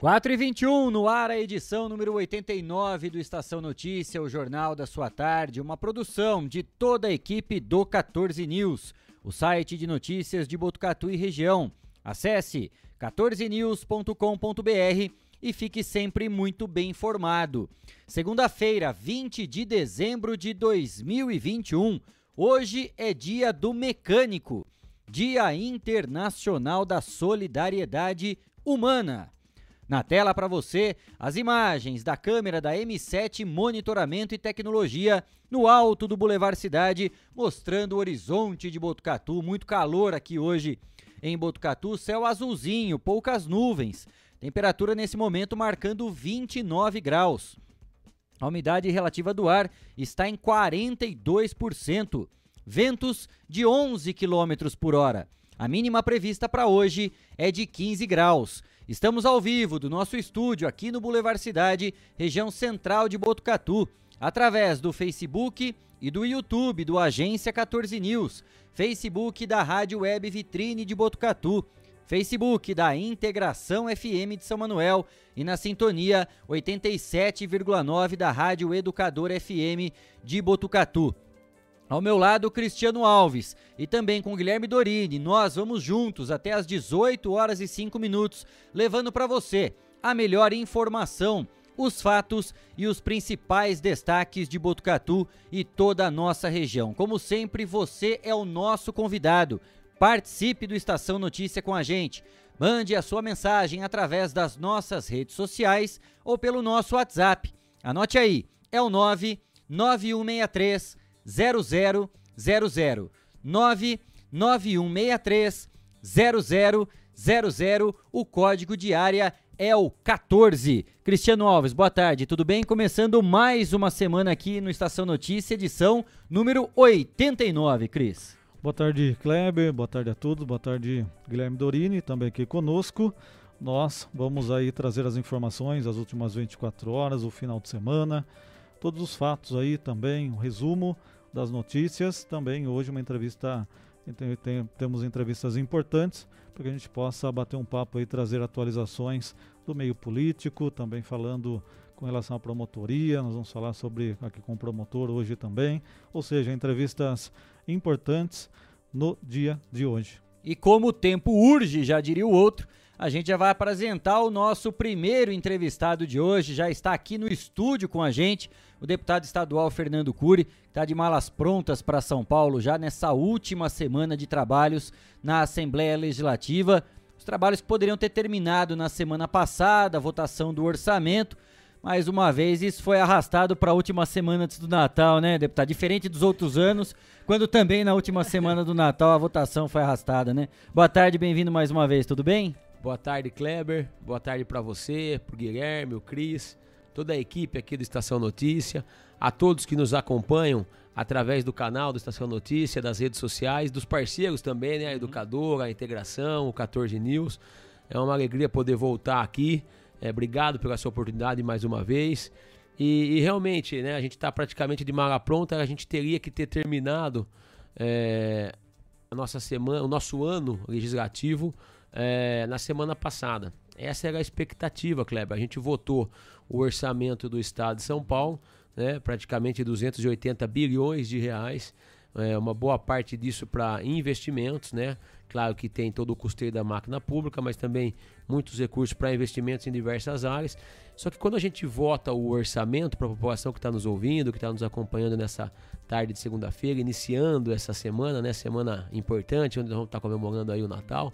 Quatro e vinte no ar a edição número 89 do Estação Notícia, o jornal da sua tarde, uma produção de toda a equipe do 14 News, o site de notícias de Botucatu e região. Acesse 14news.com.br e fique sempre muito bem informado. Segunda-feira, 20 de dezembro de 2021. Hoje é dia do mecânico, Dia Internacional da Solidariedade Humana. Na tela para você, as imagens da câmera da M7 Monitoramento e Tecnologia no alto do Boulevard Cidade, mostrando o horizonte de Botucatu. Muito calor aqui hoje em Botucatu, céu azulzinho, poucas nuvens. Temperatura nesse momento marcando 29 graus. A umidade relativa do ar está em 42%. Ventos de 11 km por hora. A mínima prevista para hoje é de 15 graus. Estamos ao vivo do nosso estúdio aqui no Boulevard Cidade, região central de Botucatu, através do Facebook e do YouTube do Agência 14 News, Facebook da Rádio Web Vitrine de Botucatu Facebook da Integração FM de São Manuel e na sintonia 87,9 da Rádio Educador FM de Botucatu. Ao meu lado, Cristiano Alves e também com Guilherme Dorini. Nós vamos juntos até às 18 horas e 5 minutos, levando para você a melhor informação, os fatos e os principais destaques de Botucatu e toda a nossa região. Como sempre, você é o nosso convidado. Participe do Estação Notícia com a gente. Mande a sua mensagem através das nossas redes sociais ou pelo nosso WhatsApp. Anote aí, é o 99163 0000 99163 0000 o código de área é o 14. Cristiano Alves, boa tarde, tudo bem? Começando mais uma semana aqui no Estação Notícia, edição número 89, Cris. Boa tarde, Kleber. Boa tarde a todos. Boa tarde, Guilherme Dorini, também aqui conosco. Nós vamos aí trazer as informações das últimas 24 horas, o final de semana, todos os fatos aí também, um resumo das notícias. Também hoje uma entrevista, tem, tem, temos entrevistas importantes para que a gente possa bater um papo aí, trazer atualizações do meio político, também falando com relação à promotoria, nós vamos falar sobre aqui com o promotor hoje também, ou seja, entrevistas importantes no dia de hoje. E como o tempo urge, já diria o outro, a gente já vai apresentar o nosso primeiro entrevistado de hoje, já está aqui no estúdio com a gente, o deputado estadual Fernando Cury, que está de malas prontas para São Paulo já nessa última semana de trabalhos na Assembleia Legislativa. Os trabalhos que poderiam ter terminado na semana passada, a votação do orçamento, mais uma vez isso foi arrastado para a última semana antes do Natal, né, deputado? Diferente dos outros anos, quando também na última semana do Natal a votação foi arrastada, né? Boa tarde, bem-vindo mais uma vez, tudo bem? Boa tarde, Kleber. Boa tarde para você, pro Guilherme, o Cris, toda a equipe aqui do Estação Notícia, a todos que nos acompanham através do canal do Estação Notícia, das redes sociais, dos parceiros também, né? A Educadora, a Integração, o 14 News. É uma alegria poder voltar aqui é, obrigado pela sua oportunidade mais uma vez. E, e realmente, né, a gente está praticamente de mala pronta, a gente teria que ter terminado é, a nossa semana, o nosso ano legislativo é, na semana passada. Essa era a expectativa, Kleber. A gente votou o orçamento do Estado de São Paulo, né, praticamente 280 bilhões de reais, é, uma boa parte disso para investimentos, né? Claro que tem todo o custeio da máquina pública, mas também muitos recursos para investimentos em diversas áreas. Só que quando a gente vota o orçamento para a população que está nos ouvindo, que está nos acompanhando nessa tarde de segunda-feira, iniciando essa semana, né? Semana importante, onde nós vamos estar tá comemorando aí o Natal.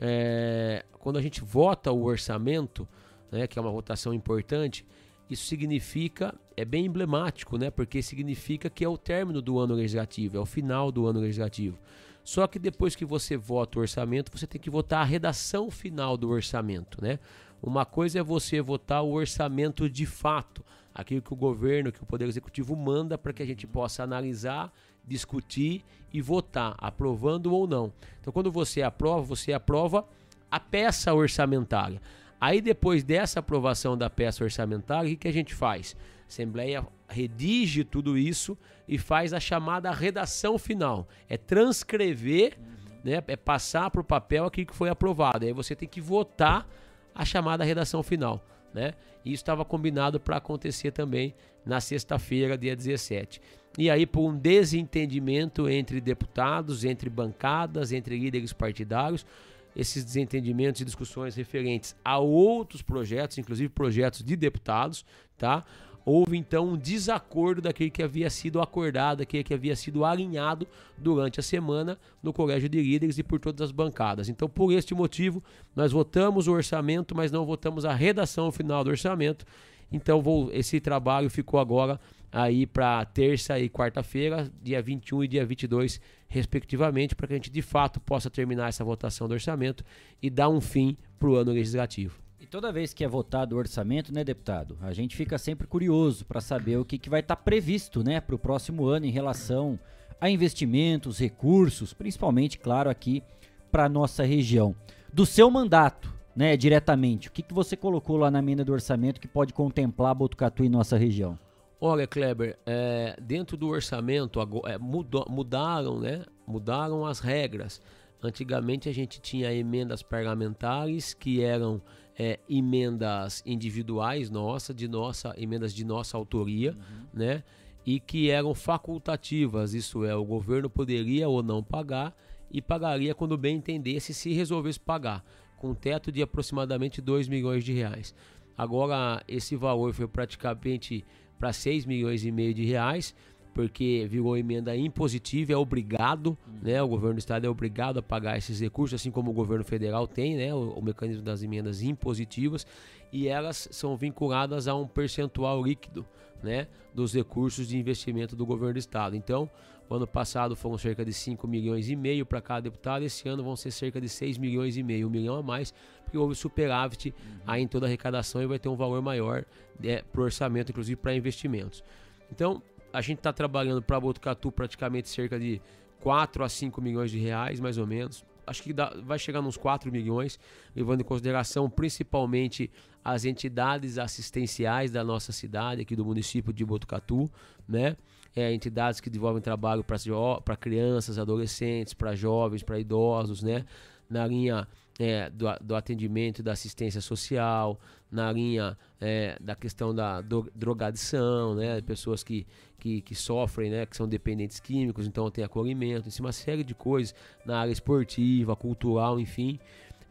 É, quando a gente vota o orçamento, né, que é uma votação importante, isso significa, é bem emblemático, né? Porque significa que é o término do ano legislativo, é o final do ano legislativo. Só que depois que você vota o orçamento, você tem que votar a redação final do orçamento, né? Uma coisa é você votar o orçamento de fato, aquilo que o governo, que o Poder Executivo manda para que a gente possa analisar discutir e votar, aprovando ou não. Então, quando você aprova, você aprova a peça orçamentária. Aí, depois dessa aprovação da peça orçamentária, o que, a gente faz? A Assembleia redige tudo isso e faz a chamada redação final. É transcrever, uhum. né, é passar para o papel aquilo que foi aprovado. Aí você tem que votar a chamada redação final. Né? E isso estava combinado para acontecer também na sexta-feira, dia 17. E aí, por um desentendimento entre deputados, entre bancadas, entre líderes partidários, esses desentendimentos e discussões referentes a outros projetos, inclusive projetos de deputados, tá? Houve então um desacordo daquele que havia sido acordado, daquele que havia sido alinhado durante a semana no Colégio de Líderes e por todas as bancadas. Então, por este motivo, nós votamos o orçamento, mas não votamos a redação final do orçamento. Então, vou, esse trabalho ficou agora aí para terça e quarta-feira, dia 21 e dia 22, respectivamente, para que a gente de fato possa terminar essa votação do orçamento e dar um fim para o ano legislativo. E toda vez que é votado o orçamento, né, deputado, a gente fica sempre curioso para saber o que, que vai estar tá previsto né, para o próximo ano em relação a investimentos, recursos, principalmente, claro, aqui para nossa região. Do seu mandato, né, diretamente, o que, que você colocou lá na emenda do orçamento que pode contemplar Botucatu e nossa região? Olha, Kleber, é, dentro do orçamento é, mudou, mudaram, né? Mudaram as regras. Antigamente a gente tinha emendas parlamentares que eram é, emendas individuais nossa, de nossa, emendas de nossa autoria, uhum. né? E que eram facultativas, isso é, o governo poderia ou não pagar e pagaria quando bem entendesse se resolvesse pagar, com um teto de aproximadamente 2 milhões de reais. Agora esse valor foi praticamente para 6 milhões e meio de reais, porque virou emenda impositiva, é obrigado, uhum. né? O governo do estado é obrigado a pagar esses recursos, assim como o governo federal tem, né? O, o, mecanismo das emendas impositivas, e elas são vinculadas a um percentual líquido, né? Dos recursos de investimento do governo do estado. Então, o ano passado foram cerca de 5 milhões e meio para cada deputado, esse ano vão ser cerca de 6 milhões e meio, um milhão a mais, porque houve superávit uhum. aí em toda a arrecadação e vai ter um valor maior né, para o orçamento, inclusive para investimentos. Então, a gente está trabalhando para Botucatu praticamente cerca de 4 a 5 milhões de reais, mais ou menos. Acho que dá, vai chegar nos 4 milhões, levando em consideração principalmente as entidades assistenciais da nossa cidade, aqui do município de Botucatu, né? É, entidades que desenvolvem trabalho para crianças, adolescentes, para jovens, para idosos, né? Na linha é, do, do, atendimento e da assistência social, na linha é, da questão da do, drogadição, né? Pessoas que, que, que, sofrem, né? Que são dependentes químicos, então tem acolhimento, em uma série de coisas na área esportiva, cultural, enfim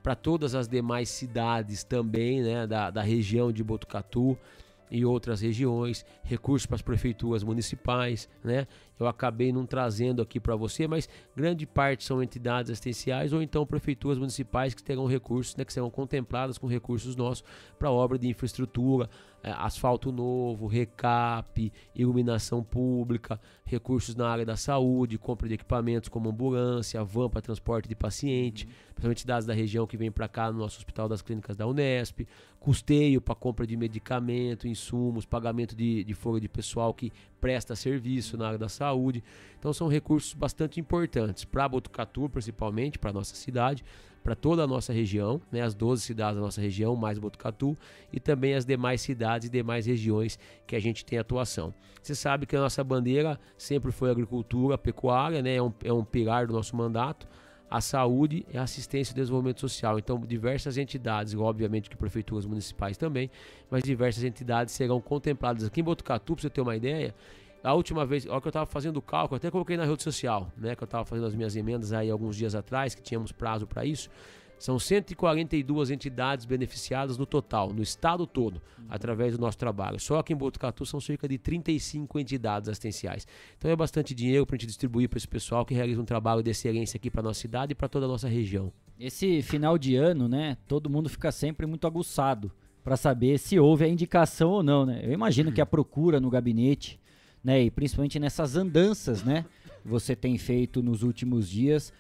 para todas as demais cidades também, né, da, da região de Botucatu e outras regiões, recursos para as prefeituras municipais, né? Eu acabei não trazendo aqui para você, mas grande parte são entidades assistenciais ou então prefeituras municipais que terão recursos, né, que serão contempladas com recursos nossos para obra de infraestrutura, asfalto novo, recap, iluminação pública, recursos na área da saúde, compra de equipamentos como ambulância, van para transporte de paciente, uhum. principalmente entidades da região que vêm para cá no nosso Hospital das Clínicas da Unesp, custeio para compra de medicamento, insumos, pagamento de, de folha de pessoal que presta serviço na área da saúde. Então são recursos bastante importantes para Botucatu, principalmente, para nossa cidade, para toda a nossa região, né, as 12 cidades da nossa região, mais Botucatu, e também as demais cidades e demais regiões que a gente tem atuação. Você sabe que a nossa bandeira sempre foi agricultura, pecuária, né, é um, é um pilar do nosso mandato a saúde e a assistência e desenvolvimento social. Então, diversas entidades, obviamente que prefeituras municipais também, mas diversas entidades serão contempladas. Aqui em Botucatu, para você ter uma ideia, a última vez, hora que eu estava fazendo o cálculo, até coloquei na rede social, né, que eu estava fazendo as minhas emendas aí alguns dias atrás, que tínhamos prazo para isso. São 142 entidades beneficiadas no total, no estado todo, uhum. através do nosso trabalho. Só aqui em Botucatu são cerca de 35 entidades assistenciais. Então é bastante dinheiro para a gente distribuir para esse pessoal que realiza um trabalho de excelência aqui para nossa cidade e para toda a nossa região. Esse final de ano, né, todo mundo fica sempre muito aguçado para saber se houve a indicação ou não, né? Eu imagino que a procura no gabinete, né, e principalmente nessas andanças, né, você tem feito nos últimos dias,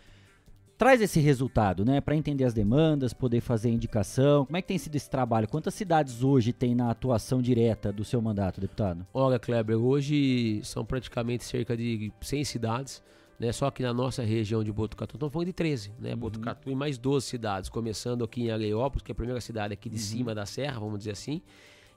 traz esse resultado, né? Para entender as demandas, poder fazer indicação. Como é que tem sido esse trabalho? Quantas cidades hoje tem na atuação direta do seu mandato, deputado? Olha, Kleber, hoje são praticamente cerca de 100 cidades. Né, só que na nossa região de Botucatu, estamos falando de 13, né? Uhum. Botucatu e mais 12 cidades, começando aqui em Areópolis, que é a primeira cidade aqui de uhum. cima da serra, vamos dizer assim,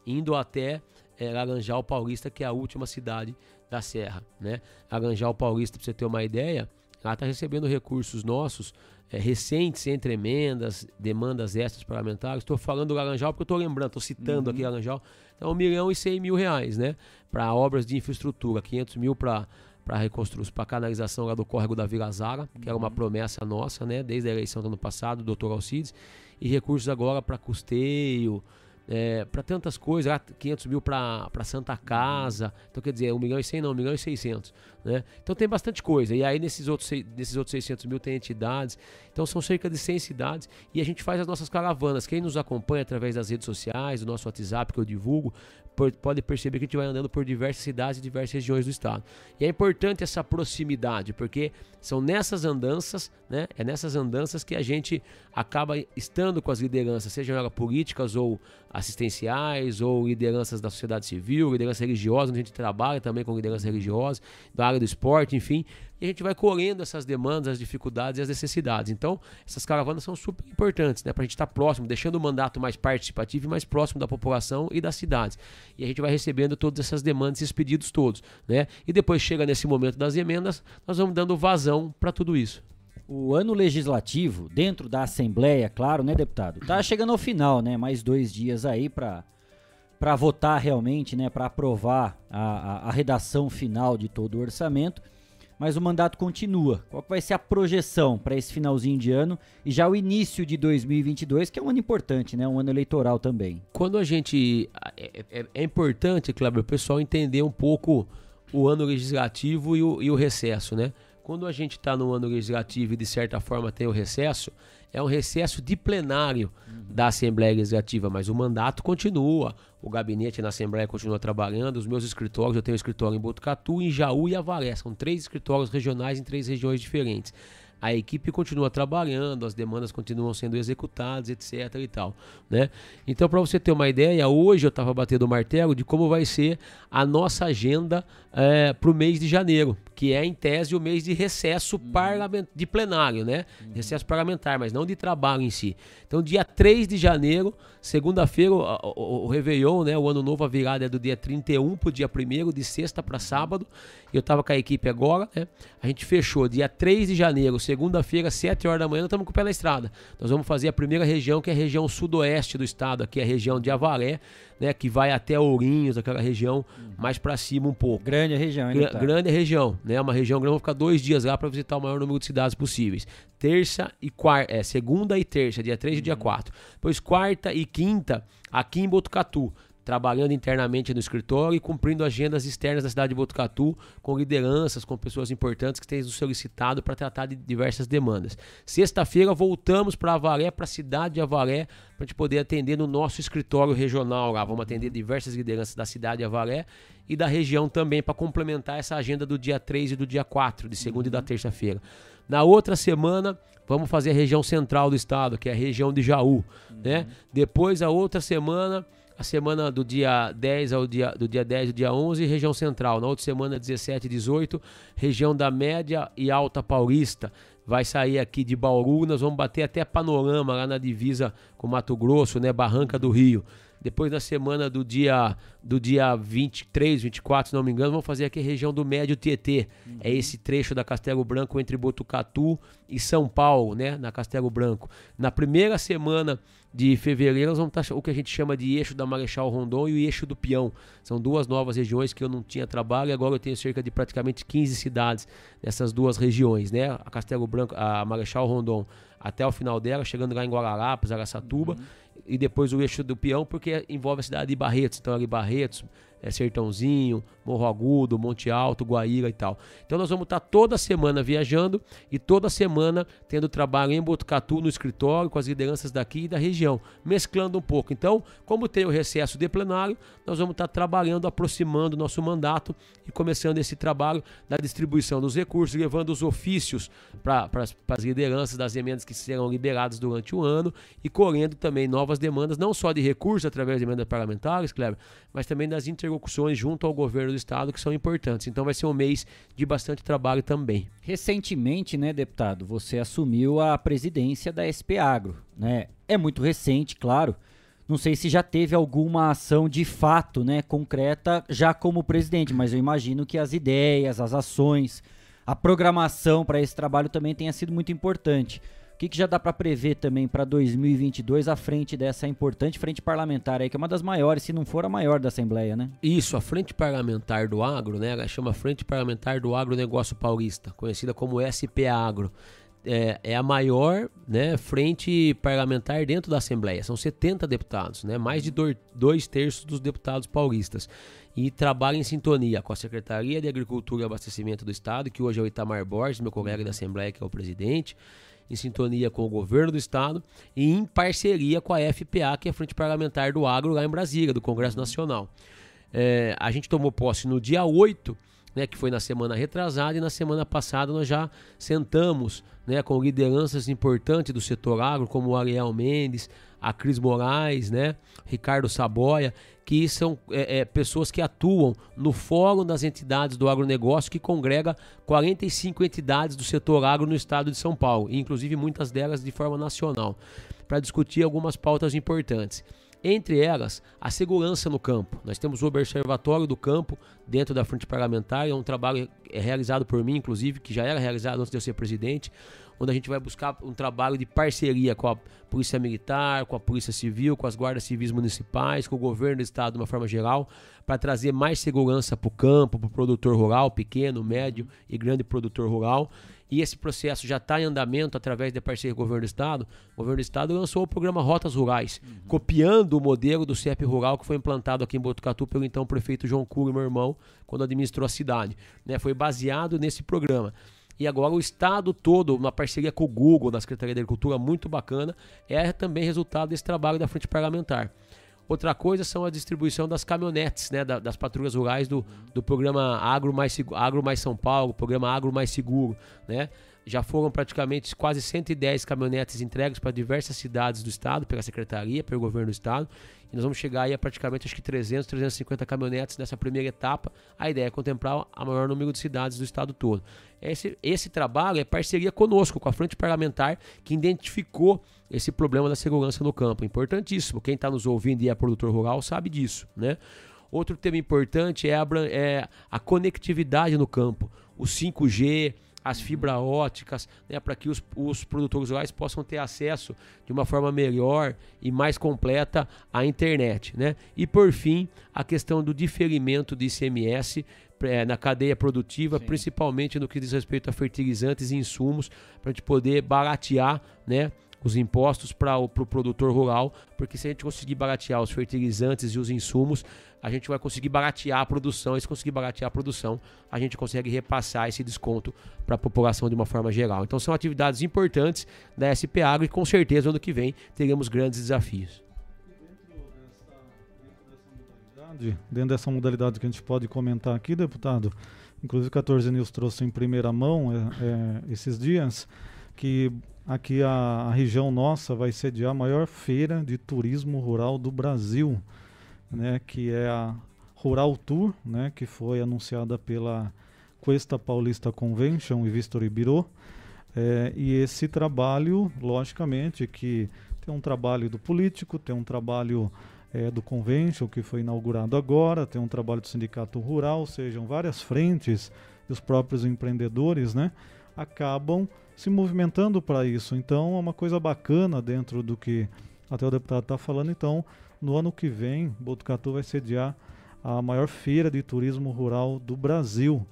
indo até é, Laranjal Paulista, que é a última cidade da serra, né? Laranjal Paulista, para você ter uma ideia, ela está recebendo recursos nossos é, recentes entre emendas, demandas extras parlamentares. Estou falando do Laranjal porque eu estou lembrando, estou citando uhum. aqui Laranjal. Então, 1 milhão e 100 mil reais, né? Para obras de infraestrutura, 500 mil para para reconstrução, para canalização lá do córrego da Vila Zara, que era uma uhum. promessa nossa, né, desde a eleição do ano passado, do doutor Alcides, e recursos agora para custeio, é, para tantas coisas, 500 mil para Santa Casa, então quer dizer, 1 milhão e 100 não, 1 milhão e 600, né? Então tem bastante coisa, e aí nesses outros, nesses outros 600 mil tem entidades, então são cerca de 100 cidades, e a gente faz as nossas caravanas, quem nos acompanha através das redes sociais, do nosso WhatsApp que eu divulgo, pode perceber que a gente vai andando por diversas cidades e diversas regiões do estado. E é importante essa proximidade, porque são nessas andanças, né? É nessas andanças que a gente acaba estando com as lideranças, sejam elas políticas ou assistenciais, ou lideranças da sociedade civil, liderança religiosa, onde a gente trabalha também com liderança religiosa, da área do esporte, enfim e a gente vai colhendo essas demandas, as dificuldades e as necessidades. Então, essas caravanas são super importantes, né, para a gente estar tá próximo, deixando o mandato mais participativo e mais próximo da população e das cidades. E a gente vai recebendo todas essas demandas, esses pedidos todos, né? E depois chega nesse momento das emendas, nós vamos dando vazão para tudo isso. O ano legislativo, dentro da Assembleia, claro, né, deputado? Tá chegando ao final, né? Mais dois dias aí para para votar realmente, né, para aprovar a, a, a redação final de todo o orçamento mas o mandato continua. Qual vai ser a projeção para esse finalzinho de ano e já o início de 2022, que é um ano importante, né? Um ano eleitoral também. Quando a gente é, é, é importante, Cleber, o pessoal entender um pouco o ano legislativo e o, e o recesso, né? Quando a gente está no ano legislativo e de certa forma tem o recesso, é um recesso de plenário uhum. da Assembleia Legislativa, mas o mandato continua, o gabinete na Assembleia continua trabalhando, os meus escritórios, eu tenho um escritório em Botucatu, em Jaú e Avaré, são três escritórios regionais em três regiões diferentes a equipe continua trabalhando, as demandas continuam sendo executadas, etc e tal, né? Então, para você ter uma ideia, hoje eu estava batendo o martelo de como vai ser a nossa agenda é, para o mês de janeiro, que é em tese o mês de recesso uhum. parlamentar, de plenário, né? Uhum. Recesso parlamentar, mas não de trabalho em si. Então, dia 3 de janeiro, segunda-feira, o, o, o Réveillon, né? O ano novo, a virada é do dia 31 para o dia 1 de sexta para sábado. Eu estava com a equipe agora, né? A gente fechou dia 3 de janeiro, segunda-feira, 7 horas da manhã, nós estamos com o pé na estrada. Nós vamos fazer a primeira região, que é a região sudoeste do estado, aqui é a região de Avaré, né? Que vai até Ourinhos, aquela região mais para cima um pouco. Grande a região, hein? Gra grande a região, né? Uma região grande, vamos ficar dois dias lá para visitar o maior número de cidades possíveis. Terça e quarta, é, segunda e terça, dia 3 e dia 4. Uhum. Depois quarta e quinta, aqui em Botucatu trabalhando internamente no escritório e cumprindo agendas externas da cidade de Botucatu, com lideranças, com pessoas importantes que têm nos solicitado para tratar de diversas demandas. Sexta-feira voltamos para Avaré, para a cidade de Avaré, para a gente poder atender no nosso escritório regional lá. Vamos atender diversas lideranças da cidade de Avaré e da região também, para complementar essa agenda do dia 3 e do dia 4, de segunda uhum. e da terça-feira. Na outra semana, vamos fazer a região central do estado, que é a região de Jaú. Uhum. Né? Depois, a outra semana, a semana do dia 10 ao dia do dia 10 ao dia 11, região central. Na outra semana 17 e 18, região da média e alta paulista. Vai sair aqui de Bauru, nós vamos bater até panorama lá na divisa com Mato Grosso, né, Barranca do Rio. Depois na semana do dia do dia 23, 24, se não me engano, vamos fazer aqui a região do Médio Tietê. Uhum. É esse trecho da Castelo Branco entre Botucatu e São Paulo, né, na Castelo Branco. Na primeira semana de fevereiro, nós vamos estar o que a gente chama de eixo da Marechal Rondon e o eixo do Peão. São duas novas regiões que eu não tinha trabalho e agora eu tenho cerca de praticamente 15 cidades nessas duas regiões, né? A Castelo Branco, a Marechal Rondon até o final dela, chegando lá em Guararapes, Araçatuba, uhum. e depois o eixo do Peão, porque envolve a cidade de Barretos. Então ali Barretos, é, Sertãozinho, Morro Agudo, Monte Alto, Guaíra e tal. Então nós vamos estar toda semana viajando e toda semana tendo trabalho em Botucatu no escritório com as lideranças daqui e da região, mesclando um pouco. Então, como tem o recesso de plenário, nós vamos estar trabalhando, aproximando o nosso mandato e começando esse trabalho da distribuição dos recursos, levando os ofícios para as lideranças das emendas que serão liberadas durante o ano e colhendo também novas demandas, não só de recursos através de emendas parlamentares, Cleber, mas também das interlocuções junto ao governo do estado que são importantes. Então vai ser um mês de bastante trabalho também. Recentemente, né, deputado, você assumiu a presidência da SP Agro, né? É muito recente, claro. Não sei se já teve alguma ação de fato, né, concreta já como presidente, mas eu imagino que as ideias, as ações, a programação para esse trabalho também tenha sido muito importante. O que, que já dá para prever também para 2022 à frente dessa importante frente parlamentar aí, que é uma das maiores, se não for a maior da Assembleia, né? Isso, a frente parlamentar do agro, né? Ela chama Frente Parlamentar do Agronegócio Paulista, conhecida como SP Agro. É, é, a maior né, frente parlamentar dentro da Assembleia. São 70 deputados, né, mais de dois, dois terços dos deputados paulistas. E trabalha em sintonia com a Secretaria de Agricultura e Abastecimento do Estado, que hoje é o Itamar Borges, meu colega da Assembleia, que é o presidente em sintonia com o governo do estado e em parceria com a FPA, que é a Frente Parlamentar do Agro lá em Brasília, do Congresso Nacional. É, a gente tomou posse no dia 8, né, que foi na semana retrasada, e na semana passada nós já sentamos né, com lideranças importantes do setor agro, como o Ariel Mendes, a Cris Moraes, né, Ricardo Saboia, que são é, é, pessoas que atuam no Fórum das Entidades do Agronegócio, que congrega 45 entidades do setor agro no estado de São Paulo, inclusive muitas delas de forma nacional, para discutir algumas pautas importantes. Entre elas, a segurança no campo. Nós temos o Observatório do Campo dentro da Frente Parlamentar, é um trabalho é realizado por mim, inclusive, que já era realizado antes de eu ser presidente, onde a gente vai buscar um trabalho de parceria com a Polícia Militar, com a Polícia Civil, com as guardas civis municipais, com o governo do estado de uma forma geral, para trazer mais segurança para o campo, para o produtor rural, pequeno, médio e grande produtor rural. E esse processo já está em andamento através da parceria com o governo do estado. O governo do estado lançou o programa Rotas Rurais, uhum. copiando o modelo do CEP Rural que foi implantado aqui em Botucatu pelo então prefeito João Cury, meu irmão, quando administrou a cidade. Né? Foi baseado nesse programa. E agora o estado todo, uma parceria com o Google, da Secretaria da Agricultura, muito bacana, é também resultado desse trabalho da frente parlamentar. Outra coisa são a distribuição das caminhonetes, né, das patrulhas rurais do, do programa Agro mais, Agro mais São Paulo, programa Agro mais Seguro, né? Já foram praticamente quase 110 caminhonetes entregues para diversas cidades do estado, pela secretaria, pelo governo do estado. E nós vamos chegar aí a praticamente acho que 300, 350 caminhonetes nessa primeira etapa. A ideia é contemplar a maior número de cidades do estado todo. Esse, esse trabalho é parceria conosco, com a frente parlamentar, que identificou esse problema da segurança no campo. Importantíssimo. Quem está nos ouvindo e é produtor rural sabe disso, né? Outro tema importante é a, é a conectividade no campo. O 5G, as fibras óticas, né, para que os, os produtores rurais possam ter acesso de uma forma melhor e mais completa à internet. Né? E por fim, a questão do diferimento de ICMS é, na cadeia produtiva, Sim. principalmente no que diz respeito a fertilizantes e insumos, para a gente poder baratear né, os impostos para o pro produtor rural, porque se a gente conseguir baratear os fertilizantes e os insumos, a gente vai conseguir baratear a produção, e se conseguir baratear a produção, a gente consegue repassar esse desconto para a população de uma forma geral. Então são atividades importantes da SP Agro e com certeza ano que vem teremos grandes desafios. Dentro dessa modalidade que a gente pode comentar aqui, deputado, inclusive 14 News trouxe em primeira mão é, é, esses dias, que aqui a, a, região nossa vai sediar a maior feira de turismo rural do Brasil né, que é a Rural Tour, né, que foi anunciada pela Cuesta Paulista Convention e Vistory Bureau. É, e esse trabalho, logicamente, que tem um trabalho do político, tem um trabalho é, do Convention, que foi inaugurado agora, tem um trabalho do Sindicato Rural, sejam várias frentes, e os próprios empreendedores, né, acabam se movimentando para isso. Então, é uma coisa bacana dentro do que até o deputado está falando. Então, no ano que vem, Botucatu vai sediar a maior feira de turismo rural do Brasil,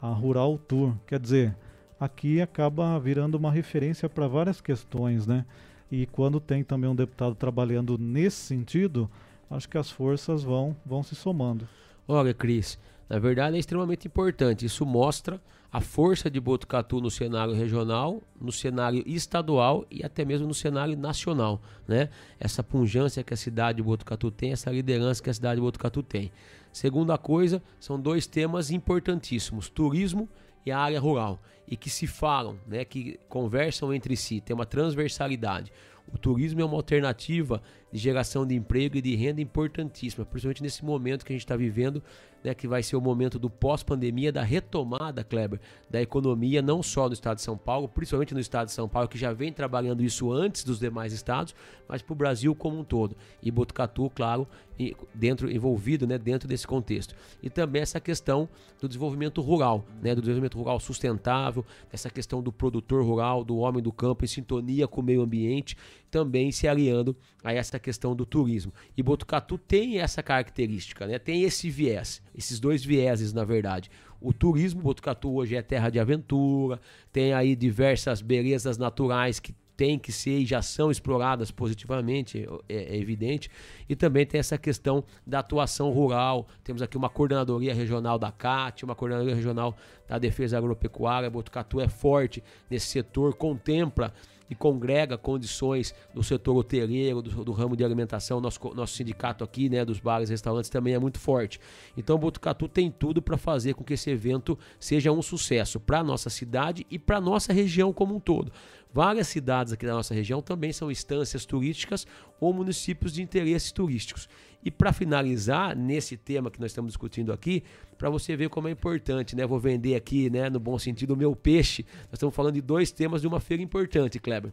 a Rural Tour. Quer dizer, aqui acaba virando uma referência para várias questões, né? E quando tem também um deputado trabalhando nesse sentido, acho que as forças vão, vão se somando. Olha, Cris, na verdade, é extremamente importante. Isso mostra a força de Botucatu no cenário regional, no cenário estadual e até mesmo no cenário nacional, né? Essa punjância que a cidade de Botucatu tem, essa liderança que a cidade de Botucatu tem. Segunda coisa, são dois temas importantíssimos: turismo e a área rural, e que se falam, né, que conversam entre si, tem uma transversalidade. O turismo é uma alternativa de geração de emprego e de renda importantíssima, principalmente nesse momento que a gente está vivendo né, que vai ser o momento do pós-pandemia, da retomada, Kleber, da economia, não só no estado de São Paulo, principalmente no estado de São Paulo, que já vem trabalhando isso antes dos demais estados, mas para o Brasil como um todo. E Botucatu, claro, dentro envolvido né, dentro desse contexto. E também essa questão do desenvolvimento rural, né, do desenvolvimento rural sustentável, essa questão do produtor rural, do homem do campo em sintonia com o meio ambiente, também se aliando a essa questão do turismo. E Botucatu tem essa característica, né, tem esse viés esses dois vieses, na verdade. O turismo, Botucatu hoje é terra de aventura, tem aí diversas belezas naturais que tem que ser e já são exploradas positivamente, é, é, evidente. E também tem essa questão da atuação rural. Temos aqui uma coordenadoria regional da CAT, uma coordenadoria regional da Defesa Agropecuária. Botucatu é forte nesse setor, contempla e congrega condições do setor hoteleiro, do, do, ramo de alimentação. Nosso, nosso sindicato aqui, né, dos bares e restaurantes, também é muito forte. Então, Botucatu tem tudo para fazer com que esse evento seja um sucesso para a nossa cidade e para a nossa região como um todo. Várias cidades aqui da nossa região também são instâncias turísticas ou municípios de interesses turísticos. E para finalizar, nesse tema que nós estamos discutindo aqui, para você ver como é importante, né? Vou vender aqui, né, no bom sentido, o meu peixe. Nós estamos falando de dois temas de uma feira importante, Kleber.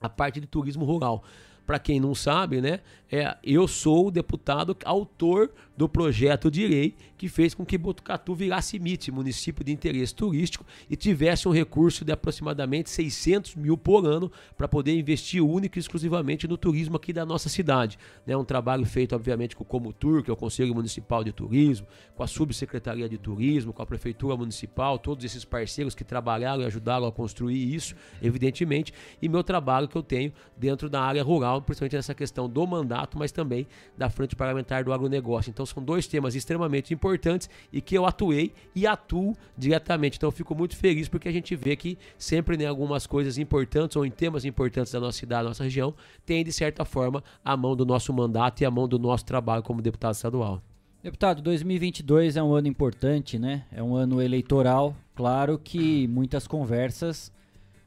A parte de turismo rural. Para quem não sabe, né, é, eu sou o deputado autor do projeto de lei que fez com que Botucatu virasse MIT, município de interesse turístico, e tivesse um recurso de aproximadamente 600 mil por ano para poder investir único e exclusivamente no turismo aqui da nossa cidade. Né, um trabalho feito, obviamente, com o Comutur, que é o Conselho Municipal de Turismo, com a Subsecretaria de Turismo, com a Prefeitura Municipal, todos esses parceiros que trabalharam e ajudaram a construir isso, evidentemente, e meu trabalho que eu tenho dentro da área rural, principalmente nessa questão do mandato, mas também da Frente Parlamentar do Agronegócio. Então, são dois temas extremamente importantes e que eu atuei e atuo diretamente. Então eu fico muito feliz porque a gente vê que sempre em né, algumas coisas importantes ou em temas importantes da nossa cidade, da nossa região, tem de certa forma a mão do nosso mandato e a mão do nosso trabalho como deputado estadual. Deputado, 2022 é um ano importante, né? É um ano eleitoral. Claro que muitas conversas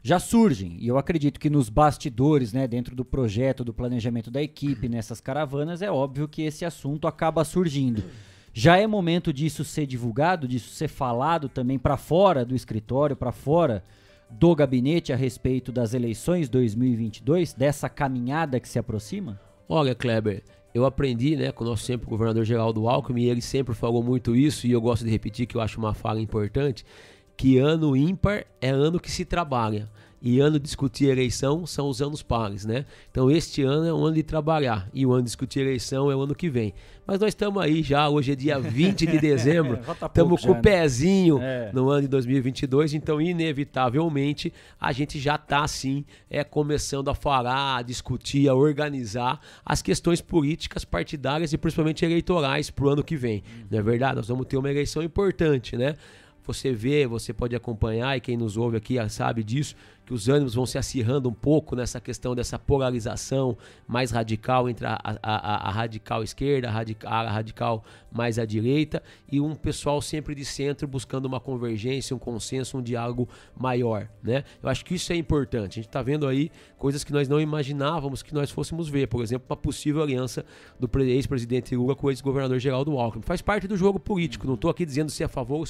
já surgem. E eu acredito que nos bastidores, né, dentro do projeto, do planejamento da equipe, nessas caravanas, é óbvio que esse assunto acaba surgindo. Já é momento disso ser divulgado, disso ser falado também para fora do escritório, para fora do gabinete a respeito das eleições 2022, dessa caminhada que se aproxima? Olha, Kleber, eu aprendi, né, com o nosso sempre governador Geraldo Alckmin, e ele sempre falou muito isso, e eu gosto de repetir que eu acho uma fala importante, que ano ímpar é ano que se trabalha. E ano de discutir eleição são os anos pares, né? Então este ano é o ano de trabalhar e o ano de discutir eleição é o ano que vem. Mas nós estamos aí já, hoje é dia 20 de dezembro, estamos com o né? pezinho é. no ano de 2022, então inevitavelmente a gente já está assim, é, começando a falar, a discutir, a organizar as questões políticas partidárias e principalmente eleitorais para o ano que vem. Não é verdade? Nós vamos ter uma eleição importante, né? Você vê, você pode acompanhar, e quem nos ouve aqui sabe disso, que os ânimos vão se acirrando um pouco nessa questão dessa polarização mais radical entre a, a, a, a radical esquerda, a radical, a radical mais à direita, e um pessoal sempre de centro buscando uma convergência, um consenso, um diálogo maior. Né? Eu acho que isso é importante. A gente está vendo aí coisas que nós não imaginávamos que nós fôssemos ver. Por exemplo, uma possível aliança do ex-presidente Lula com o ex-governador Geraldo Alckmin. Faz parte do jogo político. Não estou aqui dizendo se é a favor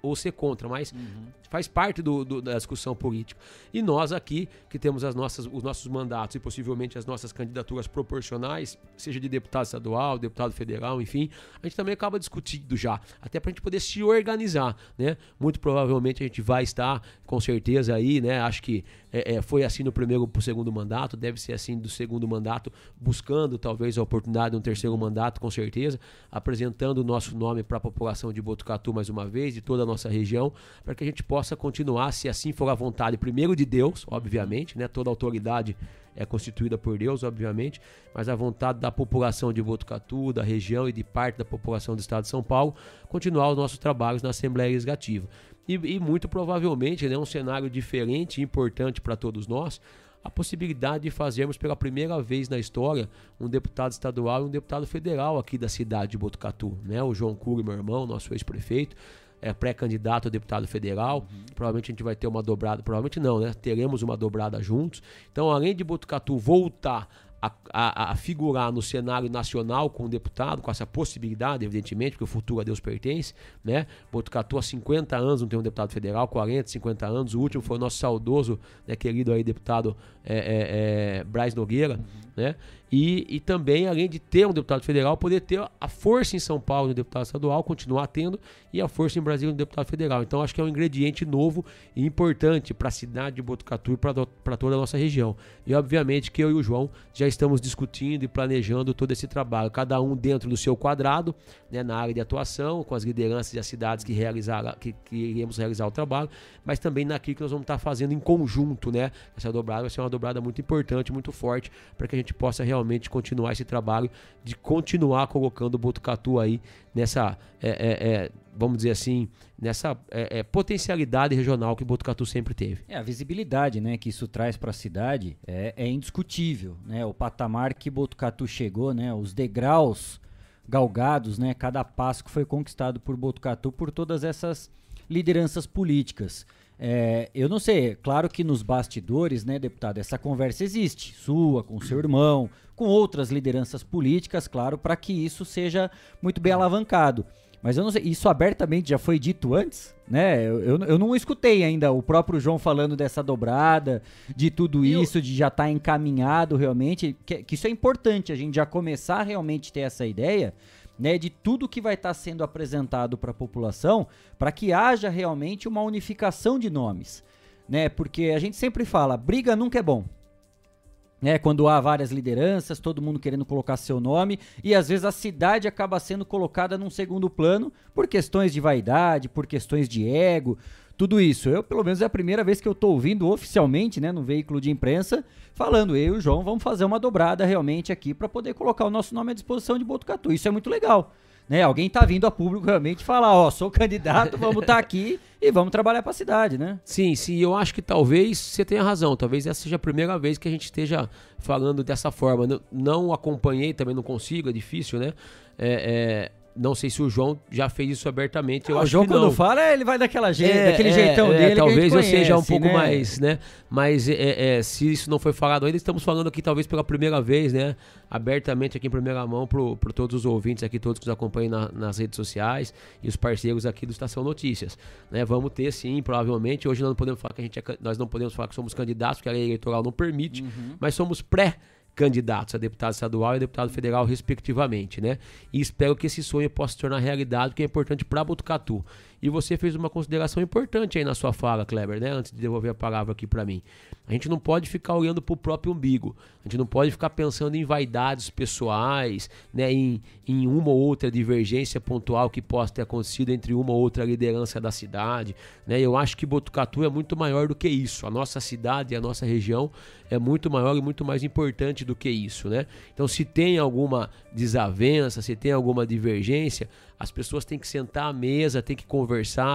ou ser contra, mas uhum. faz parte do, do, da discussão política. E nós aqui, que temos as nossas, os nossos mandatos e possivelmente as nossas candidaturas proporcionais, seja de deputado estadual, deputado federal, enfim, a gente também acaba discutindo já, até para a gente poder se organizar, né? Muito provavelmente a gente vai estar, com certeza aí, né? Acho que é, é, foi assim no primeiro para o segundo mandato, deve ser assim do segundo mandato, buscando talvez a oportunidade de um terceiro mandato, com certeza, apresentando o nosso nome para a população de Botucatu mais uma vez, de toda a nossa região, para que a gente possa continuar, se assim for a vontade, primeiro de de Deus, obviamente, né? Toda autoridade é constituída por Deus, obviamente, mas a vontade da população de Botucatu, da região e de parte da população do estado de São Paulo, continuar os nossos trabalhos na Assembleia Legislativa. E, e muito provavelmente, né, um cenário diferente e importante para todos nós, a possibilidade de fazermos pela primeira vez na história um deputado estadual e um deputado federal aqui da cidade de Botucatu, né? O João Cury, meu irmão, nosso ex-prefeito, é pré-candidato a deputado federal. Uhum. Provavelmente a gente vai ter uma dobrada, provavelmente não, né? Teremos uma dobrada juntos. Então, além de Botucatu voltar a, a, a, figurar no cenário nacional com deputado, com essa possibilidade, evidentemente, porque o futuro a Deus pertence, né? Botucatu há 50 anos não tem um deputado federal, 40, 50 anos. O último foi o nosso saudoso, né, querido aí, deputado é, é, é, Braz Nogueira, uhum. né? E, e também, além de ter um deputado federal, poder ter a força em São Paulo no deputado estadual, continuar tendo, e a força em Brasília no deputado federal. Então, acho que é um ingrediente novo e importante para a cidade de Botucatu e para toda a nossa região. E, obviamente, que eu e o João já estamos discutindo e planejando todo esse trabalho, cada um dentro do seu quadrado, né, na área de atuação, com as lideranças das cidades que, realizar, que, que iremos realizar o trabalho, mas também naquilo que nós vamos estar fazendo em conjunto. Né? Essa dobrada vai ser uma dobrada muito importante, muito forte, para que a gente possa realmente realmente continuar esse trabalho de continuar colocando o Botucatu aí nessa, é, é, é, vamos dizer assim, nessa é, é, potencialidade regional que o Botucatu sempre teve. É, a visibilidade né, que isso traz para a cidade é, indiscutível. Né? O patamar que Botucatu chegou, né, os degraus galgados, né, cada passo que foi conquistado por Botucatu por todas essas lideranças políticas. É, eu não sei, claro que nos bastidores, né, deputado, essa conversa existe, sua, com seu irmão, com outras lideranças políticas, claro, para que isso seja muito bem alavancado. Mas eu não sei, isso abertamente já foi dito antes, né? Eu, eu, eu não escutei ainda o próprio João falando dessa dobrada, de tudo isso, de já estar tá encaminhado realmente, que, que isso é importante, a gente já começar a realmente ter essa ideia, né, de tudo que vai estar tá sendo apresentado para a população, para que haja realmente uma unificação de nomes, né? Porque a gente sempre fala, briga nunca é bom. Né, quando há várias lideranças, todo mundo querendo colocar seu nome, e às vezes a cidade acaba sendo colocada num segundo plano por questões de vaidade, por questões de ego, tudo isso. Eu, pelo menos, é a primeira vez que eu estou ouvindo oficialmente, né, no veículo de imprensa, falando, eu e o João vamos fazer uma dobrada realmente aqui para poder colocar o nosso nome à disposição de Botucatu. Isso é muito legal. Né? Alguém está vindo a público realmente falar, ó, sou candidato, vamos estar tá aqui e vamos trabalhar para a cidade, né? Sim, sim, eu acho que talvez você tenha razão, talvez essa seja a primeira vez que a gente esteja falando dessa forma. Não, não acompanhei, também não consigo, é difícil, né? É, é não sei se o João já fez isso abertamente. Eu ah, acho o João, quando fala, ele vai daquela je é, daquele é, jeitão é, dele. Talvez eu seja um pouco né? mais, né? Mas é, é, se isso não foi falado ainda, estamos falando aqui talvez pela primeira vez, né? Abertamente aqui em primeira mão para todos os ouvintes aqui, todos que nos acompanham na, nas redes sociais e os parceiros aqui do Estação Notícias. Né? Vamos ter sim, provavelmente. Hoje nós não podemos falar que a gente é, nós não podemos falar que somos candidatos, porque a lei eleitoral não permite, uhum. mas somos pré candidatos a deputado estadual e deputado federal, respectivamente, né? E espero que esse sonho possa se tornar realidade, porque é importante para Botucatu. E você fez uma consideração importante aí na sua fala, Kleber, né? Antes de devolver a palavra aqui para mim. A gente não pode ficar olhando para o próprio umbigo. A gente não pode ficar pensando em vaidades pessoais, né? Em, em uma ou outra divergência pontual que possa ter acontecido entre uma ou outra liderança da cidade, né? Eu acho que Botucatu é muito maior do que isso. A nossa cidade e a nossa região é muito maior e muito mais importante do que isso, né? Então, se tem alguma desavença, se tem alguma divergência, as pessoas têm que sentar à mesa, têm que conversar,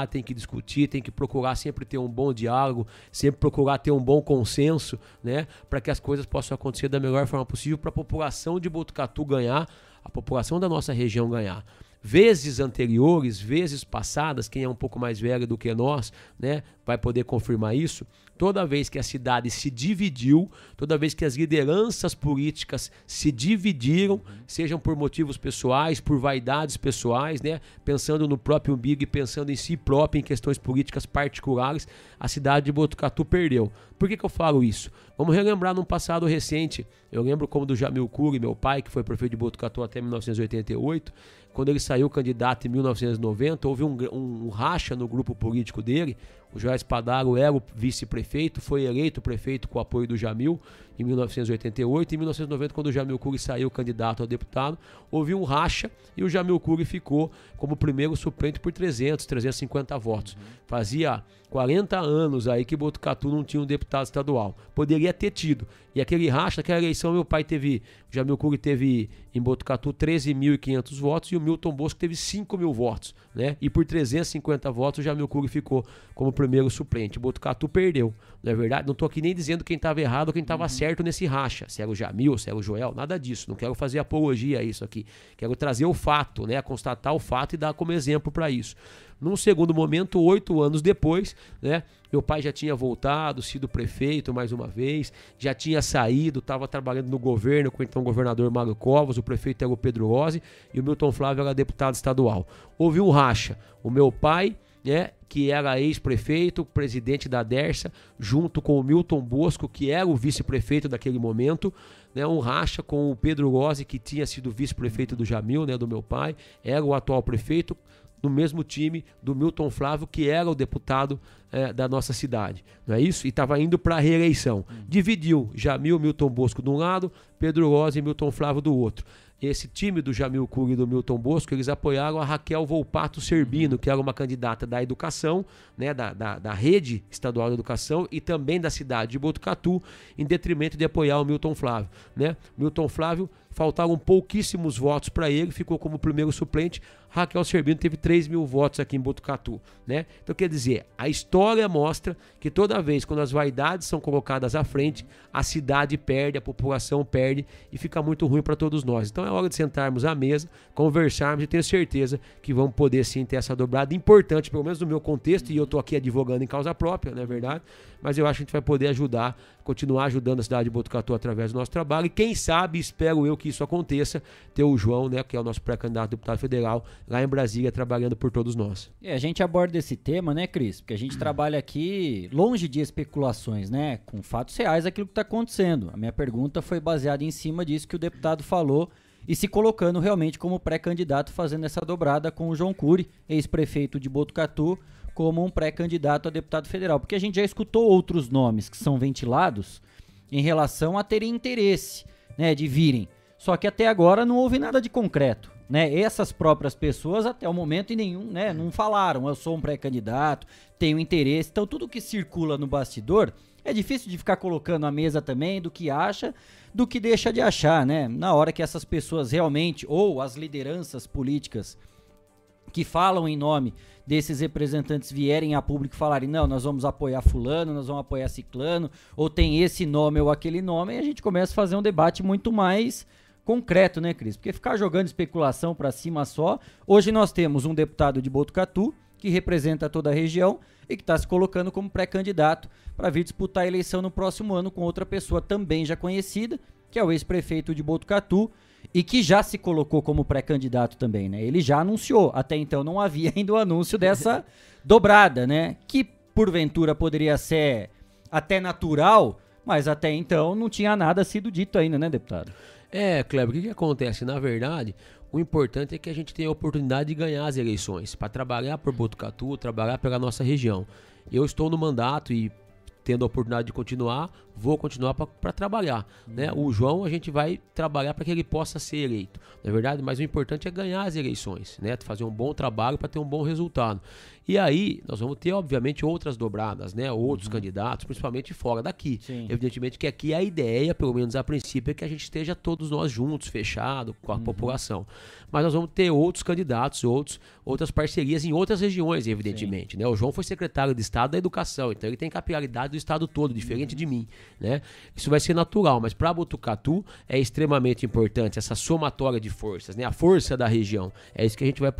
têm que discutir, têm que procurar sempre ter um bom diálogo, sempre procurar ter um bom consenso, né? Para que as coisas possam acontecer da melhor forma possível para a população de Botucatu ganhar, a população da nossa região ganhar vezes anteriores, vezes passadas, quem é um pouco mais velho do que nós, né, vai poder confirmar isso. Toda vez que a cidade se dividiu, toda vez que as lideranças políticas se dividiram, sejam por motivos pessoais, por vaidades pessoais, né, pensando no próprio umbigo e pensando em si próprio, em questões políticas particulares, a cidade de Botucatu perdeu. Por que, que eu falo isso? Vamos relembrar num passado recente. Eu lembro como do Jamil Cury, meu pai, que foi prefeito de Botucatu até 1988, quando ele saiu candidato em 1990, houve um, um, um racha no grupo político dele. O Joás Padaro era o vice-prefeito, foi eleito prefeito com o apoio do Jamil em 1988. Em 1990, quando o Jamil Cury saiu candidato a deputado, houve um racha e o Jamil Cury ficou como primeiro suplente por 300, 350 votos. Fazia 40 anos aí que Botucatu não tinha um deputado estadual. Poderia ter tido. E aquele racha, naquela eleição, meu pai teve, o Jamil Cury teve em Botucatu 13.500 votos e o Milton Bosco teve 5 mil votos. Né? E por 350 votos o Jamil Cury ficou como primeiro suplente. Botucatu perdeu, não é verdade? Não estou aqui nem dizendo quem estava errado ou quem estava uhum. certo nesse racha. Se era o Jamil, se era o Joel, nada disso. Não quero fazer apologia a isso aqui. Quero trazer o fato, né? constatar o fato e dar como exemplo para isso. Num segundo momento, oito anos depois, né, meu pai já tinha voltado, sido prefeito mais uma vez, já tinha saído, estava trabalhando no governo com o então governador Mário Covas, o prefeito era o Pedro Rose e o Milton Flávio era deputado estadual. Houve um racha. O meu pai né, que era ex-prefeito, presidente da Dersa, junto com o Milton Bosco, que era o vice-prefeito daquele momento, né, um racha com o Pedro Rose, que tinha sido vice-prefeito do Jamil, né, do meu pai, era o atual prefeito, no mesmo time do Milton Flávio, que era o deputado é, da nossa cidade. Não é isso? E estava indo para a reeleição. Dividiu Jamil, Milton Bosco de um lado, Pedro Rosa e Milton Flávio do outro esse time do Jamil Cury e do Milton Bosco, eles apoiaram a Raquel Volpato Serbino, que era uma candidata da educação, né, da, da, da rede estadual de educação e também da cidade de Botucatu, em detrimento de apoiar o Milton Flávio. Né? Milton Flávio faltaram pouquíssimos votos para ele, ficou como primeiro suplente. Raquel Serbino teve 3 mil votos aqui em Botucatu. Né? Então, quer dizer, a história mostra que toda vez quando as vaidades são colocadas à frente, a cidade perde, a população perde e fica muito ruim para todos nós. Então, é hora de sentarmos à mesa, conversarmos e tenho certeza que vamos poder sim ter essa dobrada importante, pelo menos no meu contexto, e eu estou aqui advogando em causa própria, não é verdade? Mas eu acho que a gente vai poder ajudar, continuar ajudando a cidade de Botucatu através do nosso trabalho e quem sabe, espero eu que isso aconteça, ter o João, né, que é o nosso pré-candidato deputado federal, lá em Brasília, trabalhando por todos nós. É, a gente aborda esse tema, né, Cris? Porque a gente trabalha aqui longe de especulações, né? Com fatos reais aquilo que está acontecendo. A minha pergunta foi baseada em cima disso que o deputado falou e se colocando realmente como pré-candidato, fazendo essa dobrada com o João Cury, ex-prefeito de Botucatu, como um pré-candidato a deputado federal. Porque a gente já escutou outros nomes que são ventilados em relação a terem interesse né, de virem. Só que até agora não houve nada de concreto. Né? Essas próprias pessoas até o momento nenhum, né, não falaram, eu sou um pré-candidato, tenho interesse. Então tudo que circula no bastidor é difícil de ficar colocando à mesa também do que acha, do que deixa de achar, né? Na hora que essas pessoas realmente ou as lideranças políticas que falam em nome desses representantes vierem a público e falarem, não, nós vamos apoiar fulano, nós vamos apoiar ciclano, ou tem esse nome ou aquele nome, e a gente começa a fazer um debate muito mais concreto, né, Cris? Porque ficar jogando especulação para cima só. Hoje nós temos um deputado de Botucatu que representa toda a região e que está se colocando como pré-candidato para vir disputar a eleição no próximo ano com outra pessoa também já conhecida, que é o ex-prefeito de Botucatu e que já se colocou como pré-candidato também, né? Ele já anunciou, até então não havia ainda o anúncio dessa dobrada, né? Que porventura poderia ser até natural, mas até então não tinha nada sido dito ainda, né, deputado? É, Kleber, o que, que acontece? Na verdade, o importante é que a gente tenha a oportunidade de ganhar as eleições, para trabalhar por Botucatu, trabalhar pela nossa região. Eu estou no mandato e tendo a oportunidade de continuar, vou continuar para trabalhar. Né? O João a gente vai trabalhar para que ele possa ser eleito, não é verdade? Mas o importante é ganhar as eleições, né? fazer um bom trabalho para ter um bom resultado. E aí nós vamos ter, obviamente, outras dobradas, né? outros uhum. candidatos, principalmente fora daqui. Sim. Evidentemente que aqui a ideia, pelo menos a princípio, é que a gente esteja todos nós juntos, fechado com a uhum. população. Mas nós vamos ter outros candidatos, outros, outras parcerias em outras regiões, evidentemente. Né? O João foi secretário de Estado da Educação, então ele tem capilaridade do Estado todo, diferente uhum. de mim. Né? Isso vai ser natural, mas para Botucatu é extremamente importante essa somatória de forças, né? a força da região. É isso que a gente vai,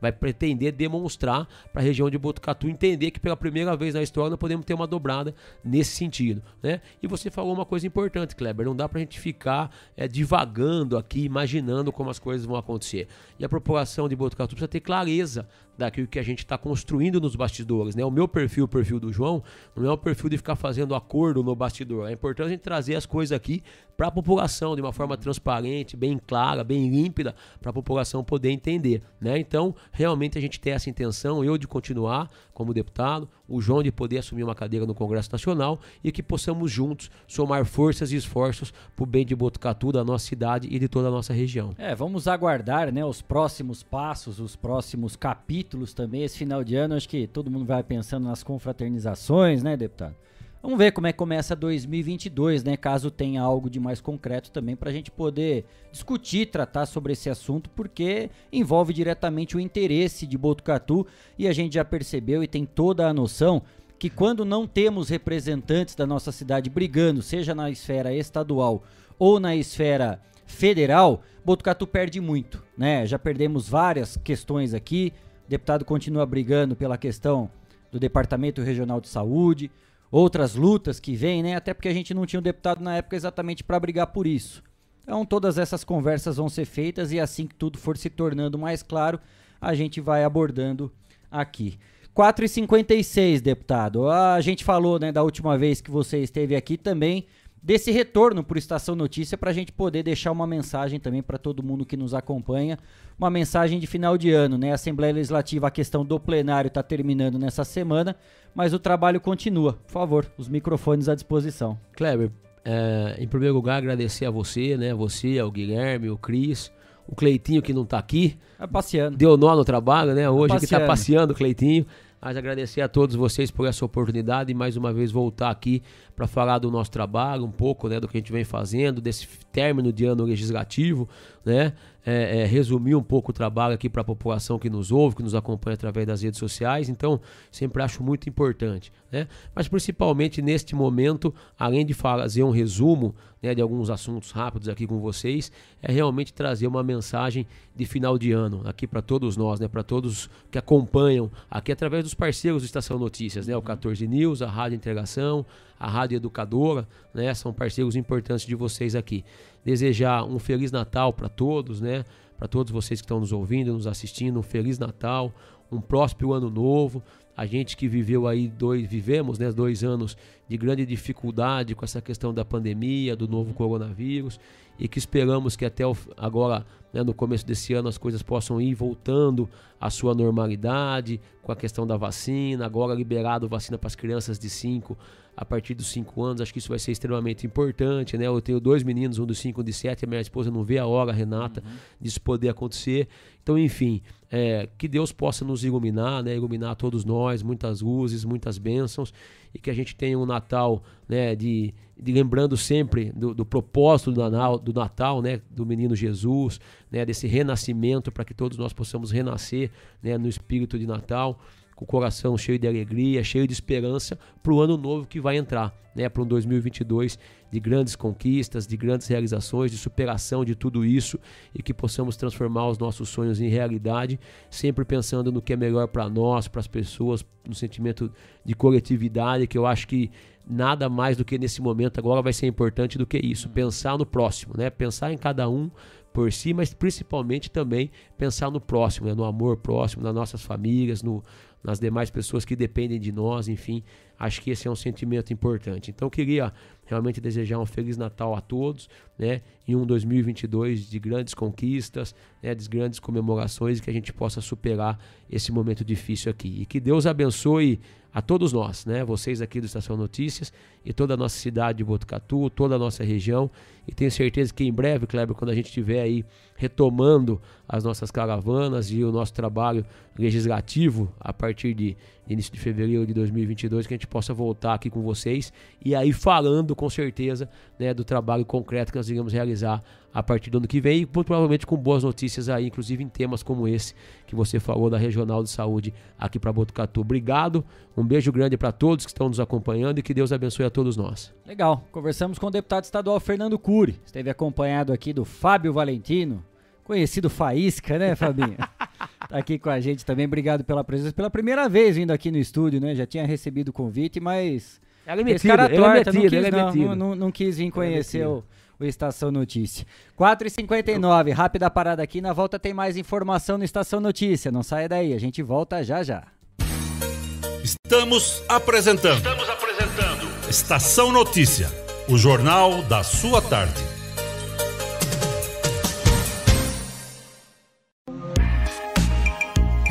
vai pretender demonstrar para a região de Botucatu entender que pela primeira vez na história nós podemos ter uma dobrada nesse sentido. Né? E você falou uma coisa importante, Kleber, não dá para a gente ficar é, divagando aqui, imaginando como as coisas vão acontecer. E a população de Botucatu precisa ter clareza daquilo que a gente está construindo nos bastidores. Né? O meu perfil, o perfil do João, não é o perfil de ficar fazendo acordo no bastidor. É importante a gente trazer as coisas aqui para a população de uma forma transparente, bem clara, bem límpida, para a população poder entender. Né? Então, realmente a gente tem essa intenção, eu de continuar como deputado, o João de poder assumir uma cadeira no Congresso Nacional e que possamos juntos somar forças e esforços para o bem de Botucatu, da nossa cidade e de toda a nossa região. É, vamos aguardar né, os próximos passos, os próximos capítulos também. Esse final de ano, acho que todo mundo vai pensando nas confraternizações, né, deputado? Vamos ver como é que começa 2022, né? Caso tenha algo de mais concreto também para a gente poder discutir, tratar sobre esse assunto, porque envolve diretamente o interesse de Botucatu e a gente já percebeu e tem toda a noção que quando não temos representantes da nossa cidade brigando, seja na esfera estadual ou na esfera federal, Botucatu perde muito, né? Já perdemos várias questões aqui. O deputado continua brigando pela questão do Departamento Regional de Saúde, outras lutas que vêm, né? Até porque a gente não tinha um deputado na época exatamente para brigar por isso. Então todas essas conversas vão ser feitas e assim que tudo for se tornando mais claro, a gente vai abordando aqui. 4h56, deputado. A gente falou, né, da última vez que você esteve aqui também desse retorno por Estação Notícia para a gente poder deixar uma mensagem também para todo mundo que nos acompanha, uma mensagem de final de ano, né? A Assembleia Legislativa, a questão do plenário está terminando nessa semana, mas o trabalho continua. Por favor, os microfones à disposição. Kleber, é, em primeiro lugar, agradecer a você, né? Você, ao Guilherme, o Cris, o Cleitinho que não está aqui. É passeando. Deu nó no trabalho, né? Hoje que está passeando o Cleitinho. Mas agradecer a todos vocês por essa oportunidade e mais uma vez voltar aqui para falar do nosso trabalho, um pouco né, do que a gente vem fazendo, desse término de ano legislativo, né? É, é, resumir um pouco o trabalho aqui para a população que nos ouve, que nos acompanha através das redes sociais. Então, sempre acho muito importante. Né? Mas principalmente neste momento, além de fazer um resumo né, de alguns assuntos rápidos aqui com vocês, é realmente trazer uma mensagem de final de ano aqui para todos nós, né, para todos que acompanham aqui através dos parceiros do Estação Notícias, né, o 14 News, a Rádio Integração, a Rádio Educadora, né? São parceiros importantes de vocês aqui. Desejar um Feliz Natal para todos, né? Para todos vocês que estão nos ouvindo, nos assistindo, um Feliz Natal, um próspero ano novo. A gente que viveu aí dois, vivemos, né, dois anos de grande dificuldade com essa questão da pandemia, do novo coronavírus, e que esperamos que até agora, né, no começo desse ano, as coisas possam ir voltando à sua normalidade, com a questão da vacina, agora liberado vacina para as crianças de 5 a partir dos 5 anos. Acho que isso vai ser extremamente importante, né? Eu tenho dois meninos, um dos 5 um de 7, a minha esposa não vê a hora, Renata, uhum. disso poder acontecer. Então, enfim, é, que Deus possa nos iluminar, né? Iluminar todos nós, muitas luzes, muitas bênçãos, e que a gente tenha um Natal, né? De, de lembrando sempre do, do propósito do Natal, do Natal, né? Do menino Jesus, né? Desse renascimento, para que todos nós possamos renascer, né? No espírito de Natal o coração cheio de alegria, cheio de esperança para o ano novo que vai entrar, né? Para um 2022 de grandes conquistas, de grandes realizações, de superação de tudo isso e que possamos transformar os nossos sonhos em realidade, sempre pensando no que é melhor para nós, para as pessoas, no sentimento de coletividade, que eu acho que nada mais do que nesse momento agora vai ser importante do que isso, pensar no próximo, né? Pensar em cada um por si, mas principalmente também pensar no próximo, né? no amor próximo, nas nossas famílias, no, nas demais pessoas que dependem de nós, enfim, acho que esse é um sentimento importante. Então, queria realmente desejar um Feliz Natal a todos, né? E um 2022 de grandes conquistas, né? De grandes comemorações e que a gente possa superar esse momento difícil aqui. E que Deus abençoe a todos nós, né? Vocês aqui do Estação Notícias e toda a nossa cidade de Botucatu, toda a nossa região. E tenho certeza que em breve, Kleber, quando a gente estiver aí retomando as nossas caravanas e o nosso trabalho legislativo a partir de início de fevereiro de 2022, que a gente possa voltar aqui com vocês e aí falando com certeza né, do trabalho concreto que nós iremos realizar a partir do ano que vem e provavelmente com boas notícias aí, inclusive em temas como esse que você falou da Regional de Saúde aqui para Botucatu. Obrigado, um beijo grande para todos que estão nos acompanhando e que Deus abençoe a todos nós. Legal, conversamos com o deputado estadual Fernando Cury, esteve acompanhado aqui do Fábio Valentino, conhecido Faísca, né, Fabinho? tá aqui com a gente também. Obrigado pela presença. Pela primeira vez vindo aqui no estúdio, né? Já tinha recebido o convite, mas. Ela é metida, cara torta, é metido, não, quis, é não, não, não, quis vir conhecer é o, o Estação Notícia. 4h59, rápida parada aqui. Na volta tem mais informação no Estação Notícia. Não saia daí, a gente volta já já. Estamos apresentando. Estamos apresentando. Estação Notícia, o jornal da sua tarde.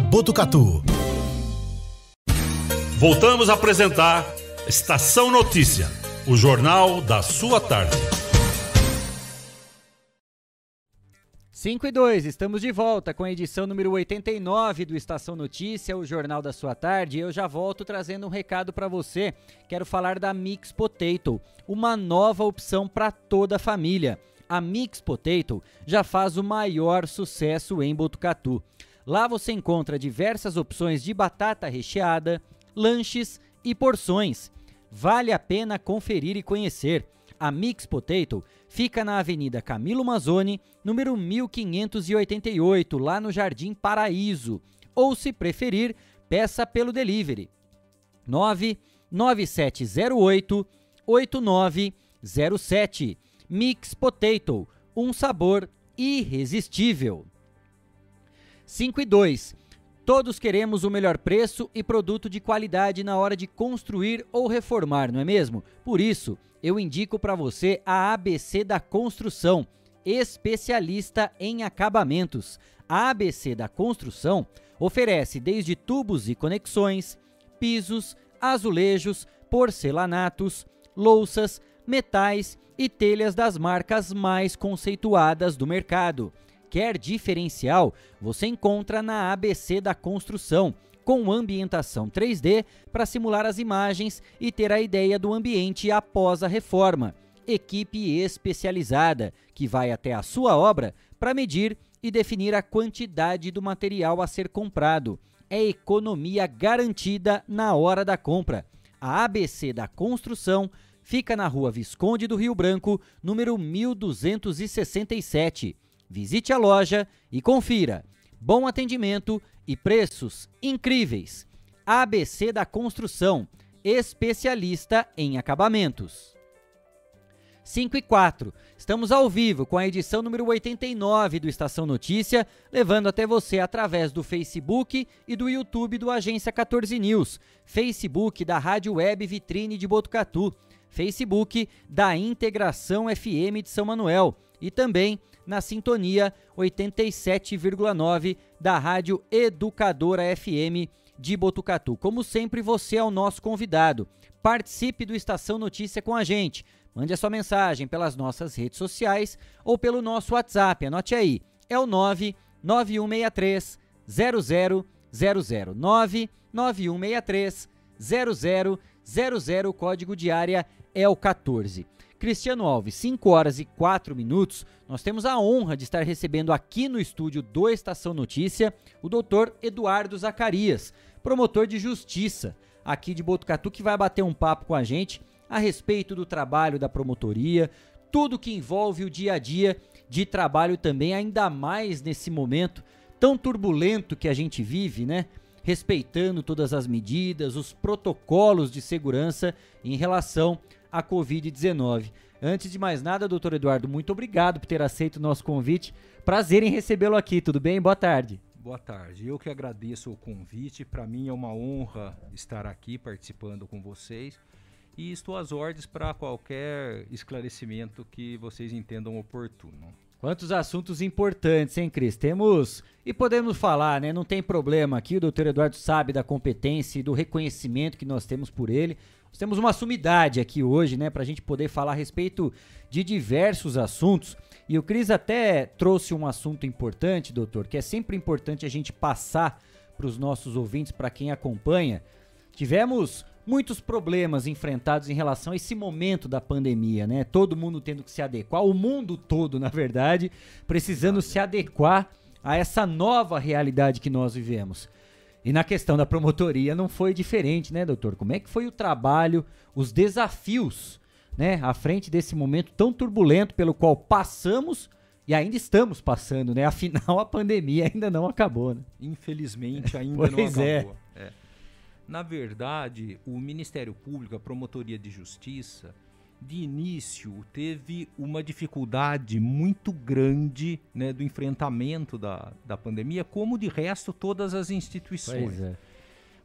Botucatu. Voltamos a apresentar Estação Notícia, o jornal da sua tarde. 5 e 2, estamos de volta com a edição número 89 do Estação Notícia, o jornal da sua tarde. Eu já volto trazendo um recado para você. Quero falar da Mix Potato, uma nova opção para toda a família. A Mix Potato já faz o maior sucesso em Botucatu. Lá você encontra diversas opções de batata recheada, lanches e porções. Vale a pena conferir e conhecer. A Mix Potato fica na Avenida Camilo Mazzoni, número 1588, lá no Jardim Paraíso. Ou, se preferir, peça pelo delivery. 99708 8907. Mix Potato, um sabor irresistível. 5 e 2. Todos queremos o melhor preço e produto de qualidade na hora de construir ou reformar, não é mesmo? Por isso, eu indico para você a ABC da Construção, especialista em acabamentos. A ABC da Construção oferece desde tubos e conexões, pisos, azulejos, porcelanatos, louças, metais e telhas das marcas mais conceituadas do mercado. Quer diferencial? Você encontra na ABC da Construção, com ambientação 3D para simular as imagens e ter a ideia do ambiente após a reforma. Equipe especializada que vai até a sua obra para medir e definir a quantidade do material a ser comprado. É economia garantida na hora da compra. A ABC da Construção fica na rua Visconde do Rio Branco, número 1267. Visite a loja e confira. Bom atendimento e preços incríveis. ABC da Construção, especialista em acabamentos. 5 e 4. Estamos ao vivo com a edição número 89 do Estação Notícia, levando até você através do Facebook e do YouTube do Agência 14 News, Facebook da Rádio Web Vitrine de Botucatu, Facebook da Integração FM de São Manuel e também na sintonia 87,9 da Rádio Educadora FM de Botucatu. Como sempre, você é o nosso convidado. Participe do Estação Notícia com a gente. Mande a sua mensagem pelas nossas redes sociais ou pelo nosso WhatsApp. Anote aí. É o 99163 0000 99163 0000, código de área é o 14. Cristiano Alves, 5 horas e 4 minutos. Nós temos a honra de estar recebendo aqui no estúdio do Estação Notícia o doutor Eduardo Zacarias, promotor de justiça aqui de Botucatu, que vai bater um papo com a gente a respeito do trabalho da promotoria, tudo que envolve o dia a dia de trabalho também, ainda mais nesse momento tão turbulento que a gente vive, né? respeitando todas as medidas, os protocolos de segurança em relação à Covid-19. Antes de mais nada, doutor Eduardo, muito obrigado por ter aceito o nosso convite. Prazer em recebê-lo aqui, tudo bem? Boa tarde. Boa tarde. Eu que agradeço o convite. Para mim é uma honra estar aqui participando com vocês e estou às ordens para qualquer esclarecimento que vocês entendam oportuno. Quantos assuntos importantes, hein, Cris? Temos. E podemos falar, né? Não tem problema aqui. O doutor Eduardo sabe da competência e do reconhecimento que nós temos por ele. Nós temos uma sumidade aqui hoje, né? Para a gente poder falar a respeito de diversos assuntos. E o Cris até trouxe um assunto importante, doutor, que é sempre importante a gente passar para os nossos ouvintes, para quem acompanha. Tivemos muitos problemas enfrentados em relação a esse momento da pandemia, né? Todo mundo tendo que se adequar, o mundo todo, na verdade, precisando se adequar a essa nova realidade que nós vivemos. E na questão da promotoria não foi diferente, né, doutor? Como é que foi o trabalho, os desafios, né, à frente desse momento tão turbulento pelo qual passamos e ainda estamos passando, né? Afinal, a pandemia ainda não acabou, né? Infelizmente, ainda pois não é. acabou. É. Na verdade, o Ministério Público, a Promotoria de Justiça, de início teve uma dificuldade muito grande né, do enfrentamento da, da pandemia, como de resto todas as instituições. É.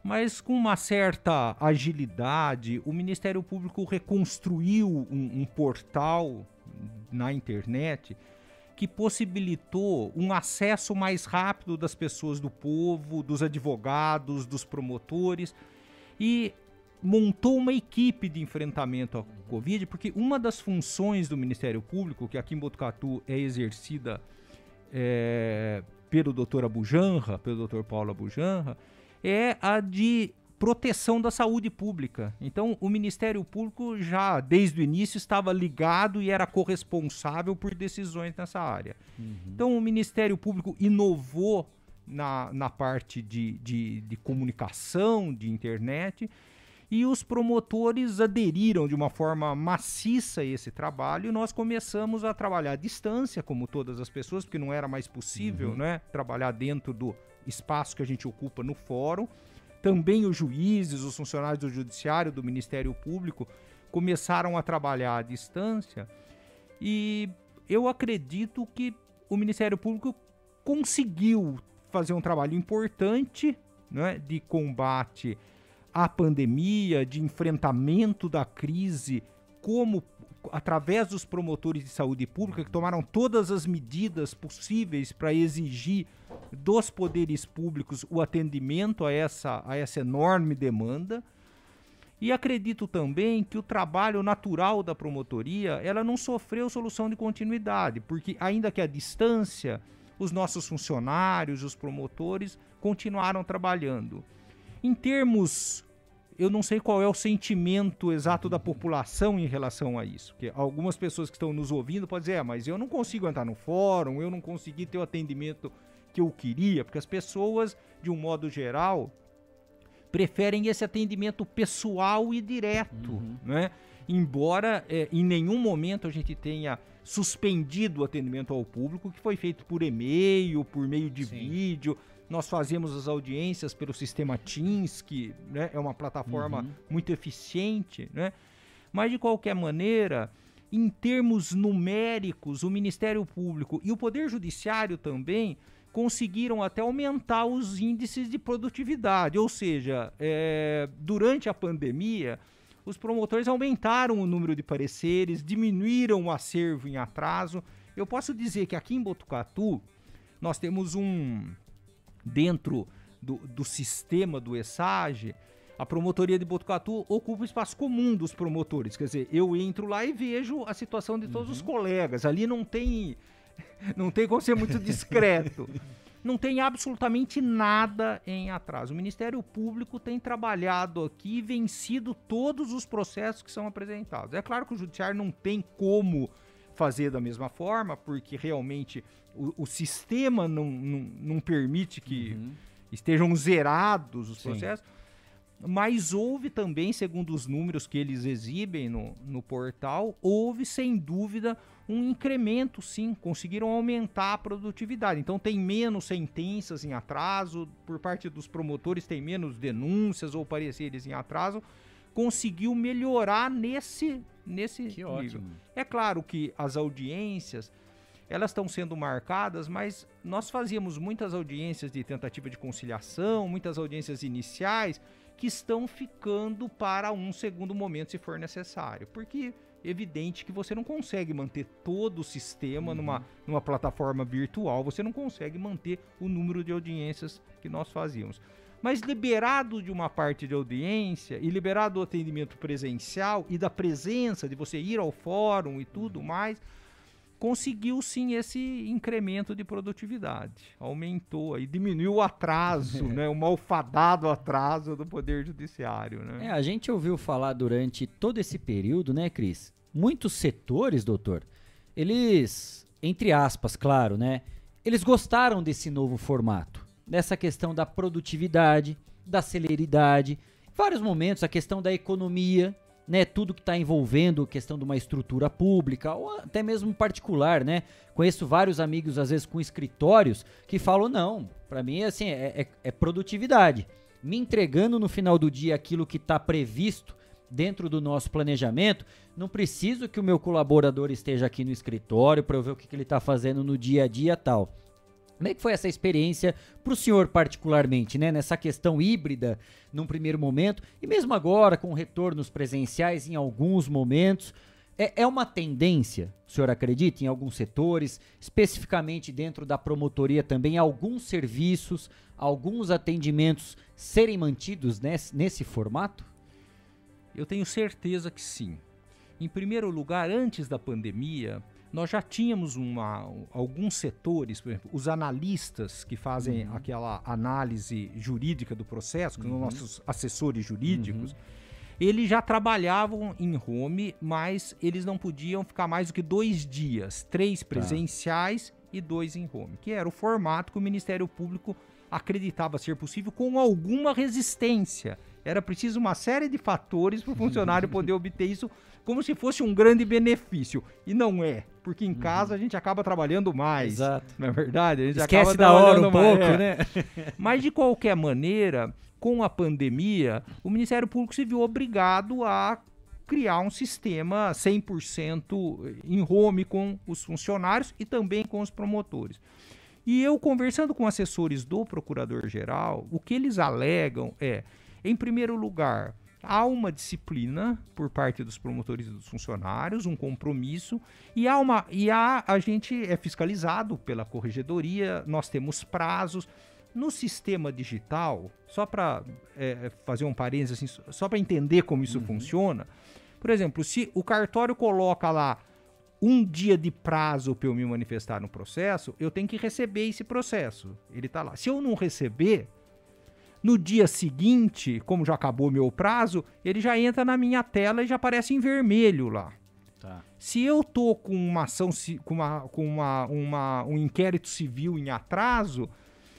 Mas com uma certa agilidade, o Ministério Público reconstruiu um, um portal na internet que possibilitou um acesso mais rápido das pessoas do povo, dos advogados, dos promotores e montou uma equipe de enfrentamento à Covid, porque uma das funções do Ministério Público, que aqui em Botucatu é exercida é, pelo doutor Abujanra, pelo doutor Paulo Abujanra, é a de proteção da saúde pública. Então, o Ministério Público já, desde o início, estava ligado e era corresponsável por decisões nessa área. Uhum. Então, o Ministério Público inovou na, na parte de, de, de comunicação, de internet, e os promotores aderiram de uma forma maciça a esse trabalho e nós começamos a trabalhar à distância, como todas as pessoas, porque não era mais possível uhum. né, trabalhar dentro do espaço que a gente ocupa no fórum. Também os juízes, os funcionários do Judiciário, do Ministério Público, começaram a trabalhar à distância e eu acredito que o Ministério Público conseguiu fazer um trabalho importante né, de combate à pandemia, de enfrentamento da crise, como através dos promotores de saúde pública que tomaram todas as medidas possíveis para exigir dos poderes públicos o atendimento a essa, a essa enorme demanda. E acredito também que o trabalho natural da promotoria, ela não sofreu solução de continuidade, porque ainda que a distância, os nossos funcionários, os promotores continuaram trabalhando. Em termos eu não sei qual é o sentimento exato da população em relação a isso. Porque algumas pessoas que estão nos ouvindo podem dizer, é, mas eu não consigo entrar no fórum, eu não consegui ter o atendimento que eu queria, porque as pessoas, de um modo geral, preferem esse atendimento pessoal e direto, uhum. né? Embora é, em nenhum momento a gente tenha suspendido o atendimento ao público, que foi feito por e-mail, por meio de Sim. vídeo, nós fazemos as audiências pelo sistema Teams, que né, é uma plataforma uhum. muito eficiente, né? Mas de qualquer maneira, em termos numéricos, o Ministério Público e o Poder Judiciário também conseguiram até aumentar os índices de produtividade, ou seja, é, durante a pandemia, os promotores aumentaram o número de pareceres, diminuíram o acervo em atraso. Eu posso dizer que aqui em Botucatu nós temos um dentro do, do sistema do ESAGE, a promotoria de Botucatu ocupa o espaço comum dos promotores. Quer dizer, eu entro lá e vejo a situação de todos uhum. os colegas. Ali não tem, não tem como ser muito discreto. não tem absolutamente nada em atraso. O Ministério Público tem trabalhado aqui e vencido todos os processos que são apresentados. É claro que o Judiciário não tem como fazer da mesma forma, porque realmente o, o sistema não, não, não, permite que uhum. estejam zerados os Sim. processos. mas houve também, segundo os números que eles exibem no, no portal, houve sem dúvida um incremento, sim. Conseguiram aumentar a produtividade. Então tem menos sentenças em atraso, por parte dos promotores tem menos denúncias ou pareceres em atraso. Conseguiu melhorar nesse, nesse Que nível. ótimo. É claro que as audiências elas estão sendo marcadas, mas nós fazíamos muitas audiências de tentativa de conciliação, muitas audiências iniciais que estão ficando para um segundo momento se for necessário, porque é evidente que você não consegue manter todo o sistema numa, numa plataforma virtual, você não consegue manter o número de audiências que nós fazíamos. Mas liberado de uma parte de audiência e liberado do atendimento presencial e da presença de você ir ao fórum e tudo mais, conseguiu sim esse incremento de produtividade. Aumentou e diminuiu o atraso, né, o malfadado atraso do Poder Judiciário. Né? É, a gente ouviu falar durante todo esse período, né, Cris? Muitos setores, doutor, eles, entre aspas, claro, né? Eles gostaram desse novo formato, dessa questão da produtividade, da celeridade, vários momentos a questão da economia, né? Tudo que está envolvendo a questão de uma estrutura pública ou até mesmo particular, né? Conheço vários amigos, às vezes, com escritórios que falam, não, para mim, assim, é, é- é produtividade. Me entregando no final do dia aquilo que está previsto dentro do nosso planejamento, não preciso que o meu colaborador esteja aqui no escritório para eu ver o que, que ele está fazendo no dia a dia tal. Como é que foi essa experiência para o senhor particularmente, né? Nessa questão híbrida num primeiro momento e mesmo agora com retornos presenciais em alguns momentos. É, é uma tendência, o senhor acredita, em alguns setores, especificamente dentro da promotoria também, alguns serviços, alguns atendimentos serem mantidos nesse, nesse formato? Eu tenho certeza que sim. Em primeiro lugar, antes da pandemia, nós já tínhamos uma, alguns setores, por exemplo, os analistas que fazem aquela análise jurídica do processo, que são nossos assessores jurídicos, eles já trabalhavam em home, mas eles não podiam ficar mais do que dois dias, três presenciais e dois em home, que era o formato que o Ministério Público acreditava ser possível com alguma resistência. Era preciso uma série de fatores para o funcionário poder obter isso como se fosse um grande benefício. E não é, porque em casa a gente acaba trabalhando mais. Exato. Não é verdade? A gente Esquece acaba da hora um trabalhando mais, pouco, é. né? Mas de qualquer maneira, com a pandemia, o Ministério Público se viu obrigado a criar um sistema 100% em home com os funcionários e também com os promotores. E eu conversando com assessores do Procurador-Geral, o que eles alegam é, em primeiro lugar, há uma disciplina por parte dos promotores e dos funcionários, um compromisso, e há uma e há, a gente é fiscalizado pela corregedoria, nós temos prazos. No sistema digital, só para fazer um parênteses, assim, só para entender como isso funciona, por exemplo, se o cartório coloca lá um dia de prazo para eu me manifestar no processo, eu tenho que receber esse processo. Ele está lá. Se eu não receber, no dia seguinte, como já acabou meu prazo, ele já entra na minha tela e já aparece em vermelho lá. Tá. Se eu tô com uma ação, com, uma, com uma, uma- um inquérito civil em atraso,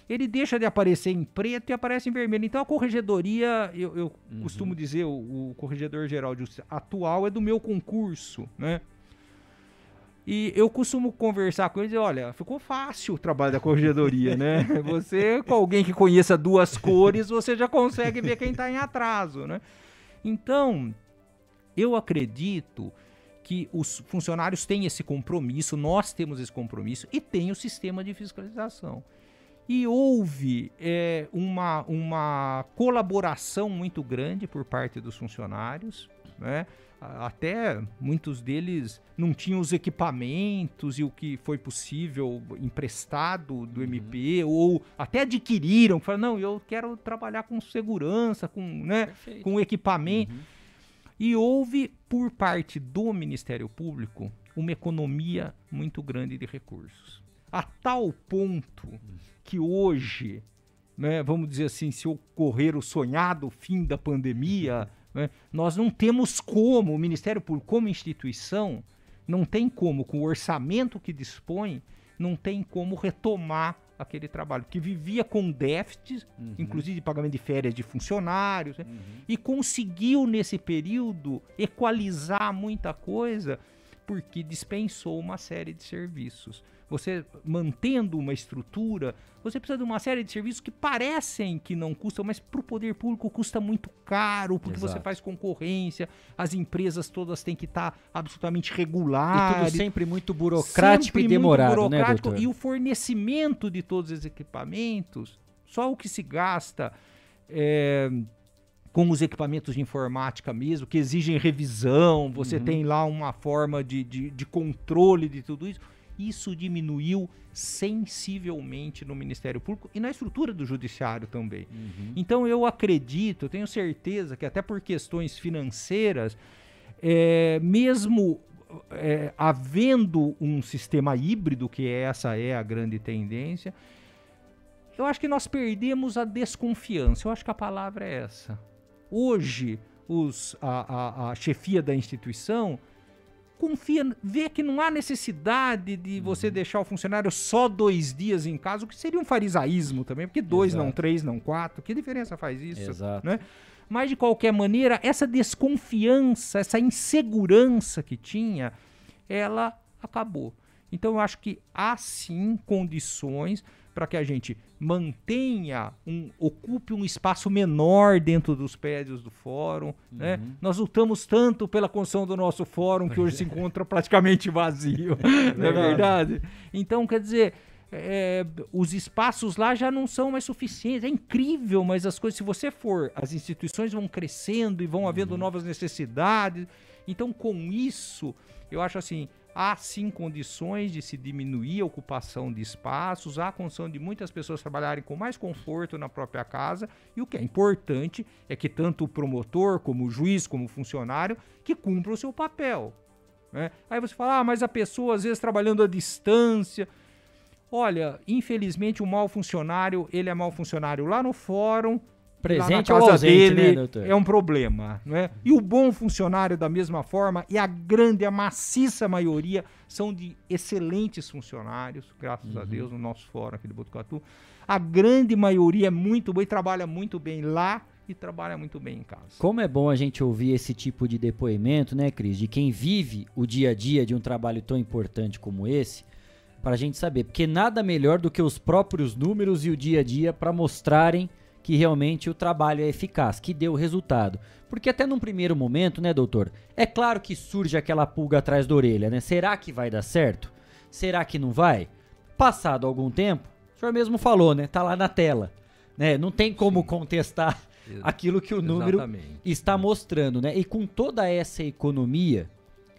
ele deixa de aparecer em preto e aparece em vermelho. Então a corregedoria, eu, eu costumo dizer, o, o corregedor geral de justiça atual é do meu concurso, né? E eu costumo conversar com eles e olha, ficou fácil o trabalho da corregedoria, né? Você, com alguém que conheça duas cores, você já consegue ver quem está em atraso, né? Então, eu acredito que os funcionários têm esse compromisso, nós temos esse compromisso e tem o sistema de fiscalização. E houve é, uma, uma colaboração muito grande por parte dos funcionários, né? Até muitos deles não tinham os equipamentos e o que foi possível emprestado do MP, ou até adquiriram, falaram, não, eu quero trabalhar com segurança, com, né, Perfeito. com equipamento. E houve, por parte do Ministério Público, uma economia muito grande de recursos. A tal ponto que hoje, né, vamos dizer assim, se ocorrer o sonhado fim da pandemia, né, nós não temos como, o Ministério Público, como instituição, não tem como, com o orçamento que dispõe, não tem como retomar aquele trabalho, que vivia com déficits, uhum. inclusive de pagamento de férias de funcionários, né? uhum. e conseguiu nesse período equalizar muita coisa porque dispensou uma série de serviços você mantendo uma estrutura, você precisa de uma série de serviços que parecem que não custam, mas para o poder público custa muito caro, porque Exato. você faz concorrência, as empresas todas têm que estar tá absolutamente regulares. E tudo sempre muito burocrático sempre e demorado, muito né, burocrático, né, E o fornecimento de todos os equipamentos, só o que se gasta... É, com os equipamentos de informática mesmo, que exigem revisão, você uhum. tem lá uma forma de, de, de controle de tudo isso isso diminuiu sensivelmente no Ministério Público e na estrutura do Judiciário também. Uhum. Então eu acredito, tenho certeza que até por questões financeiras, é, mesmo é, havendo um sistema híbrido, que essa é a grande tendência, eu acho que nós perdemos a desconfiança. Eu acho que a palavra é essa. Hoje, os, a, a, a chefia da instituição confia, vê que não há necessidade de você uhum. deixar o funcionário só dois dias em casa, o que seria um farisaísmo também, porque dois, Exato. não três, não quatro. Que diferença faz isso? Exato. Né? Mas, de qualquer maneira, essa desconfiança, essa insegurança que tinha, ela acabou. Então, eu acho que há sim condições para que a gente mantenha, um, ocupe um espaço menor dentro dos prédios do fórum. Né? Uhum. Né? Nós lutamos tanto pela construção do nosso fórum que hoje se encontra praticamente vazio, não é verdade? Então, quer dizer, é, os espaços lá já não são mais suficientes. É incrível, mas as coisas, se você for, as instituições vão crescendo e vão uhum. havendo novas necessidades. Então, com isso, eu acho assim, há sim condições de se diminuir a ocupação de espaços, há condição de muitas pessoas trabalharem com mais conforto na própria casa, e o que é importante é que tanto o promotor, como o juiz, como o funcionário, que cumpra o seu papel. Né? Aí você fala, ah, mas a pessoa às vezes trabalhando à distância. Olha, infelizmente o mau funcionário, ele é mau funcionário lá no fórum, presente ou ausente, dele, né? É um problema, não é? E o bom funcionário da mesma forma, e a grande, a maciça maioria são de excelentes funcionários, graças uhum. a Deus, no nosso fórum aqui do Botucatu. A grande maioria é muito boa e trabalha muito bem lá e trabalha muito bem em casa. Como é bom a gente ouvir esse tipo de depoimento, né, Cris, de quem vive o dia a dia de um trabalho tão importante como esse, para a gente saber, porque nada melhor do que os próprios números e o dia a dia para mostrarem que realmente o trabalho é eficaz, que deu resultado. Porque até num primeiro momento, né, doutor? É claro que surge aquela pulga atrás da orelha, né? Será que vai dar certo? Será que não vai? Passado algum tempo, o senhor mesmo falou, né? Tá lá na tela, né? Não tem como Sim. contestar aquilo que o número Exatamente. está mostrando, né? E com toda essa economia,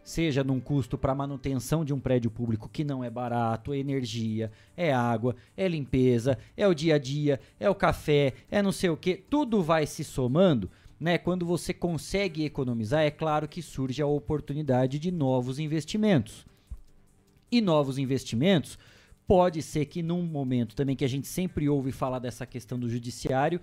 seja num custo para manutenção de um prédio público que não é barato, é energia, é água, é limpeza, é o dia a dia, é o café, é não sei o que, tudo vai se somando. Né, quando você consegue economizar, é claro que surge a oportunidade de novos investimentos. E novos investimentos, pode ser que num momento também que a gente sempre ouve falar dessa questão do judiciário,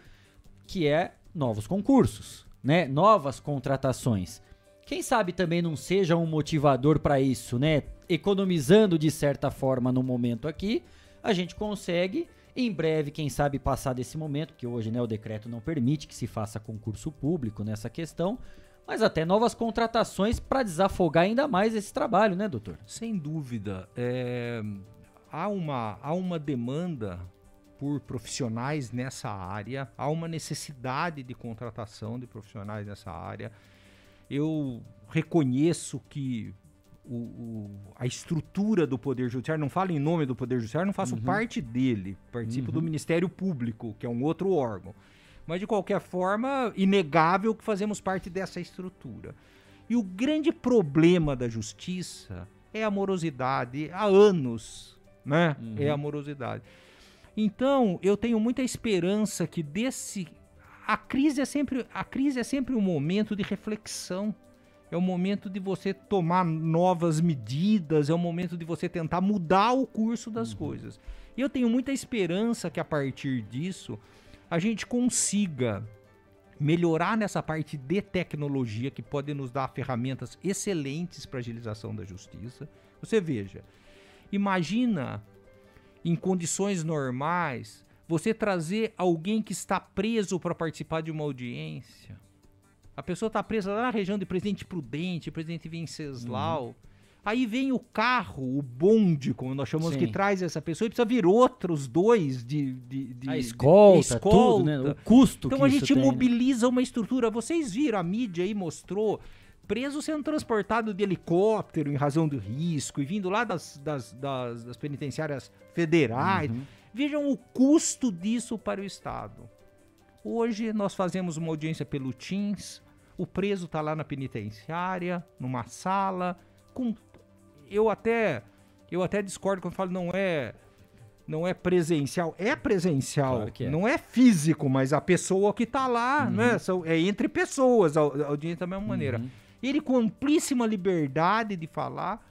que é novos concursos, né? Novas contratações. Quem sabe também não seja um motivador para isso, né? Economizando de certa forma no momento aqui, a gente consegue em breve, quem sabe, passar desse momento, que hoje né, o decreto não permite que se faça concurso público nessa questão, mas até novas contratações para desafogar ainda mais esse trabalho, né, doutor? Sem dúvida. É, há, uma, há uma demanda por profissionais nessa área, há uma necessidade de contratação de profissionais nessa área eu reconheço que o, o, a estrutura do Poder Judiciário, não falo em nome do Poder Judiciário, não faço uhum. parte dele, participo uhum. do Ministério Público, que é um outro órgão. Mas, de qualquer forma, inegável que fazemos parte dessa estrutura. E o grande problema da justiça é a morosidade. Há anos, né? Uhum. É a morosidade. Então, eu tenho muita esperança que desse a crise é sempre a crise é sempre um momento de reflexão. É o momento de você tomar novas medidas, é o momento de você tentar mudar o curso das uhum. coisas. E eu tenho muita esperança que a partir disso a gente consiga melhorar nessa parte de tecnologia que pode nos dar ferramentas excelentes para agilização da justiça. Você veja, imagina em condições normais, você trazer alguém que está preso para participar de uma audiência. A pessoa está presa lá na região de Presidente Prudente, Presidente Venceslau. Uhum. Aí vem o carro, o bonde, como nós chamamos, Sim. que traz essa pessoa, e precisa vir outros dois de. de, de a escolta, de escolta. Tudo, né? O custo Então a gente tem, né? mobiliza né? uma estrutura. Vocês viram, a mídia aí mostrou preso sendo transportado de helicóptero em razão do risco e vindo lá das, das, das, das penitenciárias federais. Uhum. Vejam o custo disso para o Estado. Hoje nós fazemos uma audiência pelo Teams, o preso está lá na penitenciária, numa sala, com eu até eu até discordo quando falo não é não é presencial, é presencial, claro é. não é físico, mas a pessoa que está lá, uhum. né, são, é entre pessoas, a, a audiência da mesma maneira. Uhum. Ele com amplíssima liberdade de falar,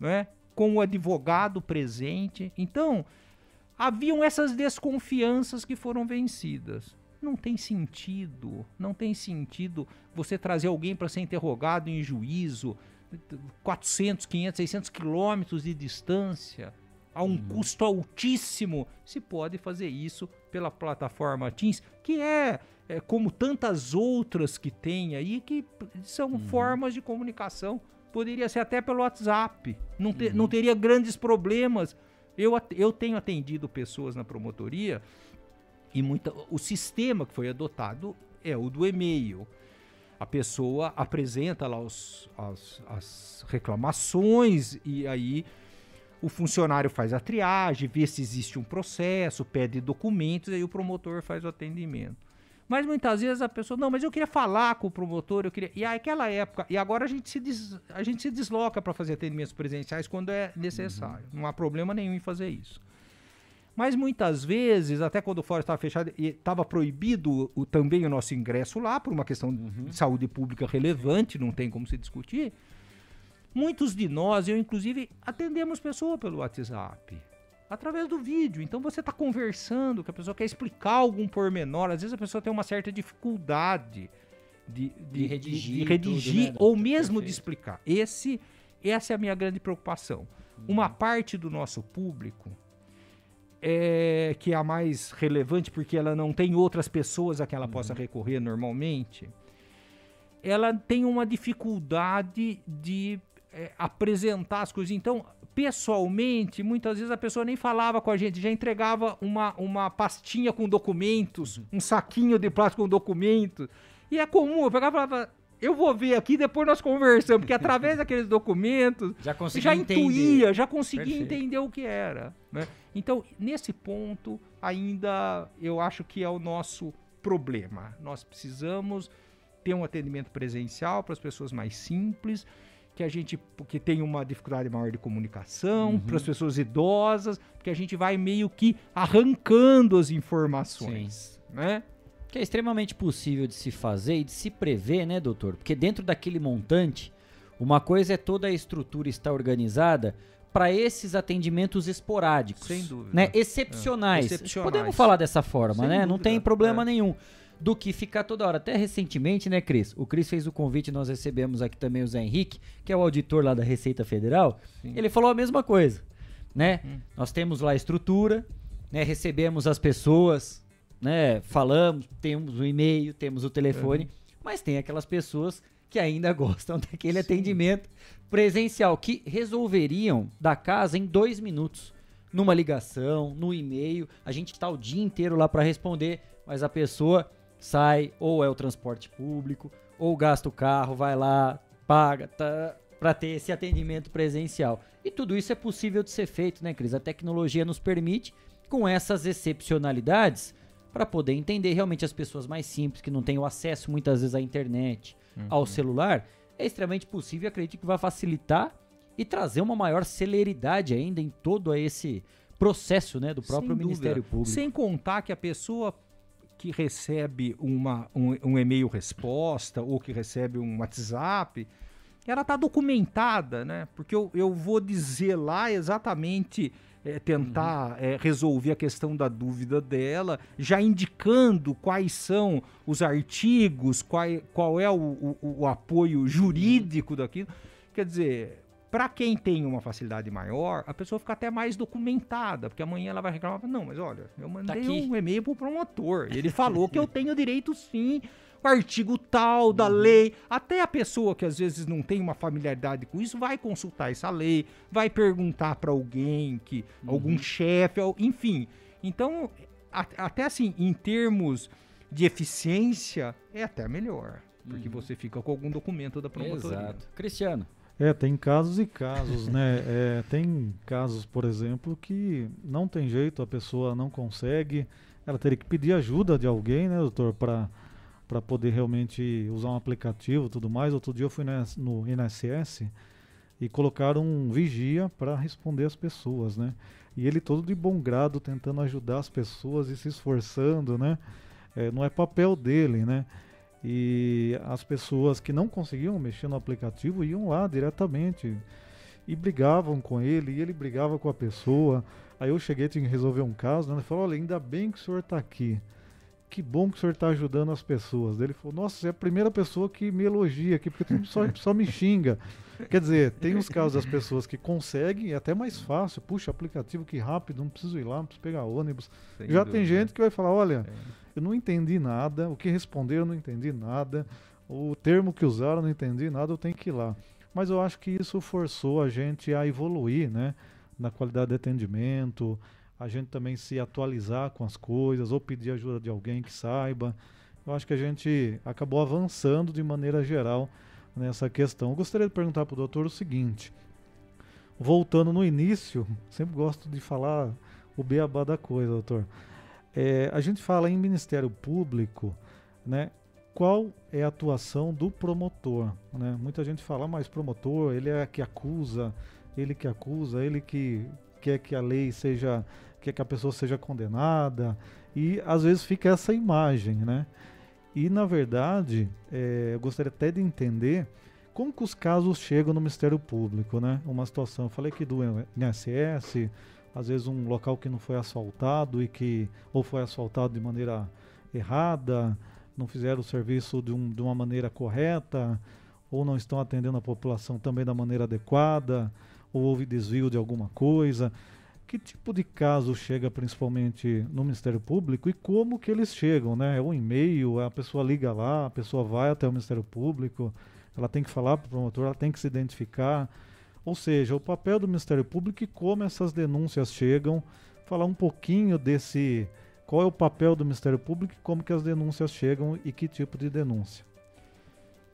né, com o advogado presente. Então, haviam essas desconfianças que foram vencidas. Não tem sentido, não tem sentido você trazer alguém para ser interrogado em juízo 400, 500, 600 quilômetros de distância a um uhum. custo altíssimo. Se pode fazer isso pela plataforma Teams, que é é, como tantas outras que tem aí, que são uhum. formas de comunicação. Poderia ser até pelo WhatsApp. Não, te, uhum. não teria grandes problemas. Eu, eu tenho atendido pessoas na promotoria e muita, o sistema que foi adotado é o do e-mail. A pessoa apresenta lá os, as, as reclamações e aí o funcionário faz a triagem, vê se existe um processo, pede documentos, e aí o promotor faz o atendimento. Mas muitas vezes a pessoa, não, mas eu queria falar com o promotor, eu queria. E aquela época, e agora a gente se, des, a gente se desloca para fazer atendimentos presenciais quando é necessário. Uhum. Não há problema nenhum em fazer isso. Mas muitas vezes, até quando o fórum estava fechado e estava proibido o, também o nosso ingresso lá, por uma questão uhum. de saúde pública relevante, não tem como se discutir. Muitos de nós, eu inclusive, atendemos pessoa pelo WhatsApp através do vídeo. Então você está conversando, que a pessoa quer explicar algum pormenor. Às vezes a pessoa tem uma certa dificuldade de, de, de redigir, de, redigir tudo, né? ou mesmo Perfeito. de explicar. Esse, essa é a minha grande preocupação. Hum. Uma parte do nosso público é, que é a mais relevante porque ela não tem outras pessoas a que ela possa uhum. recorrer normalmente, ela tem uma dificuldade de é, apresentar as coisas. Então, pessoalmente, muitas vezes a pessoa nem falava com a gente, já entregava uma, uma pastinha com documentos, um saquinho de plástico com documentos. E é comum, eu pegava e falava, eu vou ver aqui, depois nós conversamos, porque através daqueles documentos já, já intuía, já conseguia Perfeito. entender o que era. Né? Então, nesse ponto, ainda eu acho que é o nosso problema. Nós precisamos ter um atendimento presencial para as pessoas mais simples, que a gente que tem uma dificuldade maior de comunicação, uhum. para as pessoas idosas, porque a gente vai meio que arrancando as informações, Sim. né? Que é extremamente possível de se fazer e de se prever, né, doutor? Porque dentro daquele montante, uma coisa é toda a estrutura estar organizada para esses atendimentos esporádicos, sem dúvida, né, excepcionais. É. excepcionais. Podemos falar dessa forma, sem né? Dúvida. Não tem problema é. nenhum do que ficar toda hora. Até recentemente, né, Cris? O Cris fez o convite, nós recebemos aqui também o Zé Henrique, que é o auditor lá da Receita Federal. Sim. Ele falou a mesma coisa, né? Hum. Nós temos lá a estrutura, né? Recebemos as pessoas, né? Falamos, temos o e-mail, temos o telefone, uhum. mas tem aquelas pessoas que ainda gostam daquele Sim. atendimento presencial, que resolveriam da casa em dois minutos. Numa ligação, no e-mail, a gente está o dia inteiro lá para responder, mas a pessoa sai, ou é o transporte público, ou gasta o carro, vai lá, paga, tá, para ter esse atendimento presencial. E tudo isso é possível de ser feito, né, Cris? A tecnologia nos permite, com essas excepcionalidades, para poder entender realmente as pessoas mais simples, que não têm o acesso muitas vezes à internet, uhum. ao celular, é extremamente possível e acredito que vai facilitar e trazer uma maior celeridade ainda em todo esse processo né, do próprio Ministério Público. Sem contar que a pessoa que recebe uma, um, um e-mail resposta ou que recebe um WhatsApp, ela está documentada, né? Porque eu, eu vou dizer lá exatamente, é, tentar uhum. é, resolver a questão da dúvida dela, já indicando quais são os artigos, qual, qual é o, o, o apoio jurídico daquilo. Quer dizer, Para quem tem uma facilidade maior, a pessoa fica até mais documentada, porque amanhã ela vai reclamar, não, mas olha, eu mandei aqui. um e-mail pro promotor, ele falou que eu tenho direito sim, o artigo tal da lei, até a pessoa que às vezes não tem uma familiaridade com isso, vai consultar essa lei, vai perguntar para alguém que algum chefe, enfim. Então, a- até assim, em termos de eficiência, é até melhor, porque você fica com algum documento da promotoria. Exato. Cristiano. É, tem casos e casos, né? É, tem casos, por exemplo, que não tem jeito, a pessoa não consegue, ela teria que pedir ajuda de alguém, né, doutor, para para poder realmente usar um aplicativo e tudo mais. Outro dia eu fui no INSS e colocaram um vigia para responder as pessoas, né? E ele todo de bom grado tentando ajudar as pessoas e se esforçando, né? É, não é papel dele, né? E as pessoas que não conseguiam mexer no aplicativo iam lá diretamente e brigavam com ele, e ele brigava com a pessoa. Aí eu cheguei, tinha que resolver um caso, né? Ele falou, olha, ainda bem que o senhor está aqui. Que bom que o senhor está ajudando as pessoas. Ele falou, nossa, você é a primeira pessoa que me elogia aqui, porque só, só me xinga. Quer dizer, tem os casos das pessoas que conseguem, é até mais fácil. Puxa, aplicativo que rápido, não preciso ir lá, não preciso pegar ônibus. Sem Já tem dúvida. gente que vai falar, olha, eu não entendi nada, o que responderam eu não entendi nada, o termo que usaram eu não entendi nada, eu tenho que ir lá. Mas eu acho que isso forçou a gente a evoluir, né? Na qualidade de atendimento, a gente também se atualizar com as coisas, ou pedir ajuda de alguém que saiba. Eu acho que a gente acabou avançando de maneira geral nessa questão. Eu gostaria de perguntar para o doutor o seguinte: voltando no início, sempre gosto de falar o beabá da coisa, doutor. É, a gente fala em Ministério Público, né? Qual é a atuação do promotor? Né? Muita gente fala, "Ah, mas promotor, ele é que acusa, ele que acusa, ele que quer que a lei seja, quer que a pessoa seja condenada, e às vezes fica essa imagem, né? E na verdade, é, eu gostaria até de entender como que os casos chegam no Ministério Público, né? Uma situação, eu falei aqui do INSS, às vezes um local que não foi asfaltado e que ou foi asfaltado de maneira errada, não fizeram o serviço de, um- de uma maneira correta, ou não estão atendendo a população também da maneira adequada, ou houve desvio de alguma coisa. Que tipo de caso chega principalmente no Ministério Público e como que eles chegam, né? É um e-mail, a pessoa liga lá, a pessoa vai até o Ministério Público, ela tem que falar para o promotor, ela tem que se identificar. Ou seja, o papel do Ministério Público e como essas denúncias chegam, falar um pouquinho desse qual é o papel do Ministério Público e como que as denúncias chegam e que tipo de denúncia.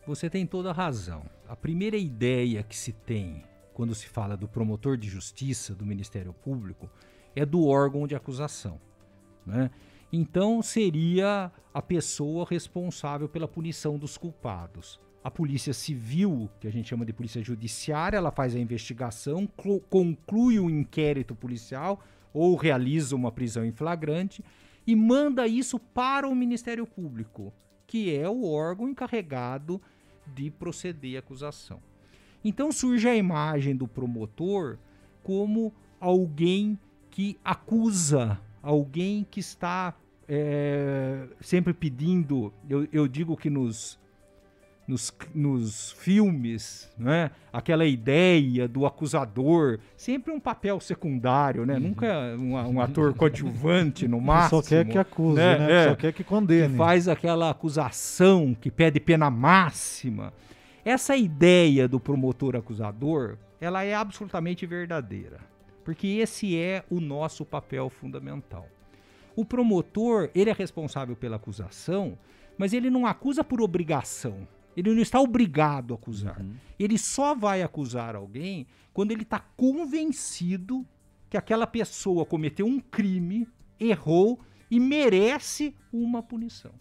Você tem toda a razão. A primeira ideia que se tem quando se fala do promotor de justiça do Ministério Público é do órgão de acusação. Né? Então seria a pessoa responsável pela punição dos culpados. A polícia civil, que a gente chama de polícia judiciária, ela faz a investigação, clu- conclui o inquérito policial ou realiza uma prisão em flagrante e manda isso para o Ministério Público, que é o órgão encarregado de proceder à acusação. Então surge a imagem do promotor como alguém que acusa, alguém que está é, sempre pedindo. Eu, eu digo que nos, nos, nos filmes, né, aquela ideia do acusador, sempre um papel secundário, né? Nunca um, um ator coadjuvante no máximo. só quer que acuse, né? né? É Só quer que condene. que faz aquela acusação que pede pena máxima. Essa ideia do promotor acusador, ela é absolutamente verdadeira, porque esse é o nosso papel fundamental. O promotor, ele é responsável pela acusação, mas ele não acusa por obrigação. Ele não está obrigado a acusar. Ele só vai acusar alguém quando ele está convencido que aquela pessoa cometeu um crime, errou e merece uma punição.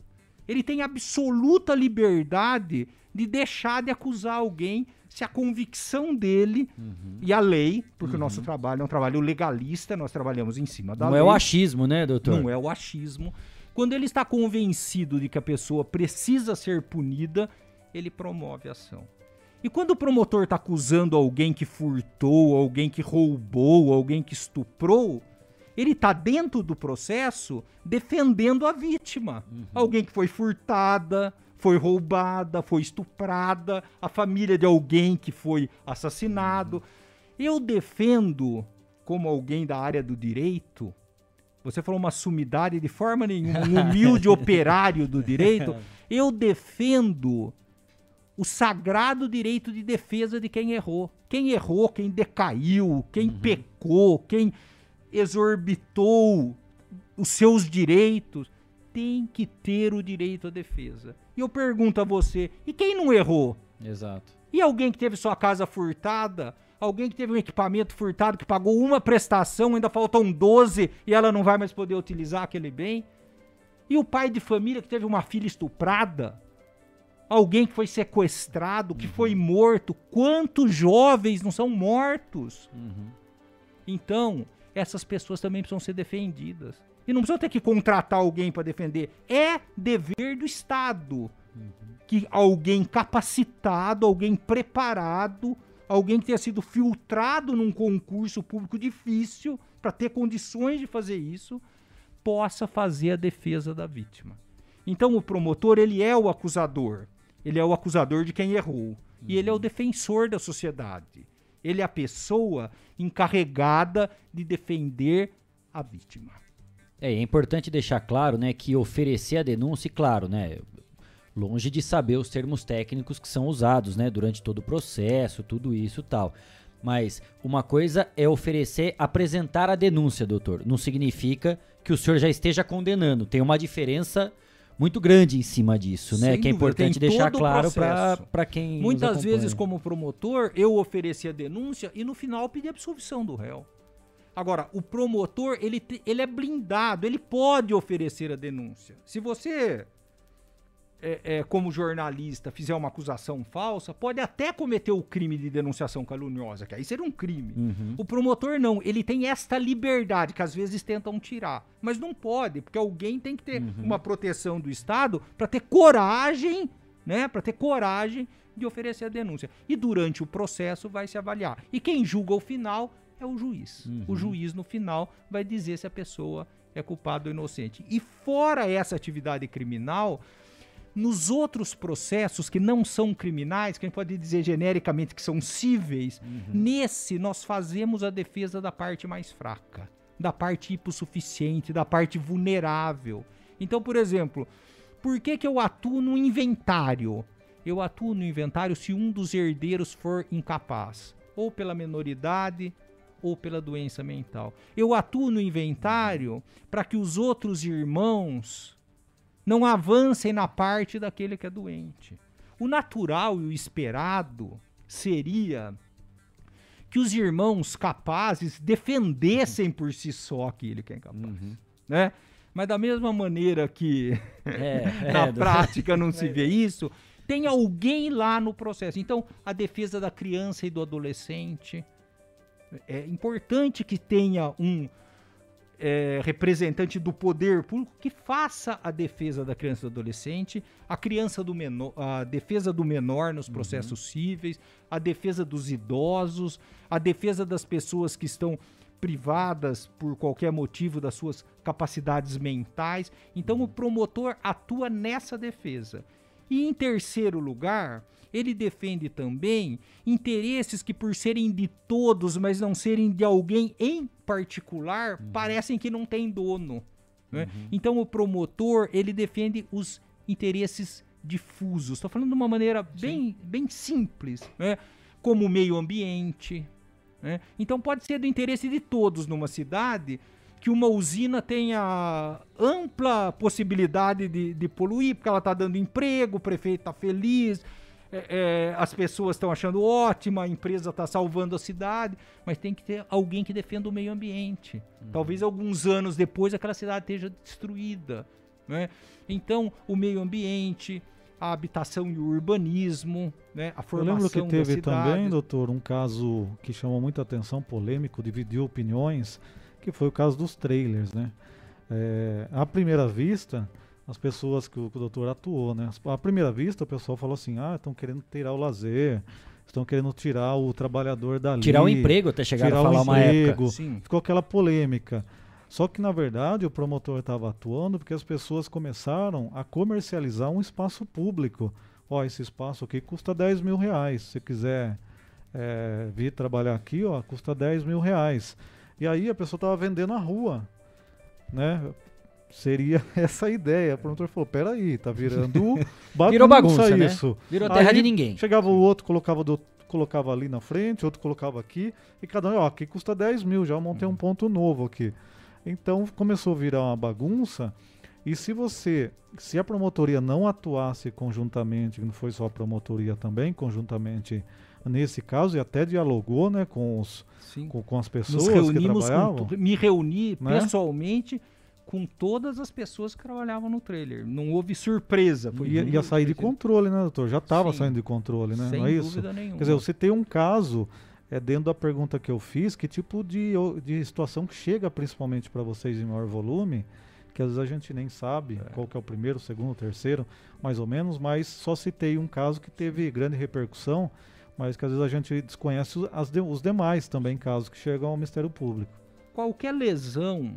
Ele tem absoluta liberdade de deixar de acusar alguém se a convicção dele e a lei, porque o nosso trabalho é um trabalho legalista, nós trabalhamos em cima da Não lei. é o achismo, né, doutor? Não é o achismo. Quando ele está convencido de que a pessoa precisa ser punida, ele promove a ação. E quando o promotor está acusando alguém que furtou, alguém que roubou, alguém que estuprou, ele está dentro do processo defendendo a vítima. Alguém que foi furtada, foi roubada, foi estuprada, a família de alguém que foi assassinado. Eu defendo, como alguém da área do direito, você falou uma sumidade de forma nenhuma, um humilde operário do direito, eu defendo o sagrado direito de defesa de quem errou. Quem errou, quem decaiu, quem uhum. pecou, quem exorbitou os seus direitos, tem que ter o direito à defesa. E eu pergunto a você, e quem não errou? Exato. E alguém que teve sua casa furtada, alguém que teve um equipamento furtado, que pagou uma prestação, ainda faltam 12 e ela não vai mais poder utilizar aquele bem? E o pai de família que teve uma filha estuprada, alguém que foi sequestrado, que uhum. foi morto. Quantos jovens não são mortos? Uhum. Então, essas pessoas também precisam ser defendidas. E não precisa ter que contratar alguém para defender. É dever do Estado uhum. que alguém capacitado, alguém preparado, alguém que tenha sido filtrado num concurso público difícil para ter condições de fazer isso, possa fazer a defesa da vítima. Então o promotor, ele é o acusador. Ele é o acusador de quem errou. Uhum. E ele é o uhum. defensor da sociedade. Ele é a pessoa encarregada de defender a vítima. É, é importante deixar claro, né, que oferecer a denúncia, claro, né, longe de saber os termos técnicos que são usados, né, durante todo o processo, tudo isso, tal. Mas uma coisa é oferecer, apresentar a denúncia, doutor. Não significa que o senhor já esteja condenando. Tem uma diferença muito grande em cima disso, né? Sem que é importante deixar claro para quem. Muitas vezes, como promotor, eu ofereci a denúncia e no final pedi absolvição do réu. Agora, o promotor, ele, ele é blindado, ele pode oferecer a denúncia. Se você é, é, como jornalista, fizer uma acusação falsa, pode até cometer o crime de denunciação caluniosa, que aí seria um crime. Uhum. O promotor não, ele tem esta liberdade que às vezes tentam tirar, mas não pode, porque alguém tem que ter uhum. uma proteção do Estado para ter coragem, né, para ter coragem de oferecer a denúncia. E durante o processo vai se avaliar. E quem julga o final é o juiz. Uhum. O juiz no final vai dizer se a pessoa é culpada ou inocente. E fora essa atividade criminal, nos outros processos que não são criminais, que a gente pode dizer genericamente que são cíveis, uhum. nesse nós fazemos a defesa da parte mais fraca, da parte hipossuficiente, da parte vulnerável. Então, por exemplo, por que, que eu atuo no inventário? Eu atuo no inventário se um dos herdeiros for incapaz, ou pela menoridade, ou pela doença mental. Eu atuo no inventário para que os outros irmãos não avancem na parte daquele que é doente. O natural e o esperado seria que os irmãos capazes defendessem por si só aquele que é incapaz, uhum. né? Mas da mesma maneira que é, na é, prática não se vê isso, tem alguém lá no processo. Então, a defesa da criança e do adolescente é importante que tenha um é, representante do poder público que faça a defesa da criança e do adolescente, a criança do menor, a defesa do menor nos uhum. processos uhum. cíveis, a defesa dos idosos, a defesa das pessoas que estão privadas por qualquer motivo das suas capacidades mentais. Então o promotor atua nessa defesa. E em terceiro lugar, ele defende também interesses que, por serem de todos, mas não serem de alguém em particular, uhum. parecem que não tem dono. Né? Uhum. Então, o promotor ele defende os interesses difusos. Estou falando de uma maneira bem, bem simples, né? como o meio ambiente. Né? Então, pode ser do interesse de todos numa cidade que uma usina tenha ampla possibilidade de, de poluir, porque ela está dando emprego, o prefeito está feliz, é, é, as pessoas estão achando ótima, a empresa está salvando a cidade, mas tem que ter alguém que defenda o meio ambiente. Uhum. Talvez alguns anos depois aquela cidade esteja destruída. Né? Então, o meio ambiente, a habitação e o urbanismo, né? a formação Eu lembro que teve também, doutor, um caso que chamou muita atenção, polêmico, dividiu opiniões, que foi o caso dos trailers, né? É, à primeira vista, as pessoas que o, que o doutor atuou, né? À primeira vista, o pessoal falou assim: ah, estão querendo tirar o lazer, estão querendo tirar o trabalhar dali. Tirar o emprego até chegar a falar uma época. Sim. Ficou aquela polêmica. Só que, na verdade, o promotor estava atuando porque as pessoas começaram a comercializar um espaço público. Ó, esse espaço aqui custa 10 mil reais. Se quiser é, vir trabalhar aqui, ó, custa 10 mil reais. E aí a pessoa estava vendendo na rua, né? Seria essa a ideia. O promotor falou, peraí, tá virando bagunça, Virou bagunça, né? isso. Virou terra Aí de ninguém. Chegava o outro, colocava, do, colocava ali na frente, outro colocava aqui, e cada um, ó, aqui custa 10 mil, já montei um ponto novo aqui. Então começou a virar uma bagunça. E se você, se a promotoria não atuasse conjuntamente, que não foi só a promotoria também, conjuntamente nesse caso, e até dialogou né, com, os, com, com as Nos pessoas que reunimos trabalhavam. com, me reuni Né? pessoalmente com todas as pessoas que trabalhavam no trailer. Não houve surpresa. Foi Ia, ia sair de controle, né, doutor? Já estava saindo de controle, né? Sem não é isso? dúvida nenhuma. Quer dizer, você tem um caso, é dentro da pergunta que eu fiz, que tipo de, de situação que chega principalmente para vocês em maior volume, que às vezes a gente nem sabe qual que é o primeiro, o segundo, o terceiro, mais ou menos, mas só citei um caso que teve grande repercussão, mas que às vezes a gente desconhece os- as de- os demais também casos que chegam ao Ministério Público. qualquer lesão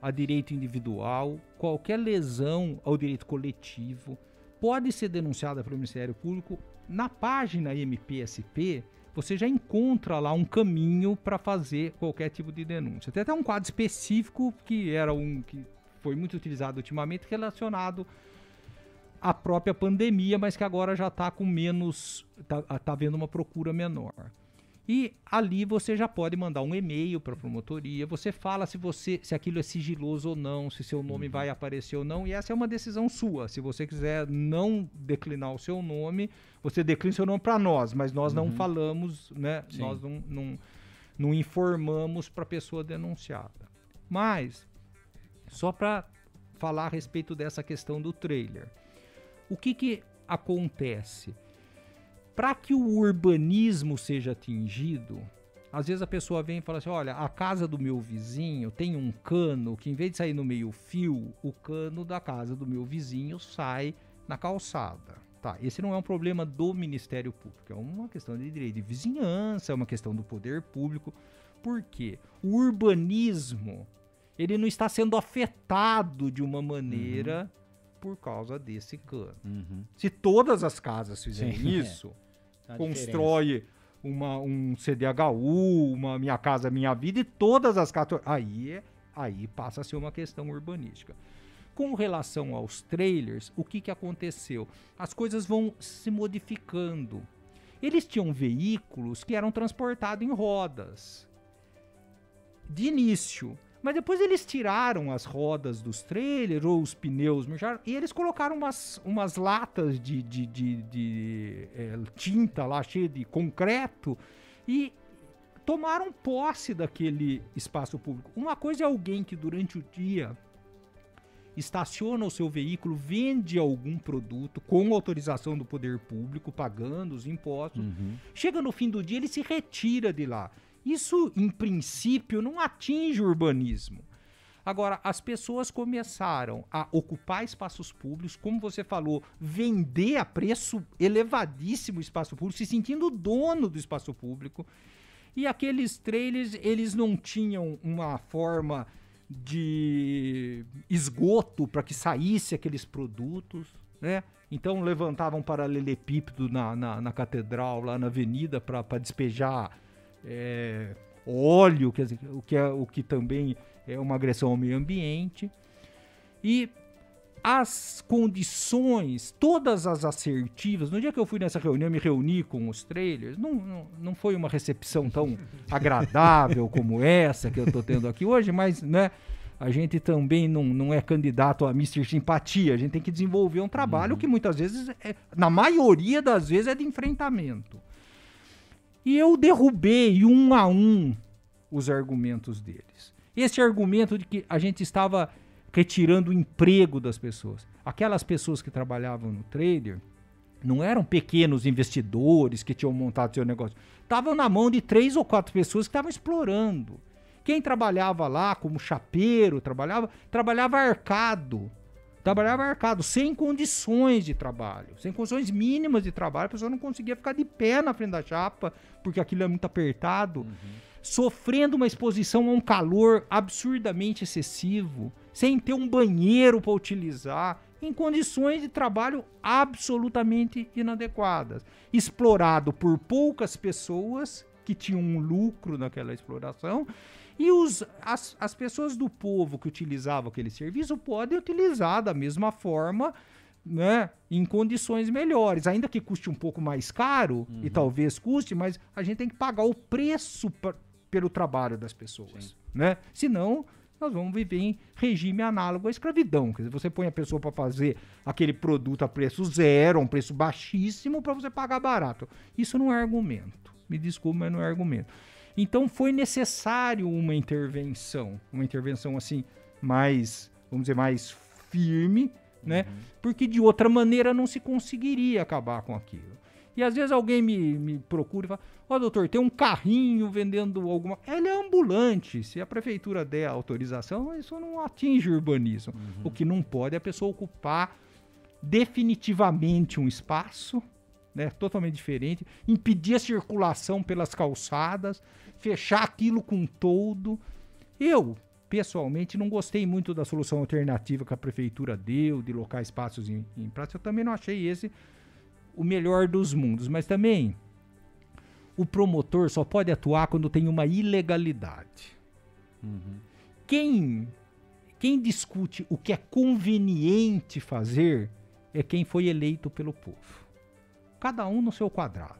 a direito individual, qualquer lesão ao direito coletivo, pode ser denunciada pelo Ministério Público. Na página MPSP, você já encontra lá um caminho para fazer qualquer tipo de denúncia. Tem até um quadro específico que era um que foi muito utilizado ultimamente relacionado à própria pandemia, mas que agora já está com menos, tá, tá havendo uma procura menor. E ali você já pode mandar um e-mail para a promotoria, você fala se você se aquilo é sigiloso ou não, se seu nome vai aparecer ou não, e essa é uma decisão sua. Se você quiser não declinar o seu nome, você declina o seu nome para nós, mas nós não falamos, né? Sim. Nós não, não, não informamos para a pessoa denunciada. Mas só para falar a respeito dessa questão do trailer. O que que acontece? Para que o urbanismo seja atingido, às vezes a pessoa vem e fala assim: olha, a casa do meu vizinho tem um cano que, em vez de sair no meio-fio, o cano da casa do meu vizinho sai na calçada. Tá, esse não é um problema do Ministério Público, é uma questão de direito de vizinhança, é uma questão do poder público. Por quê? O urbanismo ele não está sendo afetado de uma maneira por causa desse cano. Uhum. Se todas as casas fizerem Sim, é. Tá constrói uma, um CDHU, uma Minha Casa Minha Vida e todas as casas. Aí, aí passa a ser uma questão urbanística. Com relação aos trailers, o que, que aconteceu? As coisas vão se modificando. Eles tinham veículos que eram transportados em rodas. De início. Mas depois eles tiraram as rodas dos trailers ou os pneus murcharam, e eles colocaram umas, umas latas de, de, de, de, eh, tinta lá cheia de concreto e tomaram posse daquele espaço público. Uma coisa é alguém que durante o dia estaciona o seu veículo, vende algum produto com autorização do poder público, pagando os impostos. Uhum. Chega no fim do dia, ele se retira de lá. Isso, em princípio, não atinge o urbanismo. Agora, as pessoas começaram a ocupar espaços públicos, como você falou, vender a preço elevadíssimo o espaço público, se sentindo dono do espaço público. E aqueles trailers, eles não tinham uma forma de esgoto para que saísse aqueles produtos, né? Então levantavam paralelepípedo na, na, na catedral, lá na avenida, para despejar é, óleo, quer dizer, o, que é, o que também é uma agressão ao meio ambiente. E as condições, todas as assertivas, no dia que eu fui nessa reunião, me reuni com os trailers, não, não, não foi uma recepção tão agradável como essa que eu estou tendo aqui hoje, mas né, a gente também não, não é candidato a Mr. Simpatia, a gente tem que desenvolver um trabalho que muitas vezes, é, na maioria das vezes, é de enfrentamento. E eu derrubei um a um os argumentos deles. Esse argumento de que a gente estava retirando o emprego das pessoas. Aquelas pessoas que trabalhavam no trader não eram pequenos investidores que tinham montado seu negócio. Estavam na mão de três ou quatro pessoas que estavam explorando. Quem trabalhava lá como chapeiro, trabalhava, trabalhava arcado. Trabalhava arcado, sem condições de trabalho, sem condições mínimas de trabalho. A pessoa não conseguia ficar de pé na frente da chapa, porque aquilo é muito apertado. sofrendo uma exposição a um calor absurdamente excessivo, sem ter um banheiro para utilizar, em condições de trabalho absolutamente inadequadas, explorado por poucas pessoas que tinham um lucro naquela exploração e os, as, as pessoas do povo que utilizavam aquele serviço podem utilizar da mesma forma né, em condições melhores, ainda que custe um pouco mais caro, uhum. e talvez custe, mas a gente tem que pagar o preço pra, pelo trabalho das pessoas, Sim. né? Senão, nós vamos viver em regime análogo à escravidão. Quer dizer, você põe a pessoa para fazer aquele produto a preço zero, a um preço baixíssimo, para você pagar barato. Isso não é argumento. Me desculpe, mas não é argumento. Então foi necessário uma intervenção, uma intervenção assim mais, vamos dizer, mais firme, né? Uhum. Porque de outra maneira não se conseguiria acabar com aquilo. E às vezes alguém me, me procura e fala: Ó, oh, doutor, tem um carrinho vendendo alguma. Ele é ambulante. Se a prefeitura der autorização, isso não atinge o urbanismo. Uhum. O que não pode é a pessoa ocupar definitivamente um espaço, né, totalmente diferente, impedir a circulação pelas calçadas, fechar aquilo com todo. Eu, pessoalmente, não gostei muito da solução alternativa que a prefeitura deu, de locar espaços em, em praça. Eu também não achei esse o melhor dos mundos. Mas também, o promotor só pode atuar quando tem uma ilegalidade. Uhum. Quem, quem discute o que é conveniente fazer é quem foi eleito pelo povo. Cada um no seu quadrado.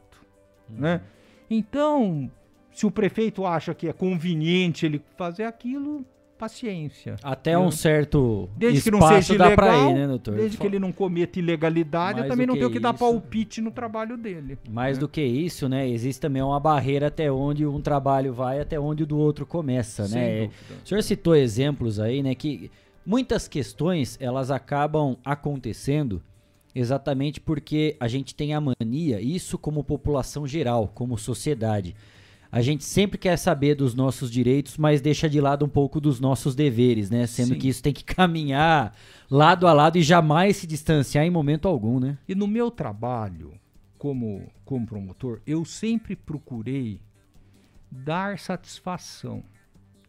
Uhum. Né? Então, se o prefeito acha que é conveniente ele fazer aquilo, paciência. Até um certo desde que não seja ilegal, pra ir, né, doutor? Desde que ele não cometa ilegalidade, Mais eu também não tenho que dar palpite no trabalho dele. Mais né? do que isso, né? Existe também uma barreira até onde um trabalho vai, até onde o do outro começa, Sem né? Dúvida. O senhor citou exemplos aí, né, que muitas questões elas acabam acontecendo exatamente porque a gente tem a mania, isso como população geral, como sociedade a gente sempre quer saber dos nossos direitos, mas deixa de lado um pouco dos nossos deveres, né? Sendo Sim. que isso tem que caminhar lado a lado e jamais se distanciar em momento algum, né? E no meu trabalho como, como promotor, eu sempre procurei dar satisfação.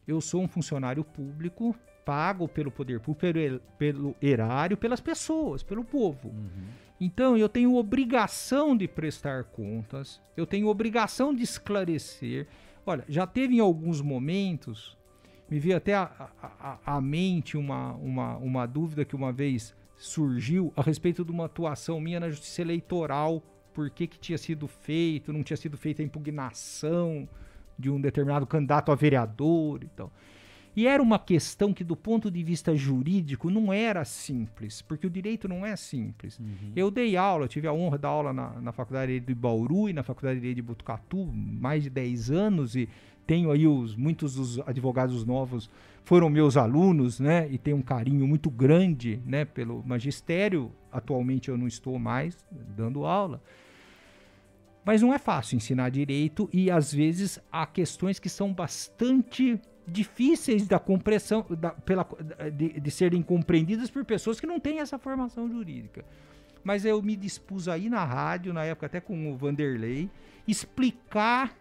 Eu sou um funcionário público, pago pelo poder público, pelo, pelo erário, pelas pessoas, pelo povo. Uhum. Então eu tenho obrigação de prestar contas, eu tenho obrigação de esclarecer. Olha, já teve em alguns momentos, me veio até a mente uma, uma, uma dúvida que uma vez surgiu a respeito de uma atuação minha na justiça eleitoral, por que, que tinha sido feito, não tinha sido feita a impugnação de um determinado candidato a vereador e tal. E era uma questão que, do ponto de vista jurídico, não era simples, porque o direito não é simples. Uhum. Eu dei aula, tive a honra de dar aula na, na Faculdade de Bauru e na Faculdade de Botucatu, mais de 10 anos, e tenho aí os muitos dos advogados novos foram meus alunos, né? E tenho um carinho muito grande, né, pelo magistério. Atualmente eu não estou mais dando aula. Mas não é fácil ensinar direito e às vezes há questões que são bastante difíceis da compreensão, da, pela, de, de, serem compreendidas por pessoas que não têm essa formação jurídica. Mas eu me dispus aí na rádio, na época até com o Vanderlei, explicar,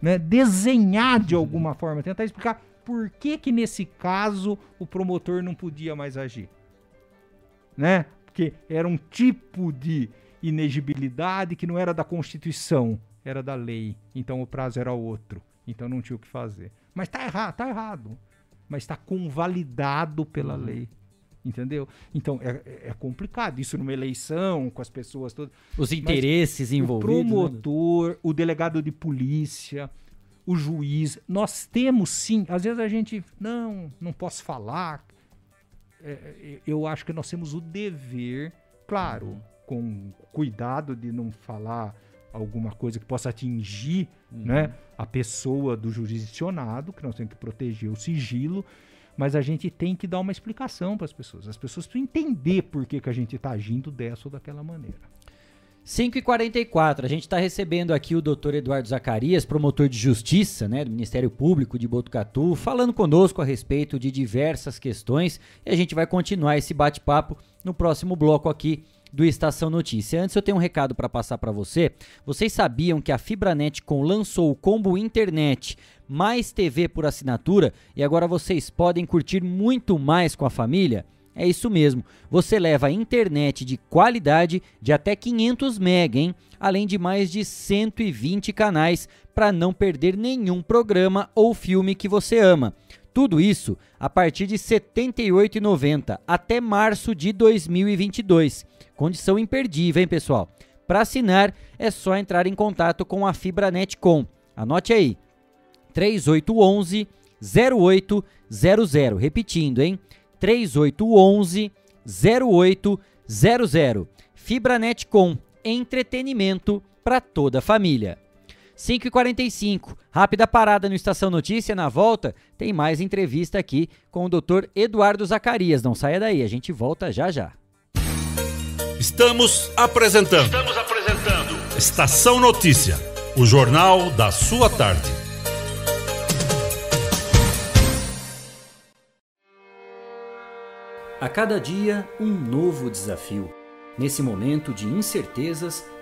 né, desenhar de alguma forma, tentar explicar por que que nesse caso o promotor não podia mais agir. Né? Porque era um tipo de inegibilidade que não era da Constituição, era da lei. Então o prazo era outro. Então não tinha o que fazer. Mas tá errado, tá errado. Mas está convalidado pela uhum. lei. Entendeu? Então é, é, complicado. Isso numa eleição, com as pessoas todas. Os interesses Mas envolvidos. O né? promotor, né? o delegado de polícia, o juiz. Nós temos sim. Às vezes a gente. Não, não posso falar. É, é eu acho que nós temos o dever, claro, uhum. com cuidado de não falar alguma coisa que possa atingir uhum. né, a pessoa do jurisdicionado, que nós temos que proteger o sigilo, mas a gente tem que dar uma explicação para as pessoas. As pessoas precisam entender por que, que a gente está agindo dessa ou daquela maneira. 5h44, a gente está recebendo aqui o doutor Eduardo Zacarias, promotor de justiça né, do Ministério Público de Botucatu, falando conosco a respeito de diversas questões e a gente vai continuar esse bate-papo no próximo bloco aqui do Estação Notícia. Antes eu tenho um recado para passar para você. Vocês sabiam que a Fibranet com lançou o combo internet mais TV por assinatura e agora vocês podem curtir muito mais com a família? É isso mesmo. Você leva internet de qualidade de até 500 MB, hein? Além de mais de 120 canais para não perder nenhum programa ou filme que você ama. Tudo isso a partir de R$ 78,90 até março de 2022. Condição imperdível, hein, pessoal? Para assinar é só entrar em contato com a Fibranet Com. Anote aí. 3811 0800. Repetindo, hein? 3811 0800. Fibranet com entretenimento para toda a família. 5h45, rápida parada no Estação Notícia. Na volta, tem mais entrevista aqui com o Dr. Eduardo Zacarias. Não saia daí, a gente volta já já. Estamos apresentando. Estamos apresentando. Estação Notícia, o jornal da sua tarde. A cada dia, um novo desafio. Nesse momento de incertezas,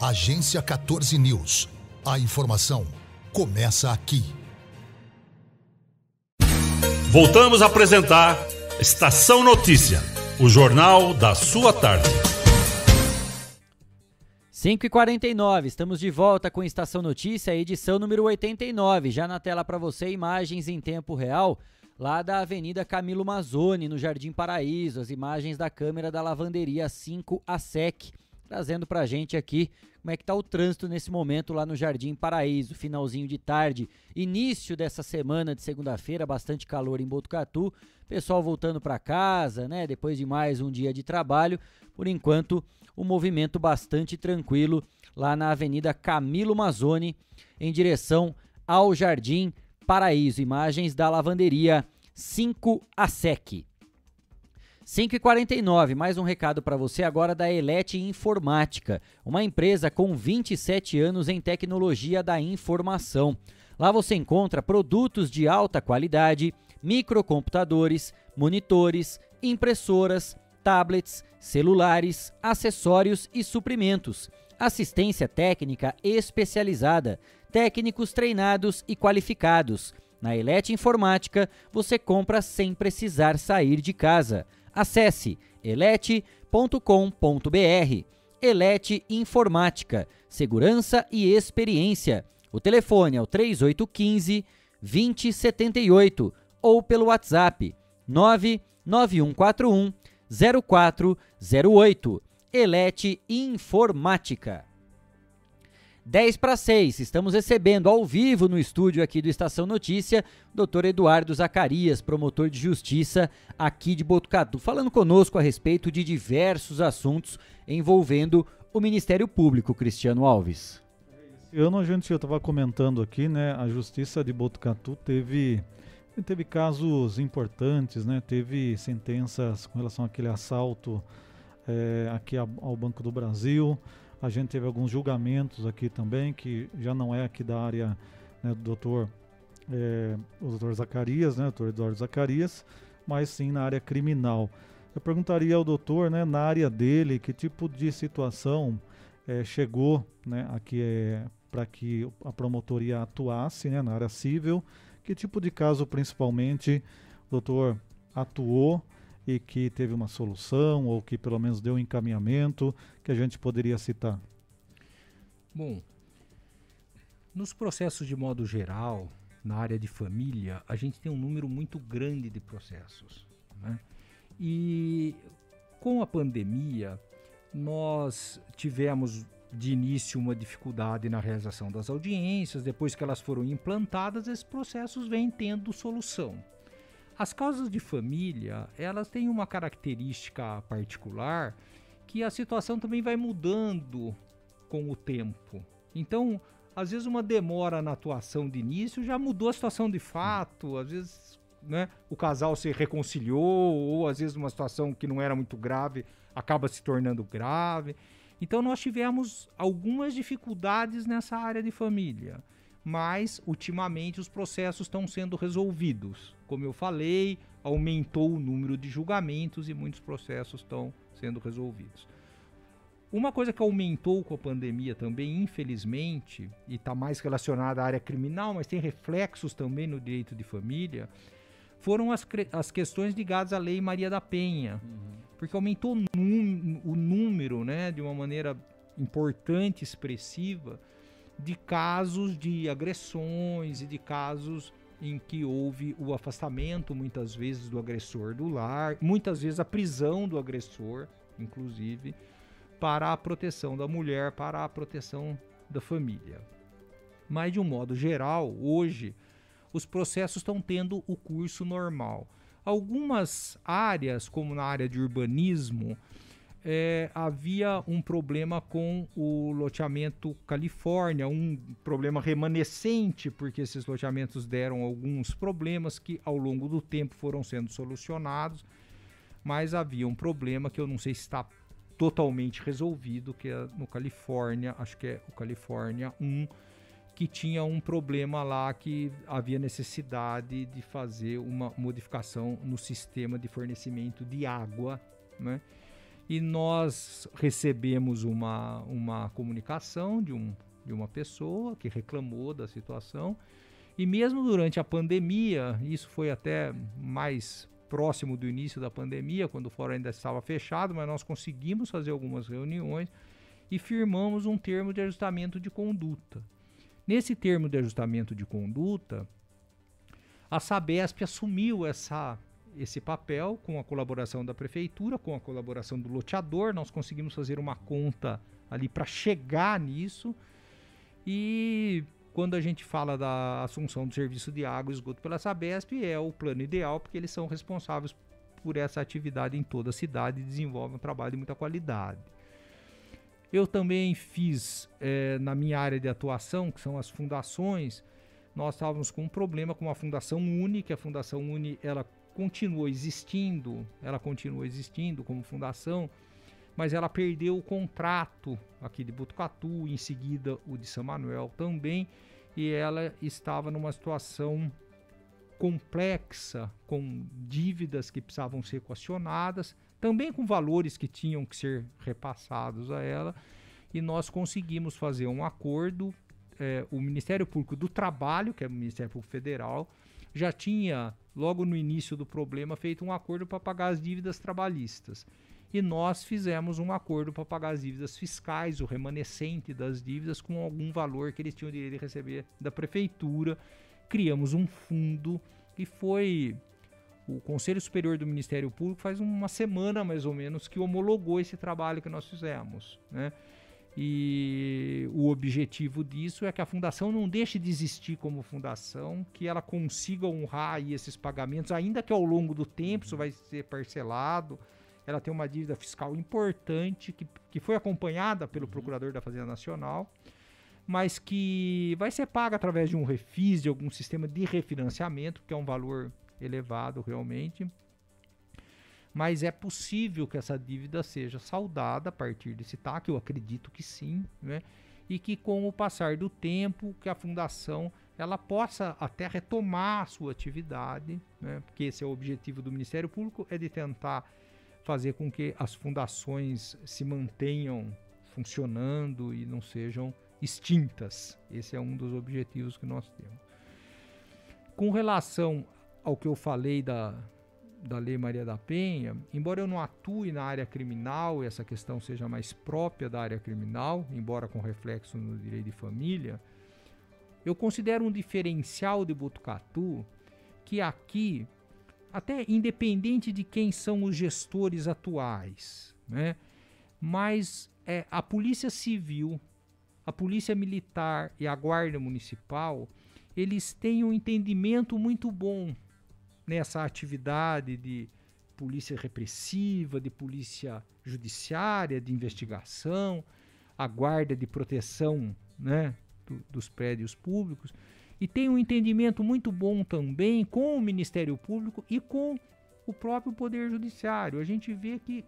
Agência 14 News. A informação começa aqui. Voltamos a apresentar Estação Notícia, o jornal da sua tarde. 5h49, estamos de volta com Estação Notícia, edição número 89. Já na tela para você, imagens em tempo real lá da Avenida Camilo Mazzoni, no Jardim Paraíso. As imagens da câmera da lavanderia 5 a SEC trazendo para a gente aqui como é que está o trânsito nesse momento lá no Jardim Paraíso, finalzinho de tarde, início dessa semana de segunda-feira, bastante calor em Botucatu, pessoal voltando para casa, né, depois de mais um dia de trabalho, por enquanto o movimento bastante tranquilo lá na Avenida Camilo Mazzoni, em direção ao Jardim Paraíso, imagens da lavanderia 5 a SEC. 5h49, mais um recado para você agora da Elete Informática, uma empresa com 27 anos em tecnologia da informação. Lá você encontra produtos de alta qualidade, microcomputadores, monitores, impressoras, tablets, celulares, acessórios e suprimentos, assistência técnica especializada, técnicos treinados e qualificados. Na Elete Informática, você compra sem precisar sair de casa. Acesse elete.com.br. Elete Informática, segurança e experiência. O telefone é o 3815 2078 ou pelo WhatsApp 99141 0408. Elete Informática. 10 para 6, estamos recebendo ao vivo no estúdio aqui do Estação Notícia, Dr. Eduardo Zacarias, promotor de justiça aqui de Botucatu, falando conosco a respeito de diversos assuntos envolvendo o Ministério Público, Cristiano Alves. Esse ano a gente estava comentando aqui, né, a Justiça de Botucatu teve teve casos importantes, né, teve sentenças com relação àquele assalto é, aqui ao Banco do Brasil, a gente teve alguns julgamentos aqui também, que já não é aqui da área né, do doutor, é, o doutor Zacarias, né, doutor Eduardo Zacarias, mas sim na área criminal. Eu perguntaria ao doutor, né, na área dele, que tipo de situação é, chegou né, aqui é, para que a promotoria atuasse né, na área civil, que tipo de caso principalmente o doutor atuou e que teve uma solução ou que pelo menos deu um encaminhamento que a gente poderia citar? Bom, nos processos de modo geral, na área de família, a gente tem um número muito grande de processos. Né? E com a pandemia, nós tivemos de início uma dificuldade na realização das audiências, depois que elas foram implantadas, esses processos vêm tendo solução. As causas de família, elas têm uma característica particular que a situação também vai mudando com o tempo. Então, às vezes uma demora na atuação de início já mudou a situação de fato, às vezes né, o casal se reconciliou, ou às vezes uma situação que não era muito grave acaba se tornando grave. Então nós tivemos algumas dificuldades nessa área de família mas ultimamente os processos estão sendo resolvidos. Como eu falei, aumentou o número de julgamentos e muitos processos estão sendo resolvidos. Uma coisa que aumentou com a pandemia também, infelizmente, e está mais relacionada à área criminal, mas tem reflexos também no direito de família, foram as, as questões ligadas à Lei Maria da Penha. Uhum. Porque aumentou o número, né, de uma maneira importante, expressiva, de casos de agressões e de casos em que houve o afastamento, muitas vezes, do agressor do lar, muitas vezes a prisão do agressor, inclusive, para a proteção da mulher, para a proteção da família. Mas, de um modo geral, hoje, os processos estão tendo o curso normal. Algumas áreas, como na área de urbanismo, é, havia um problema com o loteamento Califórnia, um problema remanescente, porque esses loteamentos deram alguns problemas que ao longo do tempo foram sendo solucionados, mas havia um problema que eu não sei se está totalmente resolvido, que é no Califórnia, acho que é o Califórnia 1, que tinha um problema lá que havia necessidade de fazer uma modificação no sistema de fornecimento de água, né? E nós recebemos uma, uma comunicação de, um, de uma pessoa que reclamou da situação. E mesmo durante a pandemia, isso foi até mais próximo do início da pandemia, quando o fórum ainda estava fechado, mas nós conseguimos fazer algumas reuniões e firmamos um termo de ajustamento de conduta. Nesse termo de ajustamento de conduta, a Sabesp assumiu essa esse papel com a colaboração da prefeitura, com a colaboração do loteador, nós conseguimos fazer uma conta ali para chegar nisso. E quando a gente fala da assunção do serviço de água e esgoto pela Sabesp, é o plano ideal, porque eles são responsáveis por essa atividade em toda a cidade e desenvolvem um trabalho de muita qualidade. Eu também fiz é, na minha área de atuação, que são as fundações, nós estávamos com um problema com a Fundação Uni, que a Fundação Uni ela continuou existindo, ela continua existindo como fundação, mas ela perdeu o contrato aqui de Botucatu, em seguida o de São Manuel também, e ela estava numa situação complexa, com dívidas que precisavam ser equacionadas, também com valores que tinham que ser repassados a ela, e nós conseguimos fazer um acordo. É, o Ministério Público do Trabalho, que é o Ministério Público Federal, já tinha, logo no início do problema, feito um acordo para pagar as dívidas trabalhistas. E nós fizemos um acordo para pagar as dívidas fiscais, o remanescente das dívidas, com algum valor que eles tinham direito de receber da prefeitura. Criamos um fundo e foi o Conselho Superior do Ministério Público faz uma semana mais ou menos que homologou esse trabalho que nós fizemos, né? E o objetivo disso é que a fundação não deixe de existir como fundação, que ela consiga honrar esses pagamentos, ainda que ao longo do tempo isso vai ser parcelado. Ela tem uma dívida fiscal importante que, que foi acompanhada pelo uhum. Procurador da Fazenda Nacional, mas que vai ser paga através de um refis, de algum sistema de refinanciamento, que é um valor elevado realmente. Mas é possível que essa dívida seja saldada a partir desse TAC, eu acredito que sim, né? E que com o passar do tempo, que a fundação ela possa até retomar a sua atividade, né? Porque esse é o objetivo do Ministério Público, é de tentar fazer com que as fundações se mantenham funcionando e não sejam extintas. Esse é um dos objetivos que nós temos. Com relação ao que eu falei da, da Lei Maria da Penha, embora eu não atue na área criminal, essa questão seja mais própria da área criminal, embora com reflexo no direito de família, eu considero um diferencial de Botucatu que aqui, até independente de quem são os gestores atuais, né, mas é, a Polícia Civil, a Polícia Militar e a Guarda Municipal, eles têm um entendimento muito bom nessa atividade de polícia repressiva, de polícia judiciária, de investigação, a guarda de proteção né, do, dos prédios públicos, e tem um entendimento muito bom também com o Ministério Público e com o próprio Poder Judiciário. A gente vê que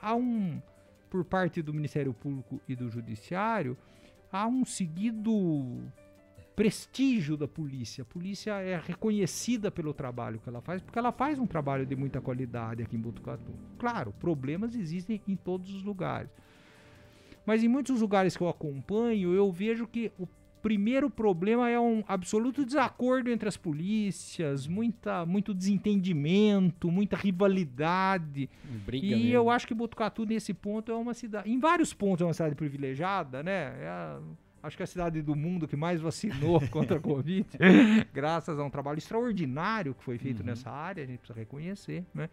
há um, por parte do Ministério Público e do Judiciário, há um seguido prestígio da polícia. A polícia é reconhecida pelo trabalho que ela faz, porque ela faz um trabalho de muita qualidade aqui em Botucatu. Claro, problemas existem em todos os lugares. Mas em muitos lugares que eu acompanho, eu vejo que o primeiro problema é um absoluto desacordo entre as polícias, muita, muito desentendimento, muita rivalidade. Briga e mesmo. eu acho que Botucatu, nesse ponto, é uma cidade. Em vários pontos, é uma cidade privilegiada, né? É acho que é a cidade do mundo que mais vacinou contra a Covid, graças a um trabalho extraordinário que foi feito uhum. nessa área, a gente precisa reconhecer, né?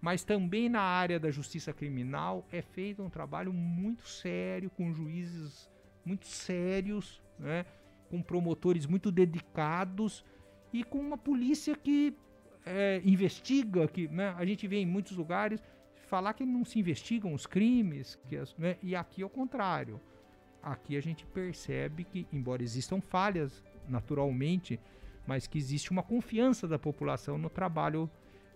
Mas também na área da justiça criminal é feito um trabalho muito sério, com juízes muito sérios, né? com promotores muito dedicados e com uma polícia que é, investiga, que né? a gente vê em muitos lugares falar que não se investigam os crimes, que as, né? e aqui é o contrário aqui a gente percebe que, embora existam falhas naturalmente, mas que existe uma confiança da população no trabalho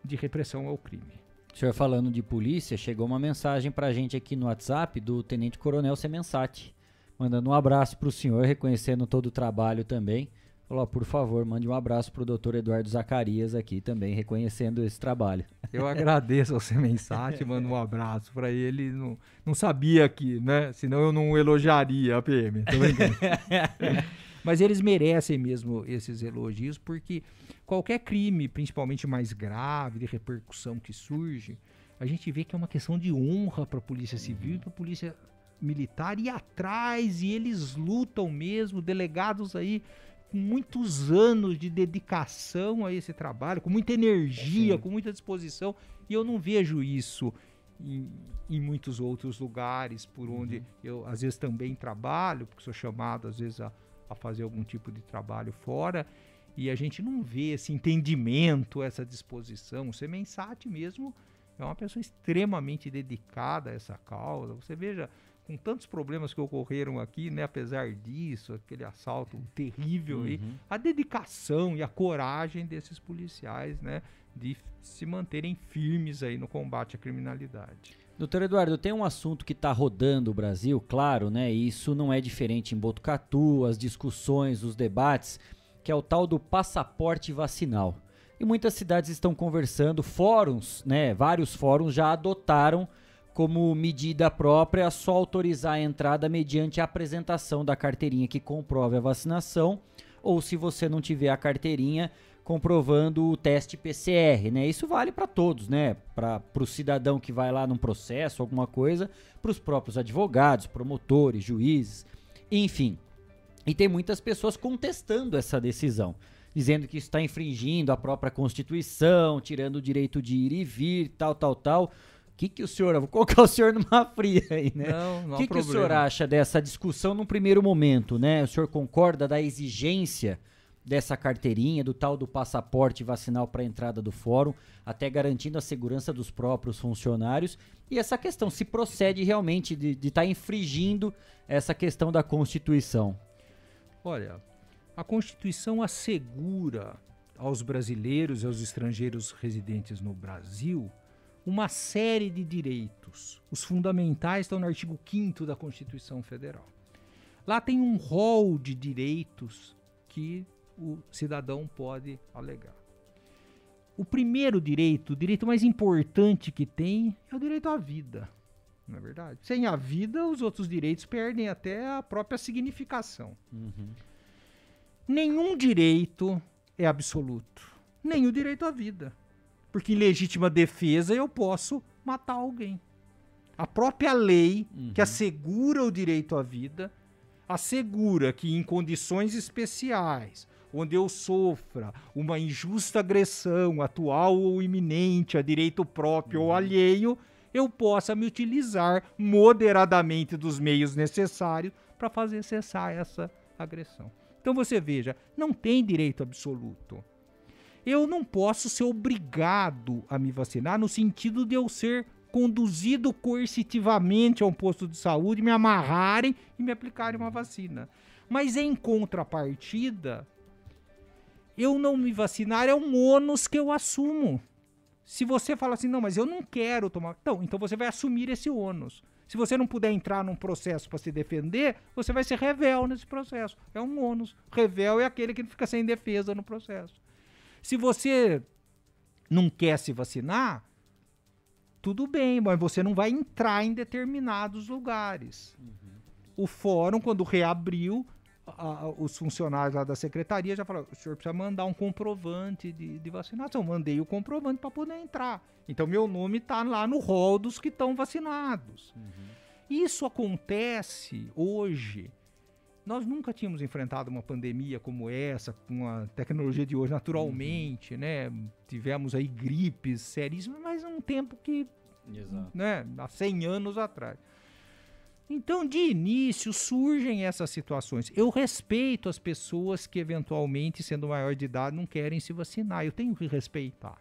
de repressão ao crime. O senhor falando de polícia, chegou uma mensagem para a gente aqui no WhatsApp do Tenente Coronel Semensati, mandando um abraço para o senhor, reconhecendo todo o trabalho também. Falou, por favor, mande um abraço para o doutor Eduardo Zacarias aqui também, reconhecendo esse trabalho. Eu agradeço ao Semensat, mando um abraço para ele. Não, não sabia que, né? Senão eu não elogiaria a PM. Mas eles merecem mesmo esses elogios, porque qualquer crime, principalmente mais grave, de repercussão que surge, a gente vê que é uma questão de honra para a Polícia Civil e para a Polícia Militar ir atrás, e eles lutam mesmo, delegados aí com muitos anos de dedicação a esse trabalho, com muita energia, Sim. com muita disposição, e eu não vejo isso em, em muitos outros lugares por uhum. onde eu às vezes também trabalho, porque sou chamado às vezes a, a fazer algum tipo de trabalho fora, e a gente não vê esse entendimento, essa disposição. O Semensat mesmo é uma pessoa extremamente dedicada a essa causa. Você veja, com tantos problemas que ocorreram aqui, né, apesar disso, aquele assalto terrível uhum. aí, a dedicação e a coragem desses policiais, né, de se manterem firmes aí no combate à criminalidade. Doutor Eduardo, tem um assunto que está rodando o Brasil, claro, né? E isso não é diferente em Botucatu, as discussões, os debates, que é o tal do passaporte vacinal. E muitas cidades estão conversando, fóruns, né? Vários fóruns já adotaram como medida própria só autorizar a entrada mediante a apresentação da carteirinha que comprove a vacinação, ou se você não tiver a carteirinha, comprovando o teste PCR, né? Isso vale para todos, né? Para o cidadão que vai lá num processo, alguma coisa, para os próprios advogados, promotores, juízes, enfim. E tem muitas pessoas contestando essa decisão, dizendo que está infringindo a própria Constituição, tirando o direito de ir e vir, tal, tal, tal que, que o senhor. Vou colocar o senhor numa fria aí, né? Não, não O que, que o senhor acha dessa discussão no primeiro momento, né? O senhor concorda da exigência dessa carteirinha, do tal do passaporte vacinal para a entrada do fórum, até garantindo a segurança dos próprios funcionários? E essa questão, se procede realmente de estar tá infringindo essa questão da Constituição? Olha, a Constituição assegura aos brasileiros e aos estrangeiros residentes no Brasil uma série de direitos. Os fundamentais estão no artigo 5 da Constituição Federal. Lá tem um rol de direitos que o cidadão pode alegar. O primeiro direito, o direito mais importante que tem, é o direito à vida. Não é verdade? Sem a vida, os outros direitos perdem até a própria significação. Uhum. Nenhum direito é absoluto. Nem o direito à vida. Porque em legítima defesa eu posso matar alguém. A própria lei uhum. que assegura o direito à vida assegura que em condições especiais, onde eu sofra uma injusta agressão atual ou iminente a direito próprio uhum. ou alheio, eu possa me utilizar moderadamente dos meios necessários para fazer cessar essa agressão. Então você veja, não tem direito absoluto eu não posso ser obrigado a me vacinar no sentido de eu ser conduzido coercitivamente a um posto de saúde, me amarrarem e me aplicarem uma vacina. Mas em contrapartida, eu não me vacinar é um ônus que eu assumo. Se você fala assim, não, mas eu não quero tomar. Então, então você vai assumir esse ônus. Se você não puder entrar num processo para se defender, você vai ser revel nesse processo. É um ônus. Revel é aquele que fica sem defesa no processo. Se você não quer se vacinar, tudo bem, mas você não vai entrar em determinados lugares. Uhum. O fórum, quando reabriu, a, os funcionários lá da secretaria já falaram: o senhor precisa mandar um comprovante de, de vacinação. Eu mandei o comprovante para poder entrar. Então, meu nome está lá no rol dos que estão vacinados. Uhum. Isso acontece hoje nós nunca tínhamos enfrentado uma pandemia como essa, com a tecnologia de hoje, naturalmente, uhum. né? Tivemos aí gripes seríssimas, mas um tempo que, Exato. né, há 100 anos atrás. Então, de início, surgem essas situações. Eu respeito as pessoas que, eventualmente, sendo maior de idade, não querem se vacinar. Eu tenho que respeitar.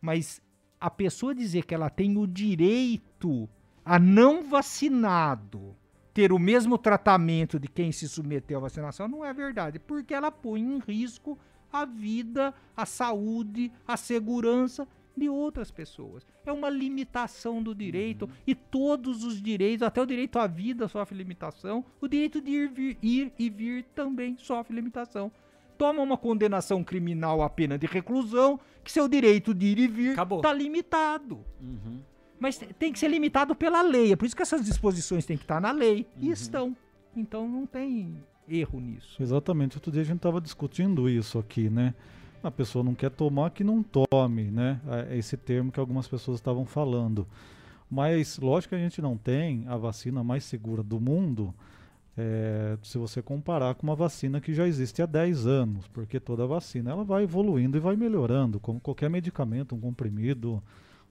Mas a pessoa dizer que ela tem o direito a não vacinado ter o mesmo tratamento de quem se submeteu à vacinação não é verdade, porque ela põe em risco a vida, a saúde, a segurança de outras pessoas. É uma limitação do direito uhum. e todos os direitos, até o direito à vida sofre limitação, o direito de ir, vir, ir e vir também sofre limitação. Toma uma condenação criminal à pena de reclusão, que seu direito de ir e vir está limitado. Uhum mas tem que ser limitado pela lei. É por isso que essas disposições têm que estar na lei. Uhum. E estão. Então não tem erro nisso. Exatamente. Outro dia a gente estava discutindo isso aqui, né? A pessoa não quer tomar, que não tome, né? É esse termo que algumas pessoas estavam falando. Mas lógico que a gente não tem a vacina mais segura do mundo É, se você comparar com uma vacina que já existe há 10 anos, porque toda vacina ela vai evoluindo e vai melhorando, como qualquer medicamento, um comprimido,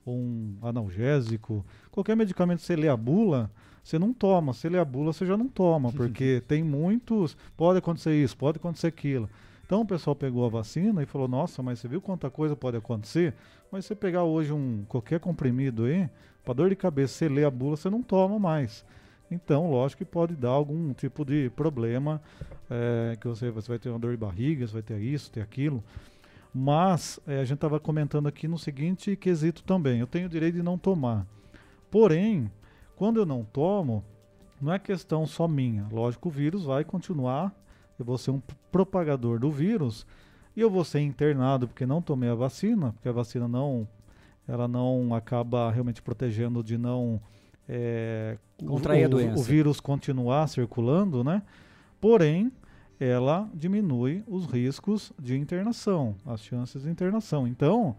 um analgésico, qualquer medicamento que você lê a bula, você não toma, você lê a bula, você já não toma, porque tem muitos, pode acontecer isso, pode acontecer aquilo. Então o pessoal pegou a vacina e falou: "Nossa, mas você viu quanta coisa pode acontecer? Mas você pegar hoje um qualquer comprimido aí, para dor de cabeça, você lê a bula, você não toma mais". Então, lógico que pode dar algum tipo de problema, é, que você, você vai ter uma dor de barriga, você vai ter isso, ter aquilo. Mas é, a gente estava comentando aqui no seguinte quesito também: eu tenho o direito de não tomar. Porém, quando eu não tomo, não é questão só minha. Lógico, o vírus vai continuar, eu vou ser um propagador do vírus e eu vou ser internado porque não tomei a vacina, porque a vacina não, ela não acaba realmente protegendo de não é, contrair o, a doença. O vírus continuar circulando, né? Porém, ela diminui os riscos de internação, as chances de internação. Então,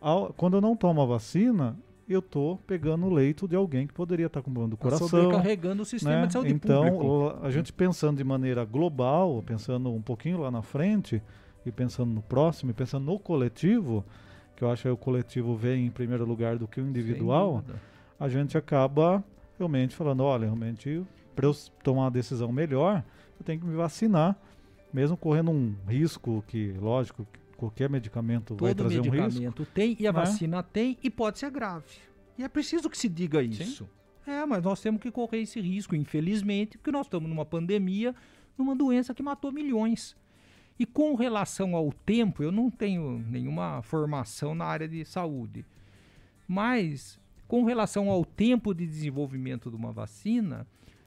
ao, quando eu não tomo a vacina, eu estou pegando o leito de alguém que poderia estar com problema do Tá coração. sobrecarregando o sistema né? de saúde então, público. o- a gente pensando de maneira global, pensando um pouquinho lá na frente, e pensando no próximo, e pensando no coletivo, que eu acho que o coletivo vem em primeiro lugar do que o individual, a gente acaba realmente falando, olha, realmente, para eu tomar uma decisão melhor, eu tenho que me vacinar, mesmo correndo um risco que, lógico, que qualquer medicamento vai Todo trazer um risco. medicamento tem e a né? vacina tem e pode ser grave. E é preciso que se diga isso. É, mas nós temos que correr esse risco, infelizmente, porque nós estamos numa pandemia, numa doença que matou milhões. E com relação ao tempo, eu não tenho nenhuma formação na área de saúde. Mas com relação ao tempo de desenvolvimento de uma vacina,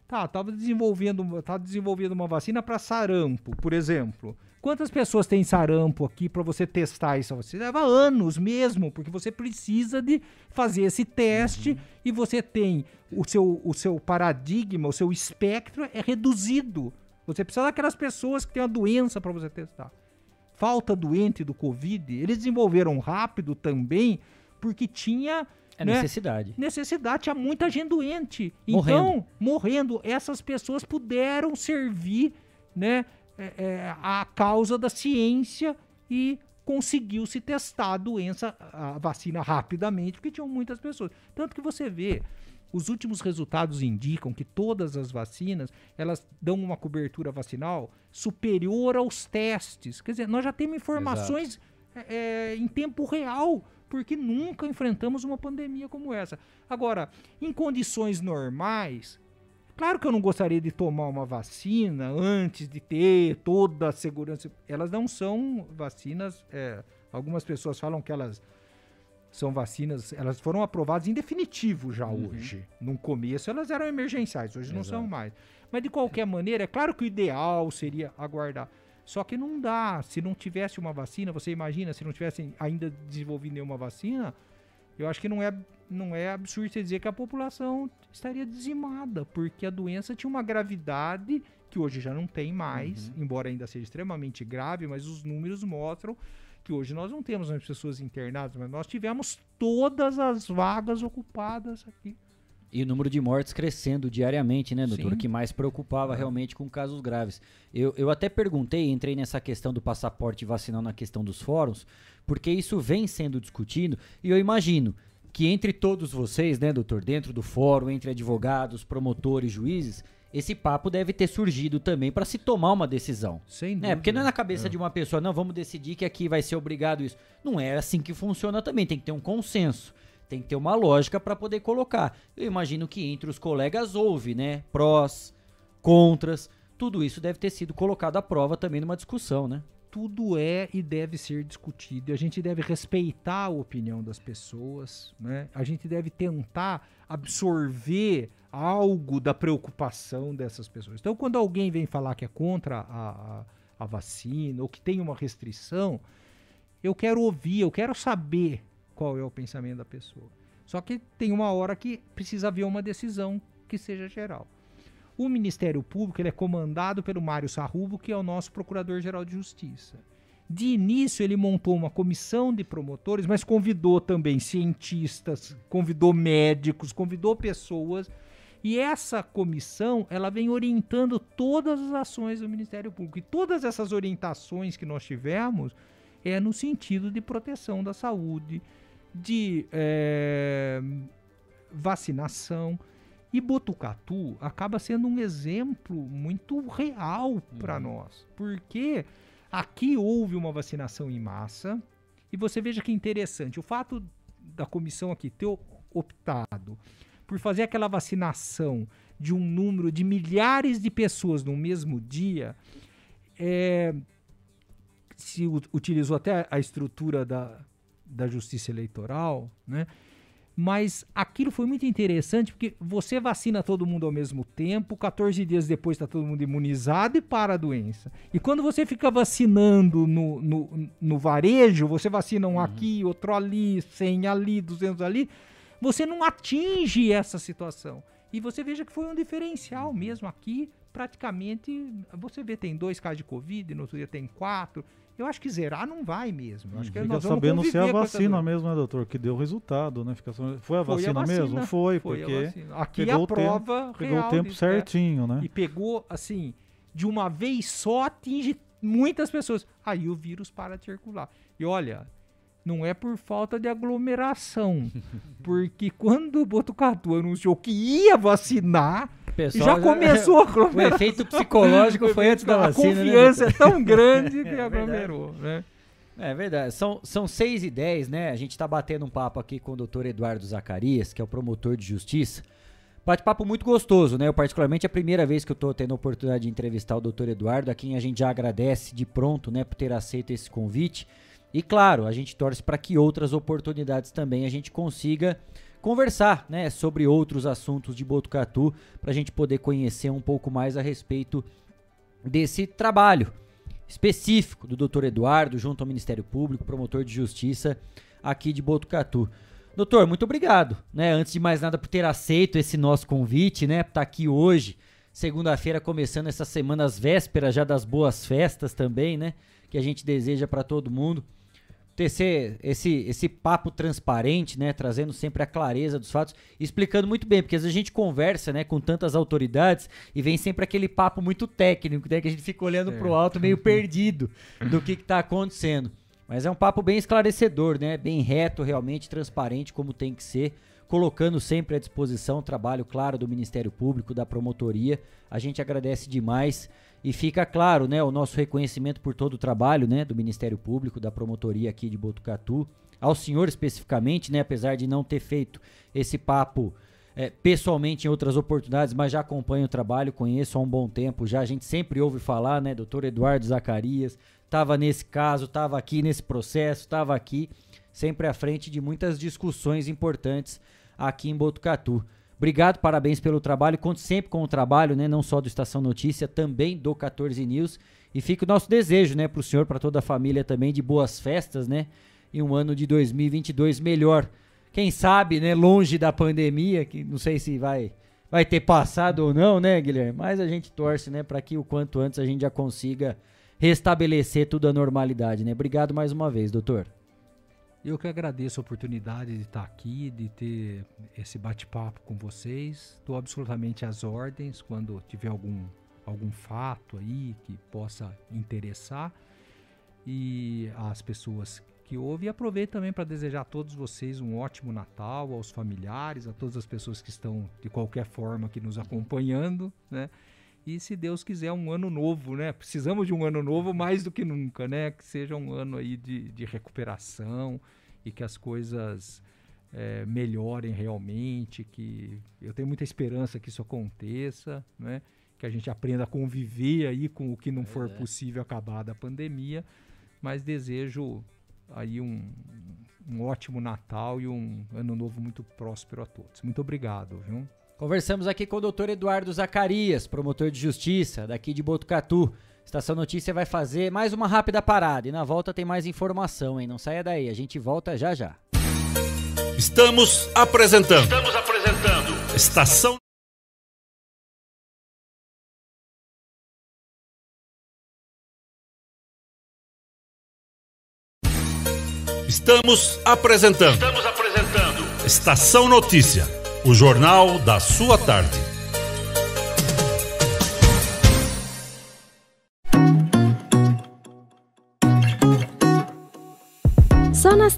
tá, tava desenvolvendo, tá desenvolvendo uma vacina para sarampo, por exemplo. Quantas pessoas tem sarampo aqui para você testar isso? Você leva anos mesmo, porque você precisa de fazer esse teste e você tem o seu, o seu paradigma, o seu espectro é reduzido. Você precisa daquelas pessoas que têm a doença para você testar. Falta doente do Covid, eles desenvolveram rápido também, porque tinha É né, necessidade. necessidade, tinha muita gente doente. Morrendo. Então, morrendo, essas pessoas puderam servir, né, é, é, a causa da ciência e conseguiu se testar a doença, a vacina rapidamente, porque tinham muitas pessoas. Tanto que você vê, os últimos resultados indicam que todas as vacinas, elas dão uma cobertura vacinal superior aos testes. Quer dizer, nós já temos informações é, é, em tempo real, porque nunca enfrentamos uma pandemia como essa. Agora, em condições normais, claro que eu não gostaria de tomar uma vacina antes de ter toda a segurança. Elas não são vacinas. é, algumas pessoas falam que elas são vacinas, elas foram aprovadas em definitivo já hoje. No começo elas eram emergenciais, hoje não são mais. Mas de qualquer maneira, é claro que o ideal seria aguardar. Só que não dá. Se não tivesse uma vacina, você imagina, se não tivesse ainda desenvolvido nenhuma vacina, eu acho que não é, não é absurdo você dizer que a população estaria dizimada, porque a doença tinha uma gravidade que hoje já não tem mais, embora ainda seja extremamente grave, mas os números mostram que hoje nós não temos mais pessoas internadas, mas nós tivemos todas as vagas ocupadas aqui. E o número de mortes crescendo diariamente, né, doutor? Sim. O que mais preocupava realmente com casos graves. Eu, eu até perguntei, entrei nessa questão do passaporte vacinal na questão dos fóruns, porque isso vem sendo discutido e eu imagino que entre todos vocês, né, doutor, dentro do fórum, entre advogados, promotores, juízes, esse papo deve ter surgido também para se tomar uma decisão. Sem né? Porque não é na dúvida. cabeça de uma pessoa, não, vamos decidir que aqui vai ser obrigado isso. Não é assim que funciona também, tem que ter um consenso. Tem que ter uma lógica para poder colocar. Eu imagino que entre os colegas houve, né? Prós, contras, tudo isso deve ter sido colocado à prova também numa discussão, né? tudo é e deve ser discutido. E a gente deve respeitar a opinião das pessoas, né? A gente deve tentar absorver algo da preocupação dessas pessoas. Então, quando alguém vem falar que é contra a, a, a vacina ou que tem uma restrição, eu quero ouvir, eu quero saber qual é o pensamento da pessoa. Só que tem uma hora que precisa haver uma decisão que seja geral. O Ministério Público ele é comandado pelo Mário Sarrubo, que é o nosso Procurador-Geral de Justiça. De início, ele montou uma comissão de promotores, mas convidou também cientistas, convidou médicos, convidou pessoas E essa comissão, ela vem orientando todas as ações do Ministério Público. E todas essas orientações que nós tivemos é no sentido de proteção da saúde, de é, vacinação. E Botucatu acaba sendo um exemplo muito real para uhum. nós, porque aqui houve uma vacinação em massa. E você veja que interessante, o fato da comissão aqui ter optado por fazer aquela vacinação de um número de milhares de pessoas no mesmo dia, é, se utilizou até a estrutura da, da justiça eleitoral, né? Mas aquilo foi muito interessante porque você vacina todo mundo ao mesmo tempo, 14 dias depois está todo mundo imunizado e para a doença. E quando você fica vacinando no, no, no varejo, você vacina um uhum. aqui, outro ali, 100 ali, 200 ali, você não atinge essa situação. E você veja que foi um diferencial mesmo aqui. Praticamente, você vê, tem dois casos de Covid, no outro dia tem quatro. Eu acho que zerar não vai mesmo. Eu acho que Fica sabendo se é a vacina mesmo, né, doutor? Que deu resultado, né? Fica, foi a vacina, foi vacina mesmo? Foi, foi porque. Aqui pegou a prova tempo, Pegou o tempo certinho, né? E pegou, assim, de uma vez só atinge muitas pessoas. Aí o vírus para de circular. E olha, não é por falta de aglomeração. porque quando o Botucatu anunciou que ia vacinar, já começou a O efeito psicológico foi antes da vacina. A né, confiança né, é tão grande que é, aglomerou, né? É verdade. São, são 6 e 10, né? A gente está batendo um papo aqui com o doutor Eduardo Zacarias, que é o promotor de justiça. Bate-papo muito gostoso, né? Eu, particularmente, é a primeira vez que eu estou tendo a oportunidade de entrevistar o doutor Eduardo, a quem a gente já agradece de pronto, né, por ter aceito esse convite. E claro, a gente torce para que outras oportunidades também a gente consiga conversar né, sobre outros assuntos de Botucatu para a gente poder conhecer um pouco mais a respeito desse trabalho específico do Dr. Eduardo junto ao Ministério Público, promotor de justiça aqui de Botucatu. Doutor, muito obrigado, né? Antes de mais nada por ter aceito esse nosso convite, né? Estar aqui hoje, segunda-feira, começando essa semana, as vésperas já das boas festas também, né? Que a gente deseja para todo mundo tecer esse, esse papo transparente, né, trazendo sempre a clareza dos fatos, explicando muito bem, porque às vezes a gente conversa, né, com tantas autoridades e vem sempre aquele papo muito técnico, né, que a gente fica olhando para o alto meio perdido do que está acontecendo. Mas é um papo bem esclarecedor, né, bem reto, realmente transparente, como tem que ser, colocando sempre à disposição o trabalho claro do Ministério Público, da promotoria. A gente agradece demais. E fica claro, né, o nosso reconhecimento por todo o trabalho, né, do Ministério Público, da promotoria aqui de Botucatu, ao senhor especificamente, né, apesar de não ter feito esse papo é, pessoalmente em outras oportunidades, mas já acompanho o trabalho, conheço há um bom tempo já, a gente sempre ouve falar, né, doutor Eduardo Zacarias, estava nesse caso, estava aqui nesse processo, estava aqui, sempre à frente de muitas discussões importantes aqui em Botucatu. Obrigado, parabéns pelo trabalho. Conte sempre com o trabalho, né? Não só do Estação Notícia, também do 14 News. E fica o nosso desejo, né, para o senhor, para toda a família também, de boas festas, né? E um ano de 2022 melhor. Quem sabe, né, longe da pandemia, que não sei se vai vai ter passado ou não, né, Guilherme? Mas a gente torce, né, para que o quanto antes a gente já consiga restabelecer tudo à normalidade, né? Obrigado mais uma vez, doutor. Eu que agradeço a oportunidade de estar aqui, de ter esse bate-papo com vocês. Estou absolutamente às ordens quando tiver algum, algum fato aí que possa interessar e as pessoas que ouvem. E aproveito também para desejar a todos vocês um ótimo Natal, aos familiares, a todas as pessoas que estão de qualquer forma aqui nos acompanhando, né? E se Deus quiser, um ano novo, né? Precisamos de um ano novo mais do que nunca, né? Que seja um ano aí de, de recuperação e que as coisas é, melhorem realmente, que eu tenho muita esperança que isso aconteça, né? Que a gente aprenda a conviver aí com o que não for é. possível acabar da pandemia, mas desejo aí um, um ótimo Natal e um ano novo muito próspero a todos. Muito obrigado, viu? Conversamos aqui com o doutor Eduardo Zacarias, promotor de justiça daqui de Botucatu. Estação Notícia vai fazer mais uma rápida parada e na volta tem mais informação, hein? Não saia daí, a gente volta já já. Estamos apresentando. Estamos apresentando. Estação Estamos apresentando. Estamos apresentando. Estação Notícia o Jornal da Sua Tarde.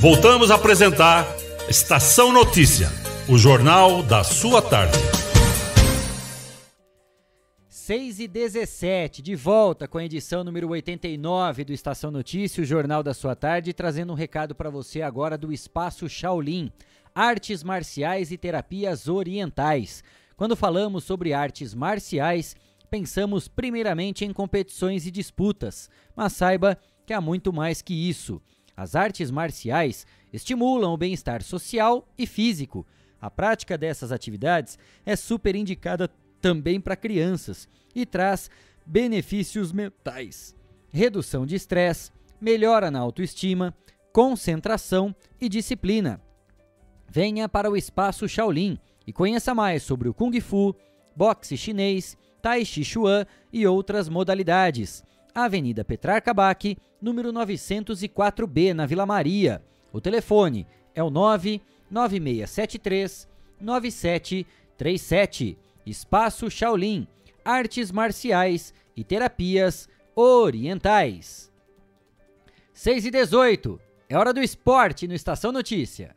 Voltamos a apresentar Estação Notícia, o jornal da sua tarde. 6 e 17, de volta com a edição número 89 do Estação Notícia, o Jornal da Sua Tarde, trazendo um recado para você agora do Espaço Shaolin, Artes Marciais e Terapias Orientais. Quando falamos sobre artes marciais, pensamos primeiramente em competições e disputas, mas saiba que há muito mais que isso. As artes marciais estimulam o bem-estar social e físico. A prática dessas atividades é super indicada também para crianças e traz benefícios mentais, redução de estresse, melhora na autoestima, concentração e disciplina. Venha para o Espaço Shaolin e conheça mais sobre o Kung Fu, boxe chinês, Tai Chi Chuan e outras modalidades. Avenida Petrarca Baque, número 904B, na Vila Maria. O telefone é o 99673 9737. Espaço Shaolin, artes marciais e terapias orientais. 6 e 18, é hora do esporte no Estação Notícia.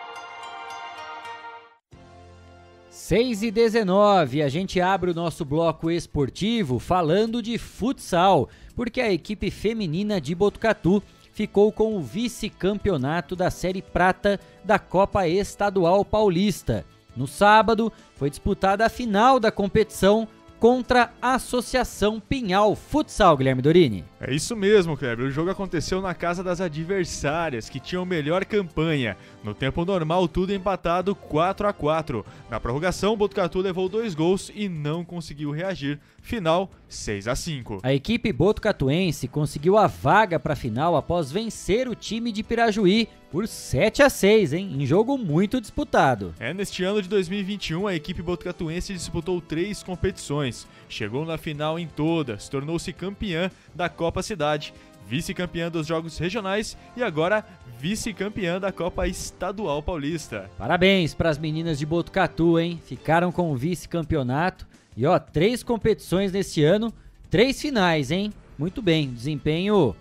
6 e 19, a gente abre o nosso bloco esportivo falando de futsal, porque a equipe feminina de Botucatu ficou com o vice-campeonato da Série Prata da Copa Estadual Paulista. No sábado, foi disputada a final da competição contra a Associação Pinhal Futsal, Guilherme Dorini. É isso mesmo, Kleber. O jogo aconteceu na casa das adversárias, que tinham melhor campanha. No tempo normal, tudo empatado 4 a 4 Na prorrogação, Botucatu levou dois gols e não conseguiu reagir. Final 6 a 5 A equipe botucatuense conseguiu a vaga para a final após vencer o time de Pirajuí por 7 a 6 hein? Em jogo muito disputado. É, neste ano de 2021, a equipe botucatuense disputou três competições. Chegou na final em todas, tornou-se campeã da Copa Cidade, vice-campeã dos Jogos Regionais e agora vice-campeã da Copa Estadual Paulista. Parabéns para as meninas de Botucatu, hein? Ficaram com o vice-campeonato e ó, três competições nesse ano, três finais, hein? Muito bem, desempenho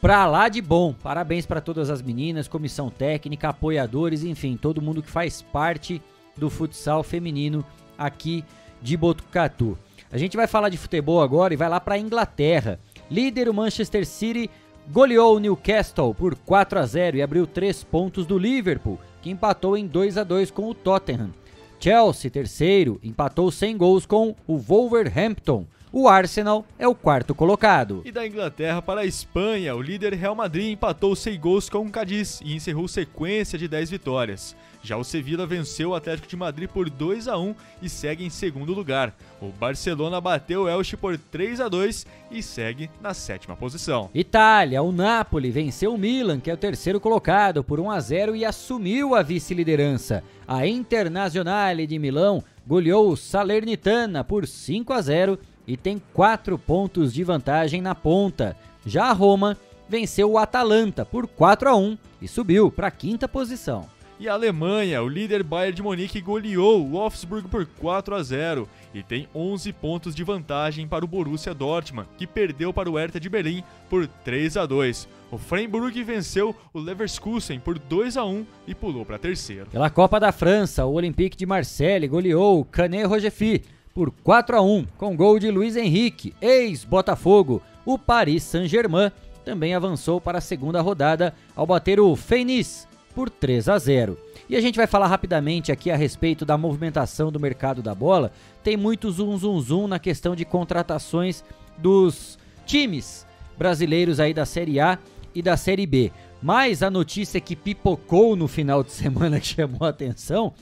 pra lá de bom. Parabéns para todas as meninas, comissão técnica, apoiadores, enfim, todo mundo que faz parte do futsal feminino aqui de Botucatu. A gente vai falar de futebol agora e vai lá para Inglaterra. Líder o Manchester City goleou o Newcastle por 4 a 0 e abriu 3 pontos do Liverpool, que empatou em 2 a 2 com o Tottenham. Chelsea, terceiro, empatou sem gols com o Wolverhampton. O Arsenal é o quarto colocado. E da Inglaterra para a Espanha, o líder Real Madrid empatou sem gols com o Cadiz e encerrou sequência de 10 vitórias. Já o Sevilla venceu o Atlético de Madrid por 2 a 1 e segue em segundo lugar. O Barcelona bateu o Elche por 3 a 2 e segue na sétima posição. Itália, o Napoli venceu o Milan, que é o terceiro colocado, por 1 a 0 e assumiu a vice-liderança. A Internazionale de Milão goleou o Salernitana por 5 a 0 e tem 4 pontos de vantagem na ponta. Já a Roma venceu o Atalanta por 4 a 1 e subiu para a quinta posição. E a Alemanha, o líder Bayern de Munique goleou o Wolfsburg por 4 a 0 e tem 11 pontos de vantagem para o Borussia Dortmund, que perdeu para o Hertha de Berlim por 3 a 2. O Freiburg venceu o Leverkusen por 2 a 1 e pulou para terceiro. Pela Copa da França, o Olympique de Marseille goleou o Canet Rogefi por 4 a 1 com gol de Luiz Henrique, ex-Botafogo. O Paris Saint-Germain também avançou para a segunda rodada ao bater o Feinis por 3 a 0. E a gente vai falar rapidamente aqui a respeito da movimentação do mercado da bola. Tem muito zum zum zum na questão de contratações dos times brasileiros aí da Série A e da Série B. Mas a notícia que pipocou no final de semana que chamou a atenção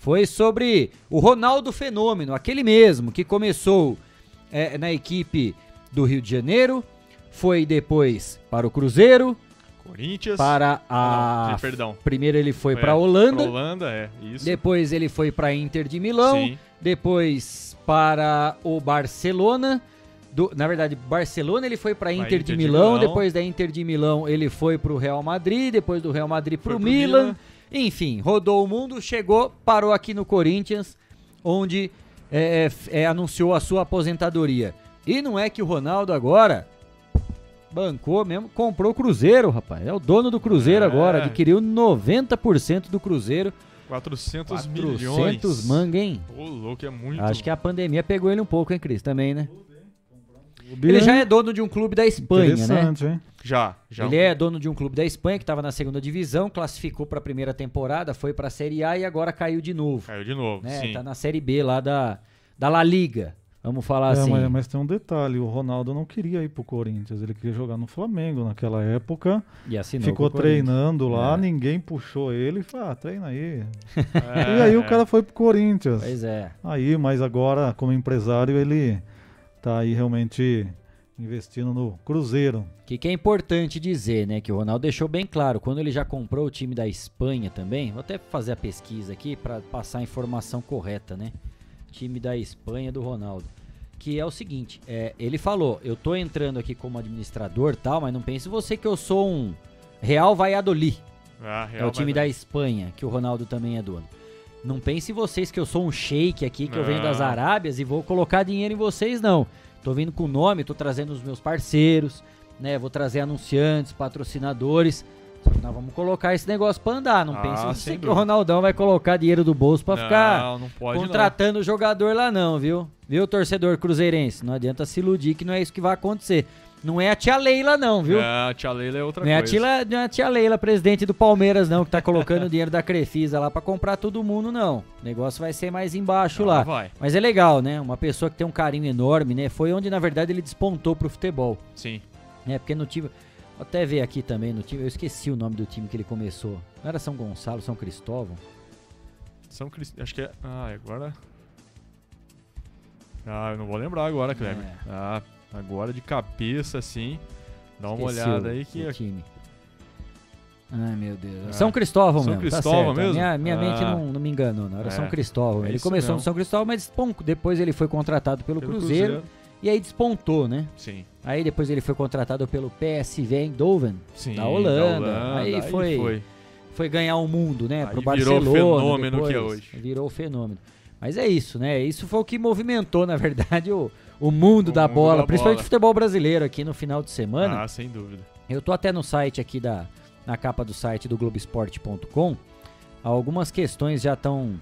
foi sobre o Ronaldo Fenômeno, aquele mesmo que começou é, na equipe do Rio de Janeiro, foi depois para o Cruzeiro, Corinthians. Para a. Não, perdão. Primeiro ele foi é, para Holanda. Holanda, é, isso. Depois ele foi para Inter de Milão. Sim. Depois para o Barcelona. Do, na verdade, Barcelona ele foi para Inter, Inter, de, Milão, de Milão. Depois da Inter de Milão ele foi para o Real Madrid. Depois do Real Madrid para o Milan. Milan. Enfim, rodou o mundo, chegou, parou aqui no Corinthians, onde é, é, anunciou a sua aposentadoria. E não é que o Ronaldo agora Bancou mesmo, comprou o Cruzeiro, rapaz. É o dono do Cruzeiro é. agora, adquiriu 90% do Cruzeiro. 400, 400 milhões. 400 manga, hein? Ô, louco, é muito. Acho que a pandemia pegou ele um pouco, hein, Cris? Também, né? Ele já é dono de um clube da Espanha, né? Hein? Já, já. Ele é dono de um clube da Espanha que estava na segunda divisão, classificou para a primeira temporada, foi para a Série A e agora caiu de novo. Caiu de novo, né? sim. Tá na Série B lá da, da La Liga. Vamos falar é, assim. Mas, mas, tem um detalhe: o Ronaldo não queria ir pro Corinthians, ele queria jogar no Flamengo naquela época. E assinou Ficou treinando lá, é. ninguém puxou ele e falou: ah, treina aí. É. E aí o cara foi pro Corinthians. Pois é. Aí, mas agora, como empresário, ele tá aí realmente investindo no Cruzeiro. Que que é importante dizer, né, que o Ronaldo deixou bem claro, quando ele já comprou o time da Espanha também, vou até fazer a pesquisa aqui para passar a informação correta, né? time da Espanha do Ronaldo. Que é o seguinte, é, ele falou, eu tô entrando aqui como administrador tal, mas não pense você que eu sou um Real Valladolid. Ah, Real é o time da Espanha, que o Ronaldo também é dono. Não pense vocês que eu sou um shake aqui, que não. eu venho das Arábias e vou colocar dinheiro em vocês, não. Tô vindo com o nome, tô trazendo os meus parceiros, né? Vou trazer anunciantes, patrocinadores. Nós vamos colocar esse negócio pra andar. Não Ah, pense sem que o. Ronaldão vai colocar dinheiro do bolso pra Não, ficar não pode contratando o jogador lá, não, viu? Viu, torcedor cruzeirense? Não adianta se iludir que não é isso que vai acontecer. Não é a tia Leila, não, viu? É, a tia Leila é outra Não é, coisa. tia, não é a tia Leila, presidente do Palmeiras, não, que tá colocando o dinheiro da Crefisa lá pra comprar todo mundo, não. O negócio vai ser mais embaixo Ah, lá. vai. Mas é legal, né? Uma pessoa que tem um carinho enorme, né? Foi onde, na verdade, ele despontou pro futebol. Sim. Né? Porque no time. Vou até ver aqui também no time. Eu esqueci o nome do time que ele começou. Não era São Gonçalo, São Cristóvão? São Crist... Acho que é. Ah, agora. Ah, eu não vou lembrar agora, Kleber. É. Ah, agora de cabeça, assim. Dá uma olhada aí que. o time. Ai, meu Deus. Ah. São Cristóvão São mesmo. tá Cristóvão certo. mesmo? Minha, minha mente Ah. não, não me enganou, não. Era É. São Cristóvão. É ele começou no mesmo. São Cristóvão, mas despon- depois ele foi contratado pelo, Pelo Cruzeiro, Cruzeiro. E aí despontou, né? Sim. Aí depois ele foi contratado pelo PSV Eindhoven, Sim, da da Holanda. Holanda, Aí, aí foi, foi. foi ganhar o mundo, né? Aí pro virou Barcelona. o fenômeno depois, que é hoje. Virou o fenômeno. Mas é isso, né? Isso foi o que movimentou, na verdade, o, o mundo da mundo bola, da principalmente bola. o futebol brasileiro aqui no final de semana. Ah, sem dúvida. Eu tô até no site aqui da na capa do site do Globoesporte.com. Algumas questões já estão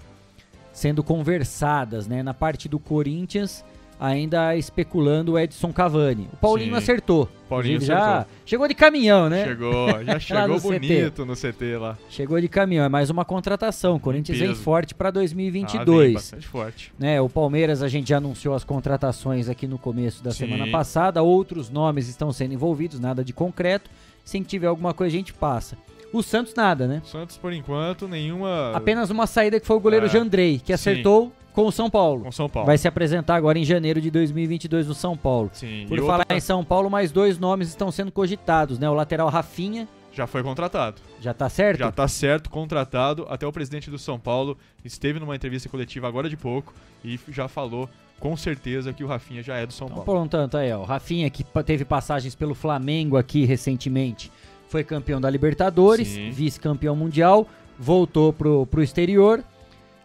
sendo conversadas, né? Na parte do Corinthians, ainda especulando o Edson Cavani. O Paulinho Sim. acertou. Paulinho já acertou. chegou de caminhão, né? Chegou, já chegou no CT. bonito no CT lá. Chegou de caminhão, é mais uma contratação. O Corinthians vem forte para Ah, 2022. vem bastante forte. né, o Palmeiras a gente já anunciou as contratações aqui no começo da Sim. semana passada, outros nomes estão sendo envolvidos, nada de concreto. Se tiver alguma coisa a gente passa. O Santos nada, né? Santos, por enquanto, nenhuma. Apenas uma saída que foi o goleiro É, Jandrei, que sim. acertou com o São Paulo. Com São Paulo. Vai se apresentar agora em janeiro de 2022 no São Paulo. Sim, Por e falar outra- em São Paulo, mais dois nomes estão sendo cogitados, né? O lateral Rafinha, Já foi contratado. já tá certo? Já tá certo, contratado. Até o presidente do São Paulo esteve numa entrevista coletiva agora de pouco e já falou com certeza que o Rafinha já é do São Então, Paulo. por um tanto aí, ó. O Rafinha, que teve passagens pelo Flamengo aqui recentemente, foi campeão da Libertadores, Sim. vice-campeão mundial, voltou pro, pro exterior.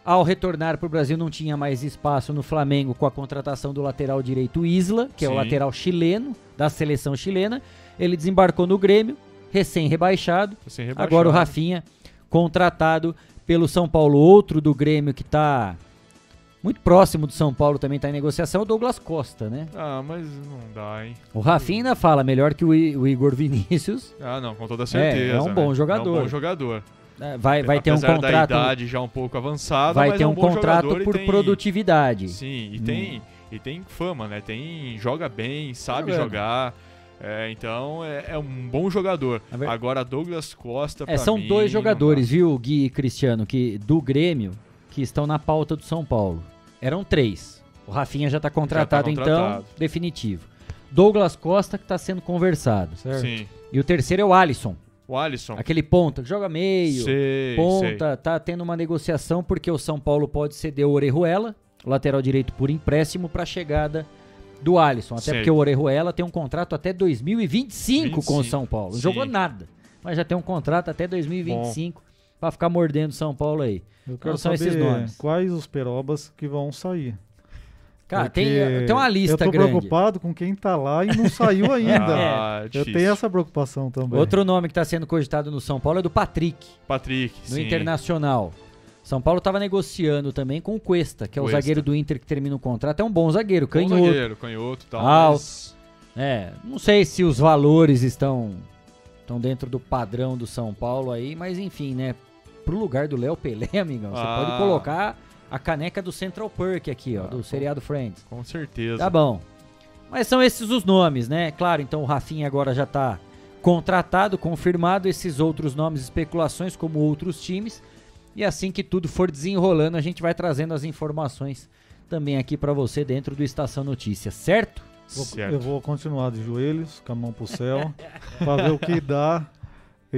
Ao retornar pro Brasil, não tinha mais espaço no Flamengo com a contratação do lateral direito Isla, que é o Sim. lateral chileno, da seleção chilena. Ele desembarcou no Grêmio, recém-rebaixado. Recém-rebaixado. Agora o Rafinha, contratado pelo São Paulo. Outro do Grêmio que tá muito próximo do São Paulo também tá em negociação, é o Douglas Costa, né? Ah, mas não dá, hein? O Rafinha ainda fala melhor que o, I- o Igor Vinícius. Ah, não, com toda certeza. é um bom né? jogador. É um bom jogador. É, Vai, vai ter um contrato. da idade já um pouco avançada, vai ter é um contrato por tem- produtividade. Sim, e Hum. tem, e tem fama, né? Tem, joga bem, sabe jogar. É, então é, é um bom jogador. Agora Douglas Costa. É, são mim, dois jogadores, viu, Gui e Cristiano, que do Grêmio, que estão na pauta do São Paulo. Eram três. O Rafinha já tá contratado, contratado. então, definitivo. Douglas Costa, que tá sendo conversado, certo? Sim. E o terceiro é o Alisson. O Alisson. Aquele ponta que joga meio, Sei, ponta, tá tendo uma negociação porque o São Paulo pode ceder o Orejuela, lateral direito por empréstimo, pra chegada do Alisson. Até Sei. porque o Orejuela tem um contrato até 2025 com o 25, São Paulo. Não jogou nada, mas já tem um contrato até 2025 pra ficar mordendo o São Paulo aí. Eu Então quero são saber esses nomes. quais os perobas que vão sair. Cara, tem, Porque tem uma lista Eu tô grande. preocupado com quem tá lá e não saiu ainda. Ah, eu difícil. tenho essa preocupação também. Outro nome que tá sendo cogitado no São Paulo é do Patrick. Patrick, no sim. Internacional. São Paulo estava negociando também com o Cuesta, que é o Cuesta. zagueiro do Inter que termina o contrato. É um bom zagueiro, Bom canhoto. zagueiro, canhoto e tal. alto. É, não sei se os valores estão estão dentro do padrão do São Paulo aí, mas enfim, né? Pro lugar do Léo Pelé, amigão, você Ah. pode colocar a caneca do Central Perk aqui, ó, do seriado Friends. Com certeza. Tá bom. Mas são esses os nomes, né? Claro, então o Rafinha agora já tá contratado, confirmado, esses outros nomes, especulações como outros times. E assim que tudo for desenrolando, a gente vai trazendo as informações também aqui pra você dentro do Estação Notícias, certo? Vou- eu vou continuar de joelhos, com a mão pro céu, pra ver o que dá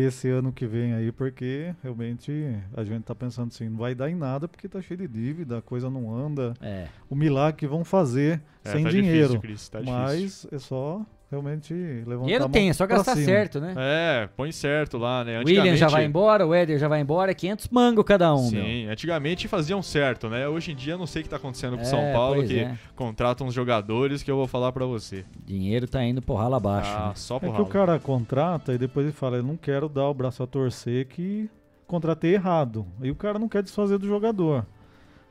esse ano que vem aí, porque realmente a gente tá pensando assim, não vai dar em nada porque tá cheio de dívida, a coisa não anda. É. O milagre que vão fazer É, sem tá dinheiro. difícil, Cris, tá mas é só realmente levantar Dinheiro tem, é só gastar certo, né? É, põe certo lá, né? William já vai embora, o Éder já vai embora, 500 mango cada um, Sim, meu. antigamente faziam certo, né? Hoje em dia não sei o que tá acontecendo com o é, São Paulo, que é. contrata uns jogadores que eu vou falar para você. Dinheiro tá indo por rala abaixo. Ah, né? só por É rala. que o cara contrata e depois ele fala, eu não quero dar o braço a torcer que contratei errado. E o cara não quer desfazer do jogador.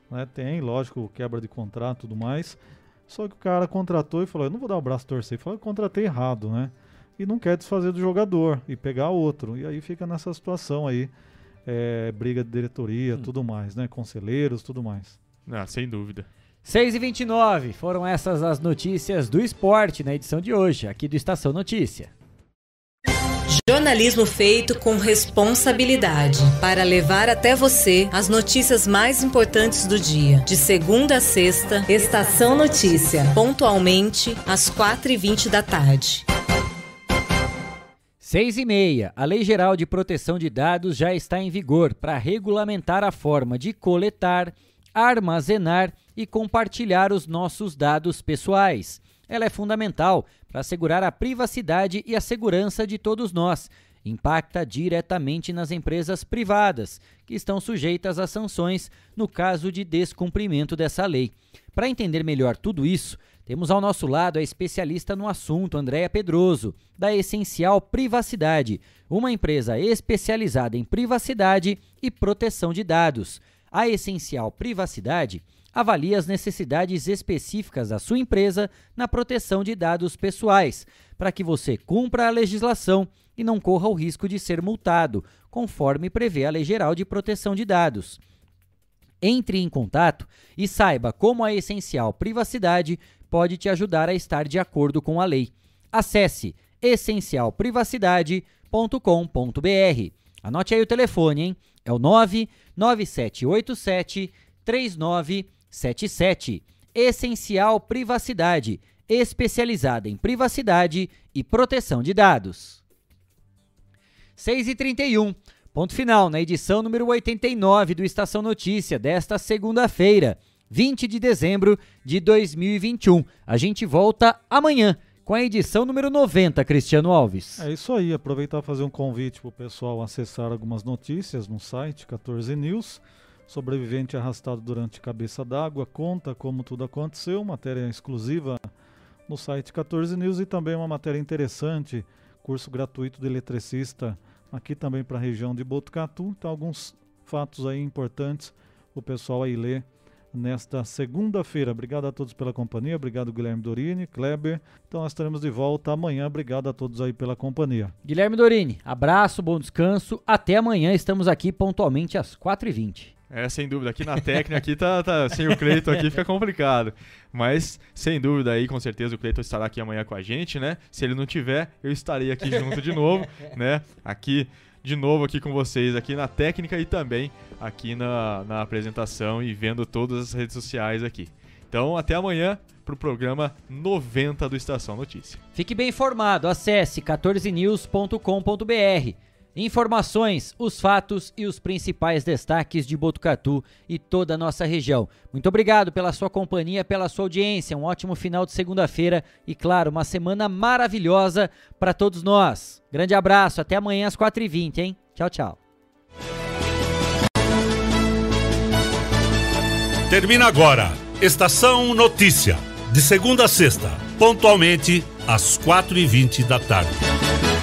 Né? Tem, lógico, quebra de contrato e tudo mais. Só que o cara contratou e falou: Eu não vou dar o braço torcer. Ele falou: Eu contratei errado, né? E não quer desfazer do jogador e pegar outro. E aí fica nessa situação aí. É, briga de diretoria, hum. tudo mais, né? Conselheiros, tudo mais. Ah, sem dúvida. 6 e 29 foram essas as notícias do esporte na edição de hoje, aqui do Estação Notícia. Jornalismo feito com responsabilidade para levar até você as notícias mais importantes do dia. De segunda a sexta, Estação Notícia, pontualmente às 4h20 da tarde. 6 e meia. A Lei Geral de Proteção de Dados já está em vigor para regulamentar a forma de coletar, armazenar e compartilhar os nossos dados pessoais. Ela é fundamental para assegurar a privacidade e a segurança de todos nós. Impacta diretamente nas empresas privadas, que estão sujeitas a sanções no caso de descumprimento dessa lei. Para entender melhor tudo isso, temos ao nosso lado a especialista no assunto, Andréa Pedroso, da Essencial Privacidade, uma empresa especializada em privacidade e proteção de dados. A Essencial Privacidade avalie as necessidades específicas da sua empresa na proteção de dados pessoais, para que você cumpra a legislação e não corra o risco de ser multado, conforme prevê a Lei Geral de Proteção de Dados. Entre em contato e saiba como a essencial privacidade pode te ajudar a estar de acordo com a lei. Acesse essencialprivacidade.com.br. Anote aí o telefone, hein? É o 99787 39 77. Essencial Privacidade, especializada em privacidade e proteção de dados. 6 e 31 ponto final na edição número 89 do Estação Notícia desta segunda-feira, 20 de dezembro de 2021. A gente volta amanhã com a edição número 90, Cristiano Alves. É isso aí, aproveitar e fazer um convite para o pessoal acessar algumas notícias no site 14 News. Sobrevivente arrastado durante cabeça d'água conta como tudo aconteceu, matéria exclusiva no site 14 News e também uma matéria interessante, curso gratuito de eletricista aqui também para a região de Botucatu. Então alguns fatos aí importantes o pessoal aí ler nesta segunda-feira. Obrigado a todos pela companhia, obrigado Guilherme Dorini, Kleber. Então nós estaremos de volta amanhã. Obrigado a todos aí pela companhia. Guilherme Dorini, abraço, bom descanso. Até amanhã, estamos aqui pontualmente às 4h20. É, sem dúvida. Aqui na técnica, aqui tá, tá sem o Cleiton aqui fica complicado. Mas, sem dúvida aí, com certeza o Cleiton estará aqui amanhã com a gente, né? Se ele não tiver, eu estarei aqui junto de novo, né? Aqui, de novo aqui com vocês, aqui na técnica e também aqui na, na apresentação e vendo todas as redes sociais aqui. Então, até amanhã para o programa 90 do Estação Notícia. Fique bem informado, acesse 14news.com.br Informações, os fatos e os principais destaques de Botucatu e toda a nossa região. Muito obrigado pela sua companhia, pela sua audiência. Um ótimo final de segunda-feira e, claro, uma semana maravilhosa para todos nós. Grande abraço, até amanhã às 4h20, hein? Tchau, tchau. Termina agora. Estação Notícia. De segunda a sexta, pontualmente às 4h20 da tarde.